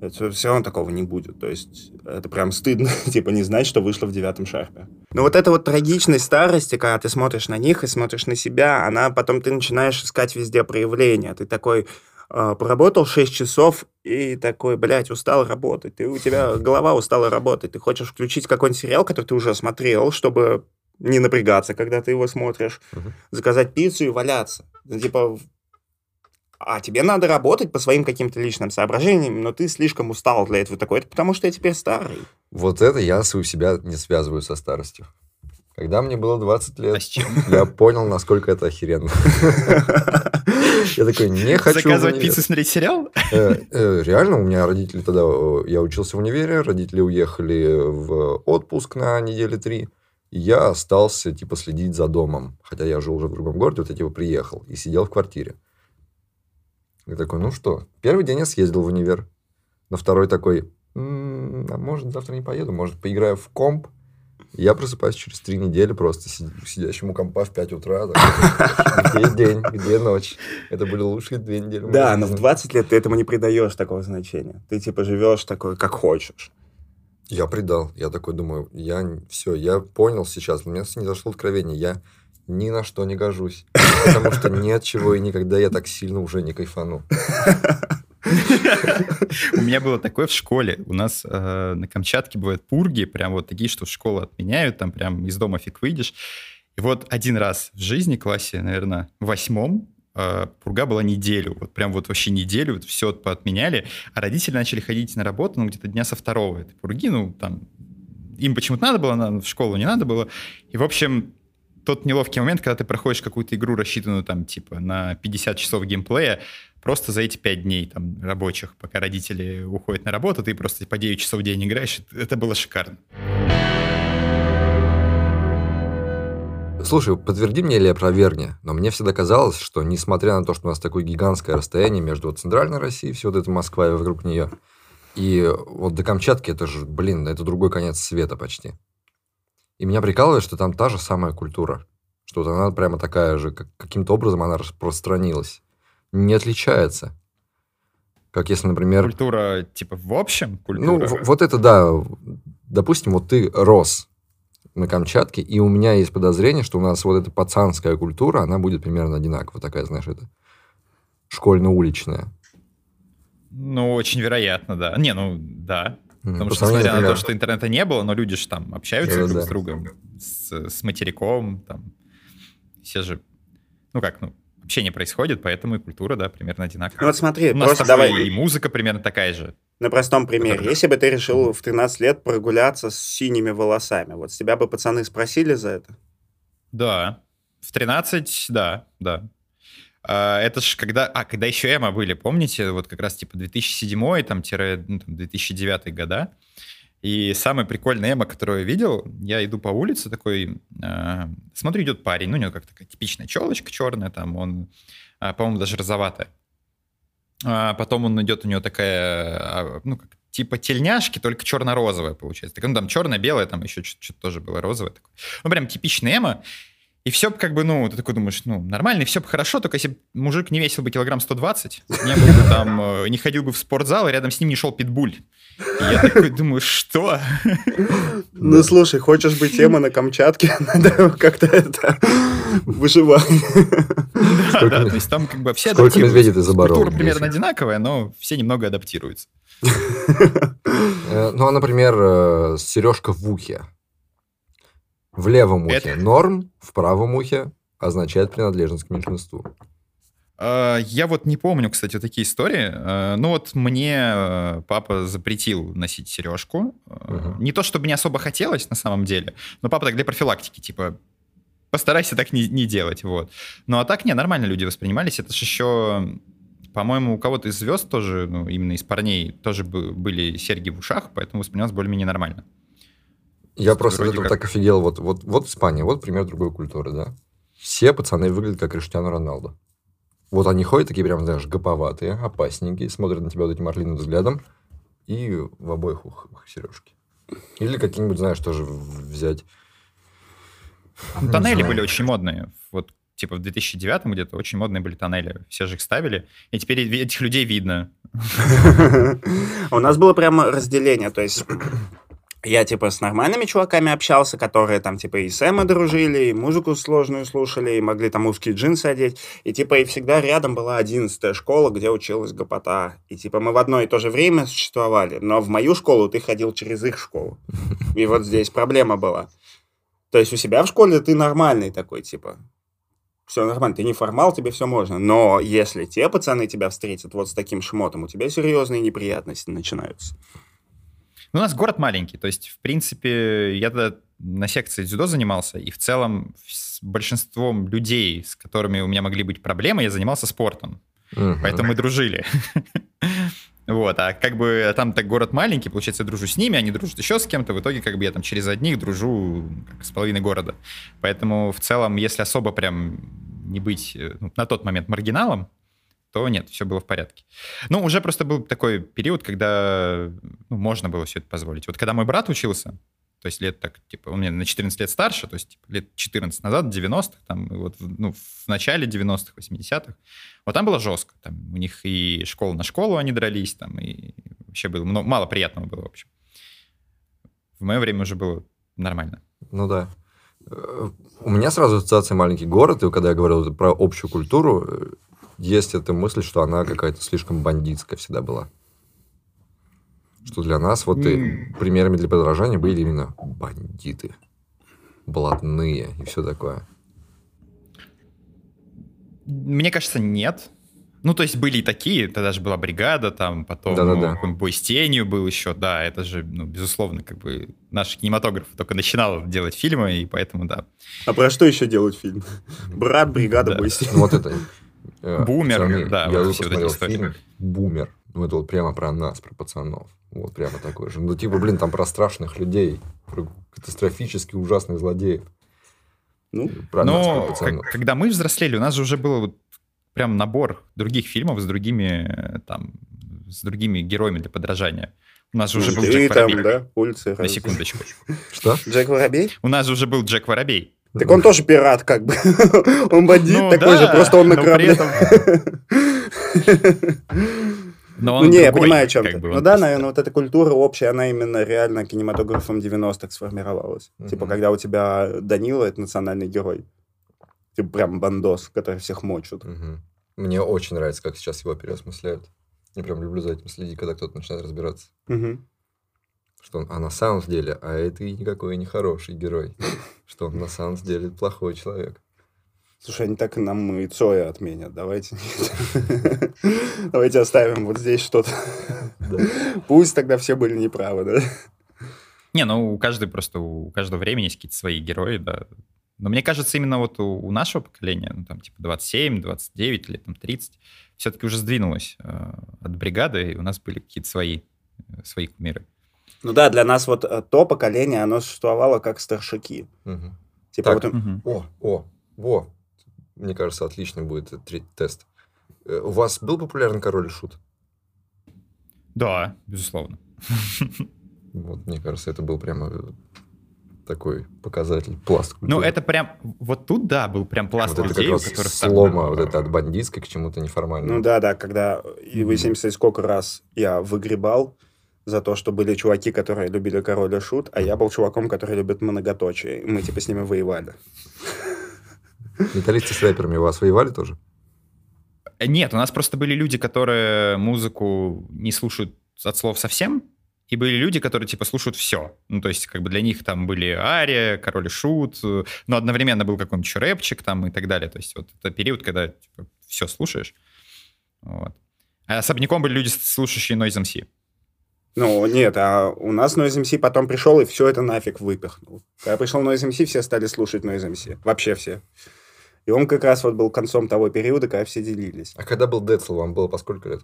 Speaker 3: Это все равно такого не будет. То есть это прям стыдно, типа, не знать, что вышло в девятом шарпе. Но вот эта вот трагичность старости, когда ты смотришь на них и смотришь на себя, она потом ты начинаешь искать везде проявления. Ты такой, а, поработал 6 часов и такой, блядь, устал работать. Ты, у тебя голова устала работать. Ты хочешь включить какой-нибудь сериал, который ты уже смотрел, чтобы не напрягаться, когда ты его смотришь, uh-huh. заказать пиццу и валяться. Ну, типа, а тебе надо работать по своим каким-то личным соображениям, но ты слишком устал для этого такой. Это потому что я теперь старый.
Speaker 1: Вот это я у себя не связываю со старостью. Когда мне было 20 лет, а я понял, насколько это охеренно. Я такой, не хочу...
Speaker 2: Заказывать пиццу, смотреть сериал? Э,
Speaker 1: э, реально, у меня родители тогда... Я учился в универе, родители уехали в отпуск на недели три. И я остался, типа, следить за домом. Хотя я жил уже в другом городе, вот я, типа, приехал и сидел в квартире. Я такой, ну что, первый день я съездил в универ. На второй такой, а может, завтра не поеду, может, поиграю в комп. Я просыпаюсь через три недели просто сидящему компа в 5 утра. Где день, где ночь. Это были лучшие две недели.
Speaker 3: Да, но в 20 лет ты этому не придаешь такого значения. Ты типа живешь такой, как хочешь.
Speaker 1: Я придал. Я такой думаю, я все, я понял сейчас, у меня не зашло откровение. Я ни на что не гожусь. Потому что ни от чего и никогда я так сильно уже не кайфану.
Speaker 2: У меня было такое в школе. У нас э, на Камчатке бывают пурги, прям вот такие, что в школу отменяют, там прям из дома фиг выйдешь. И вот один раз в жизни, классе, наверное, восьмом, э, пурга была неделю. Вот прям вот вообще неделю, вот все поотменяли. А родители начали ходить на работу, ну, где-то дня со второго этой пурги, ну, там, им почему-то надо было, в школу не надо было. И, в общем, тот неловкий момент, когда ты проходишь какую-то игру, рассчитанную там, типа, на 50 часов геймплея, просто за эти пять дней там рабочих, пока родители уходят на работу, ты просто по 9 часов в день играешь. Это было шикарно.
Speaker 1: Слушай, подтверди мне или опровергни, но мне всегда казалось, что несмотря на то, что у нас такое гигантское расстояние между центральной Россией, все вот это Москва и вокруг нее, и вот до Камчатки это же, блин, это другой конец света почти. И меня прикалывает, что там та же самая культура, что вот она прямо такая же, как, каким-то образом она распространилась не отличается. Как если, например...
Speaker 2: Культура, типа, в общем?
Speaker 1: Культура? Ну, вот это, да. Допустим, вот ты рос на Камчатке, и у меня есть подозрение, что у нас вот эта пацанская культура, она будет примерно одинаковая, такая, знаешь, это школьно-уличная.
Speaker 2: Ну, очень вероятно, да. Не, ну, да. Потому что, несмотря на то, что интернета не было, но люди же там общаются друг да. с другом, с, с материком, там, все же, ну как, ну, общение происходит, поэтому и культура, да, примерно одинаковая.
Speaker 3: Ну вот смотри,
Speaker 2: У нас просто давай... И музыка примерно такая же.
Speaker 3: На простом примере. Это... Если бы ты решил в 13 лет прогуляться с синими волосами, вот с тебя бы пацаны спросили за это?
Speaker 2: Да. В 13, да, да. А, это ж когда... А, когда еще эмо были, помните? Вот как раз типа 2007 там, ну, там 2009 года. И самый прикольный эмо, который я видел, я иду по улице такой, э, смотрю, идет парень, ну, у него как такая типичная челочка черная, там он, э, по-моему, даже розоватая. А потом он идет, у него такая, а, ну, как типа тельняшки, только черно-розовая получается. Так, ну, там черно-белое, там еще что-то тоже было розовое. Такое. Ну, прям типичный эмо. И все как бы, ну, ты такой думаешь, ну, нормально, и все бы хорошо, только если мужик не весил бы килограмм 120, не был бы там, э, не ходил бы в спортзал, и рядом с ним не шел питбуль. И я такой думаю, что?
Speaker 3: Ну, слушай, хочешь быть тема на Камчатке, надо как-то это выживать.
Speaker 2: Да, да, то есть там как бы все
Speaker 1: сколько
Speaker 2: адаптируются.
Speaker 1: медведей ты заборол
Speaker 2: Культура примерно одинаковая, но все немного адаптируются.
Speaker 1: Э, Ну, а, например, э, сережка в ухе. В левом ухе
Speaker 2: Это-
Speaker 1: норм, в правом ухе означает принадлежность к меньшинству.
Speaker 2: А, Я вот не помню, кстати, такие истории. А, Ну вот мне э, папа запретил носить сережку.
Speaker 1: Мгм.
Speaker 2: Не то, чтобы не особо хотелось на самом деле, но папа так для профилактики, типа, постарайся так не, не делать, вот. Ну а так, не, нормально люди воспринимались. Это же еще, по-моему, у кого-то из звезд тоже, ну, именно из парней, тоже бы- были серьги в ушах, поэтому воспринималось более-менее нормально.
Speaker 1: Я просто от этого
Speaker 2: как-
Speaker 1: так офигел. Вот, вот, вот Испания, вот пример другой культуры, да. Все пацаны выглядят как Криштиану Роналдо. Вот они ходят такие прям, знаешь, гоповатые, опасненькие, смотрят на тебя вот этим орлиным взглядом, и в обоих ухах сережки. Или какие-нибудь, знаешь, тоже взять... Не
Speaker 2: Тоннели были очень модные. Вот типа в 2009 где-то очень модные были тоннели. Все же их ставили. И теперь этих людей видно.
Speaker 3: У нас было прямо разделение, то есть я, типа, с нормальными чуваками общался, которые там, типа, и Сэма дружили, и музыку сложную слушали, и могли там узкие джинсы одеть. И, типа, и всегда рядом была одиннадцатая школа, где училась гопота. И, типа, мы в одно и то же время существовали. Но в мою школу ты ходил через их школу. И вот здесь проблема была. То есть у себя в школе ты нормальный такой, типа, все нормально, ты не формал, тебе все можно. Но если те пацаны тебя встретят вот с таким шмотом, у тебя серьезные неприятности начинаются.
Speaker 2: Ну, у нас город маленький, то есть, в принципе, я тогда на секции дзюдо занимался, и в целом с большинством людей, с которыми у меня могли быть проблемы, я занимался спортом,
Speaker 1: Мгм.
Speaker 2: поэтому мы дружили. Вот, а как бы там так город маленький, получается, я дружу с ними, они дружат еще с кем-то, в итоге как бы я там через одних дружу как с половиной города. Поэтому в целом, если особо прям не быть э, ну, на тот момент маргиналом, то нет, все было в порядке. Ну, уже просто был такой период, когда ну, можно было все это позволить. Вот когда мой брат учился, то есть лет так, типа, он мне на 14 лет старше, то есть типа, лет 14 назад, 90-х, там, вот, ну, в начале 90-х, 80-х, вот там было жестко. Там у них и школа на школу они дрались, там, и вообще было много, мало приятного было, в общем. В мое время уже было нормально.
Speaker 1: Ну да. Э, У меня сразу ассоциация маленький город, и когда я говорил про общую культуру, э, есть эта мысль, что она какая-то слишком бандитская всегда была. Что для нас вот и примерами для подражания были именно бандиты, блатные и все такое.
Speaker 2: Мне кажется, нет. Ну, то есть были и такие, тогда же была бригада, там потом
Speaker 1: Да-да-да.
Speaker 2: ну, бой с тенью был еще, да, это же, ну, безусловно, как бы наш кинематограф только начинал делать фильмы, и поэтому, да.
Speaker 3: А про что еще делать фильм? Брат, бригада,
Speaker 2: Да.
Speaker 3: бой с-
Speaker 1: Ну, вот это... э,
Speaker 2: Бумер,
Speaker 1: пацаны,
Speaker 2: да,
Speaker 1: я
Speaker 2: вот истории.
Speaker 1: фильм «Бумер». Ну, это вот прямо про нас, про пацанов. Вот прямо такой же. Ну, типа, блин, там про страшных людей, про катастрофически ужасных злодеев.
Speaker 3: Ну,
Speaker 1: Про нас, про
Speaker 2: Но
Speaker 1: пацанов.
Speaker 2: как- когда мы взрослели, у нас же уже был вот прям набор других фильмов с другими, там, с другими героями для подражания. У нас же уже был
Speaker 3: ты
Speaker 2: Джек
Speaker 3: там,
Speaker 2: Воробей.
Speaker 3: да, улицы.
Speaker 2: На секундочку.
Speaker 1: Что?
Speaker 3: Джек Воробей?
Speaker 2: У нас же уже был Джек Воробей.
Speaker 3: Так он тоже пират, как бы. Он бандит
Speaker 2: Ну
Speaker 3: такой
Speaker 2: да,
Speaker 3: же, просто он на корабле.
Speaker 2: Но
Speaker 3: Ну
Speaker 2: он
Speaker 3: не, я
Speaker 2: другой,
Speaker 3: понимаю, о чем ты.
Speaker 2: бы,
Speaker 3: Ну да,
Speaker 2: просто-
Speaker 3: наверное, вот эта культура общая, она именно реально кинематографом 90-х сформировалась. Типа,
Speaker 1: Мгм.
Speaker 3: когда у тебя Данила — это национальный герой. Типа, прям бандос, который всех мочут.
Speaker 1: Мгм. Мне очень нравится, как сейчас его переосмысляют. Я прям люблю за этим следить, когда кто-то начинает разбираться.
Speaker 3: Мгм.
Speaker 1: Что он, а на самом деле, а это и никакой не хороший герой. Что он на самом деле плохой человек.
Speaker 3: Слушай, они так и нам и Цоя отменят. Давайте. Давайте оставим вот здесь что-то. Пусть тогда все были неправы, да?
Speaker 2: Не, ну у каждой просто, у каждого времени есть какие-то свои герои, да. Но мне кажется, именно вот у, у нашего поколения, ну там типа 27, 29 или там 30, все-таки уже сдвинулось э, от бригады, и у нас были какие-то свои, э, свои кумиры.
Speaker 3: Ну да, для нас вот э, то поколение, оно существовало как старшаки.
Speaker 1: Мгм.
Speaker 3: Типа
Speaker 1: Так.
Speaker 3: вот
Speaker 2: Мгм.
Speaker 1: О, о, во. Мне кажется, отличный будет этот третий тест. Э, У вас был популярный король и шут?
Speaker 2: Да, безусловно.
Speaker 1: Вот, мне кажется, это был прямо... э, такой показатель, пласт
Speaker 2: Ну,
Speaker 1: культуры.
Speaker 2: это прям... Вот тут, да, был прям пласт
Speaker 1: вот это как
Speaker 2: людей,
Speaker 1: раз слома
Speaker 2: э,
Speaker 1: вот это от бандитской к чему-то неформальному.
Speaker 3: Ну да, да, когда и вы 70 сколько раз я выгребал за то, что были чуваки, которые любили король и шут, а я был чуваком, который любит многоточие. Мы типа с ними воевали.
Speaker 1: Металлисты с рэперами у вас воевали тоже?
Speaker 2: Нет, у нас просто были люди, которые музыку не слушают от слов совсем, и были люди, которые, типа, слушают все. Ну, то есть, как бы для них там были Ария, Король и Шут, э, но одновременно был какой-нибудь еще рэпчик там и так далее. То есть, вот это период, когда типа, все слушаешь. Вот. А особняком были люди, слушающие Noise MC.
Speaker 3: Ну, нет, а у нас Noise MC потом пришел и все это нафиг выпихнул. Когда пришел Noise MC, все стали слушать Noise MC. Вообще все. И он как раз вот был концом того периода, когда все делились.
Speaker 1: А когда был Децл, вам было по сколько лет?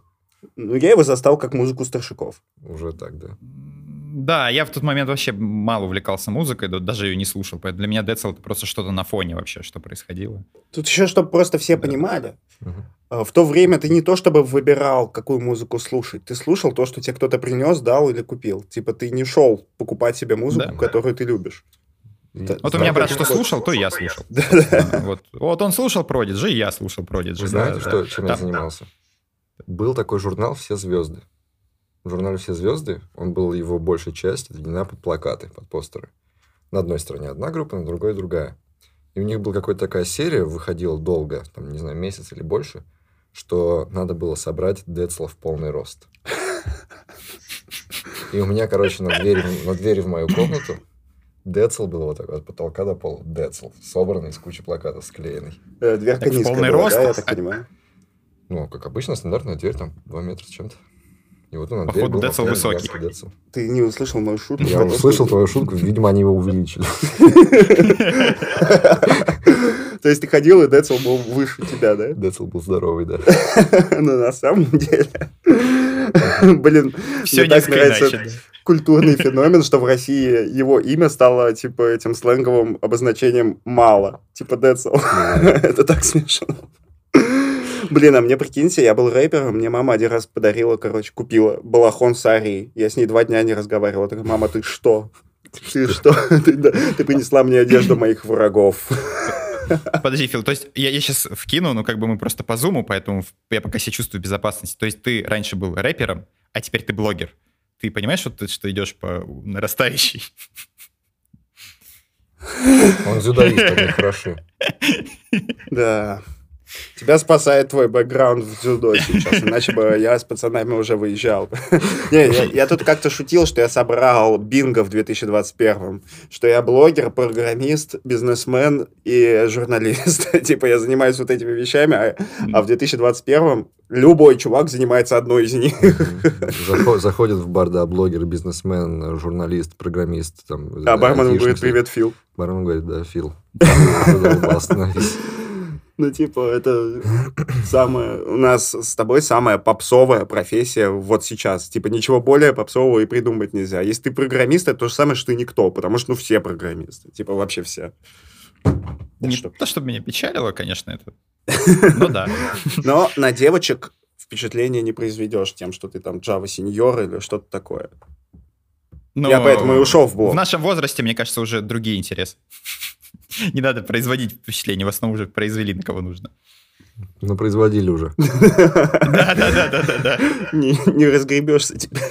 Speaker 3: Ну, я его застал как музыку старшиков.
Speaker 1: Уже так, да.
Speaker 2: Да, я в тот момент вообще мало увлекался музыкой, да, даже ее не слушал. Поэтому для меня Децл это просто что-то на фоне вообще, что происходило.
Speaker 3: Тут еще, чтобы просто все
Speaker 2: Да.
Speaker 3: понимали.
Speaker 1: Мгм.
Speaker 3: А, В то время ты не то чтобы выбирал, какую музыку слушать, ты слушал то, что тебе кто-то принес, дал или купил. Типа ты не шел покупать себе музыку,
Speaker 2: Да.
Speaker 3: которую ты любишь.
Speaker 1: И
Speaker 3: Вот
Speaker 2: Вот у меня брат что слушал, то и я слушал.
Speaker 3: Да-да.
Speaker 2: А, Вот, вот он слушал Продиджи, и я слушал Продиджи.
Speaker 1: Вы знаете, что, чем я занимался? Был такой журнал «Все звезды». В журнале «Все звезды» он был, его большая часть отведена под плакаты, под постеры. На одной стороне одна группа, на другой другая. И у них была какая-то такая серия, выходила долго, там, не знаю, месяц или больше, что надо было собрать Децла в полный рост. И у меня, короче, на двери, на двери в мою комнату Децл был вот такой, от потолка до пола. Децл, собранный из кучи плакатов, склеенный.
Speaker 3: Э, Дверка
Speaker 2: Так
Speaker 3: низкая
Speaker 2: полный
Speaker 3: была,
Speaker 2: рост?
Speaker 3: да, я так понимаю.
Speaker 1: Ну, как обычно, стандартная дверь, там, 2 метра с чем-то. И вот он на
Speaker 2: Походу,
Speaker 1: дверь был
Speaker 2: Децл высокий.
Speaker 1: Децл.
Speaker 3: Ты не услышал мою шутку?
Speaker 1: Я услышал твою шутку, видимо, они его увеличили.
Speaker 3: То есть ты ходил, и Децл был выше тебя, да?
Speaker 1: Децл был здоровый, да.
Speaker 3: Но на самом деле... Блин, мне так нравится культурный феномен, что в России его имя стало, типа, этим сленговым обозначением «мало». Типа Децл. Это так смешно. Блин, а мне прикиньте, я был рэпером, мне мама один раз подарила, короче, купила балахон с Арией. Я с ней два дня не разговаривал. Такая, мама, ты что? Ты что? Ты, да, ты принесла мне одежду моих врагов.
Speaker 2: Подожди, Фил, то есть я, я сейчас вкину, ну как бы мы просто по зуму, поэтому я пока себя чувствую в безопасности. То есть ты раньше был рэпером, а теперь ты блогер. Ты понимаешь, что ты что идешь по нарастающей?
Speaker 1: Он дзюдоист, они хороши.
Speaker 3: Да. Тебя спасает твой бэкграунд в дзюдо сейчас, иначе бы я с пацанами уже выезжал. Не, я, я тут как-то шутил, что я собрал бинго в 2021, что я блогер, программист, бизнесмен и журналист. Типа я занимаюсь вот этими вещами, а, а в 2021 любой чувак занимается одной из них.
Speaker 1: Захо- Заходит в бар, да, блогер, бизнесмен, журналист, программист. Там,
Speaker 3: А бармен говорит, привет, Фил.
Speaker 1: Бармен говорит, да, Фил.
Speaker 3: Ну, типа, это самое... У нас с тобой самая попсовая профессия вот сейчас. Типа, ничего более попсового и придумать нельзя. Если ты программист, это то же самое, что ты никто, потому что, ну, все программисты. Типа, вообще все.
Speaker 2: Не
Speaker 3: что?
Speaker 2: то, чтобы меня печалило, конечно, это. Ну да.
Speaker 3: Но на девочек впечатление не произведешь тем, что ты там Java сеньор или что-то такое.
Speaker 2: Но
Speaker 3: Я поэтому и ушел в блог.
Speaker 2: В нашем возрасте, мне кажется, уже другие интересы. Не надо производить впечатление, в основном уже произвели на кого нужно.
Speaker 1: Ну, производили уже.
Speaker 2: Да, да, да, да, да,
Speaker 3: не разгребешься теперь.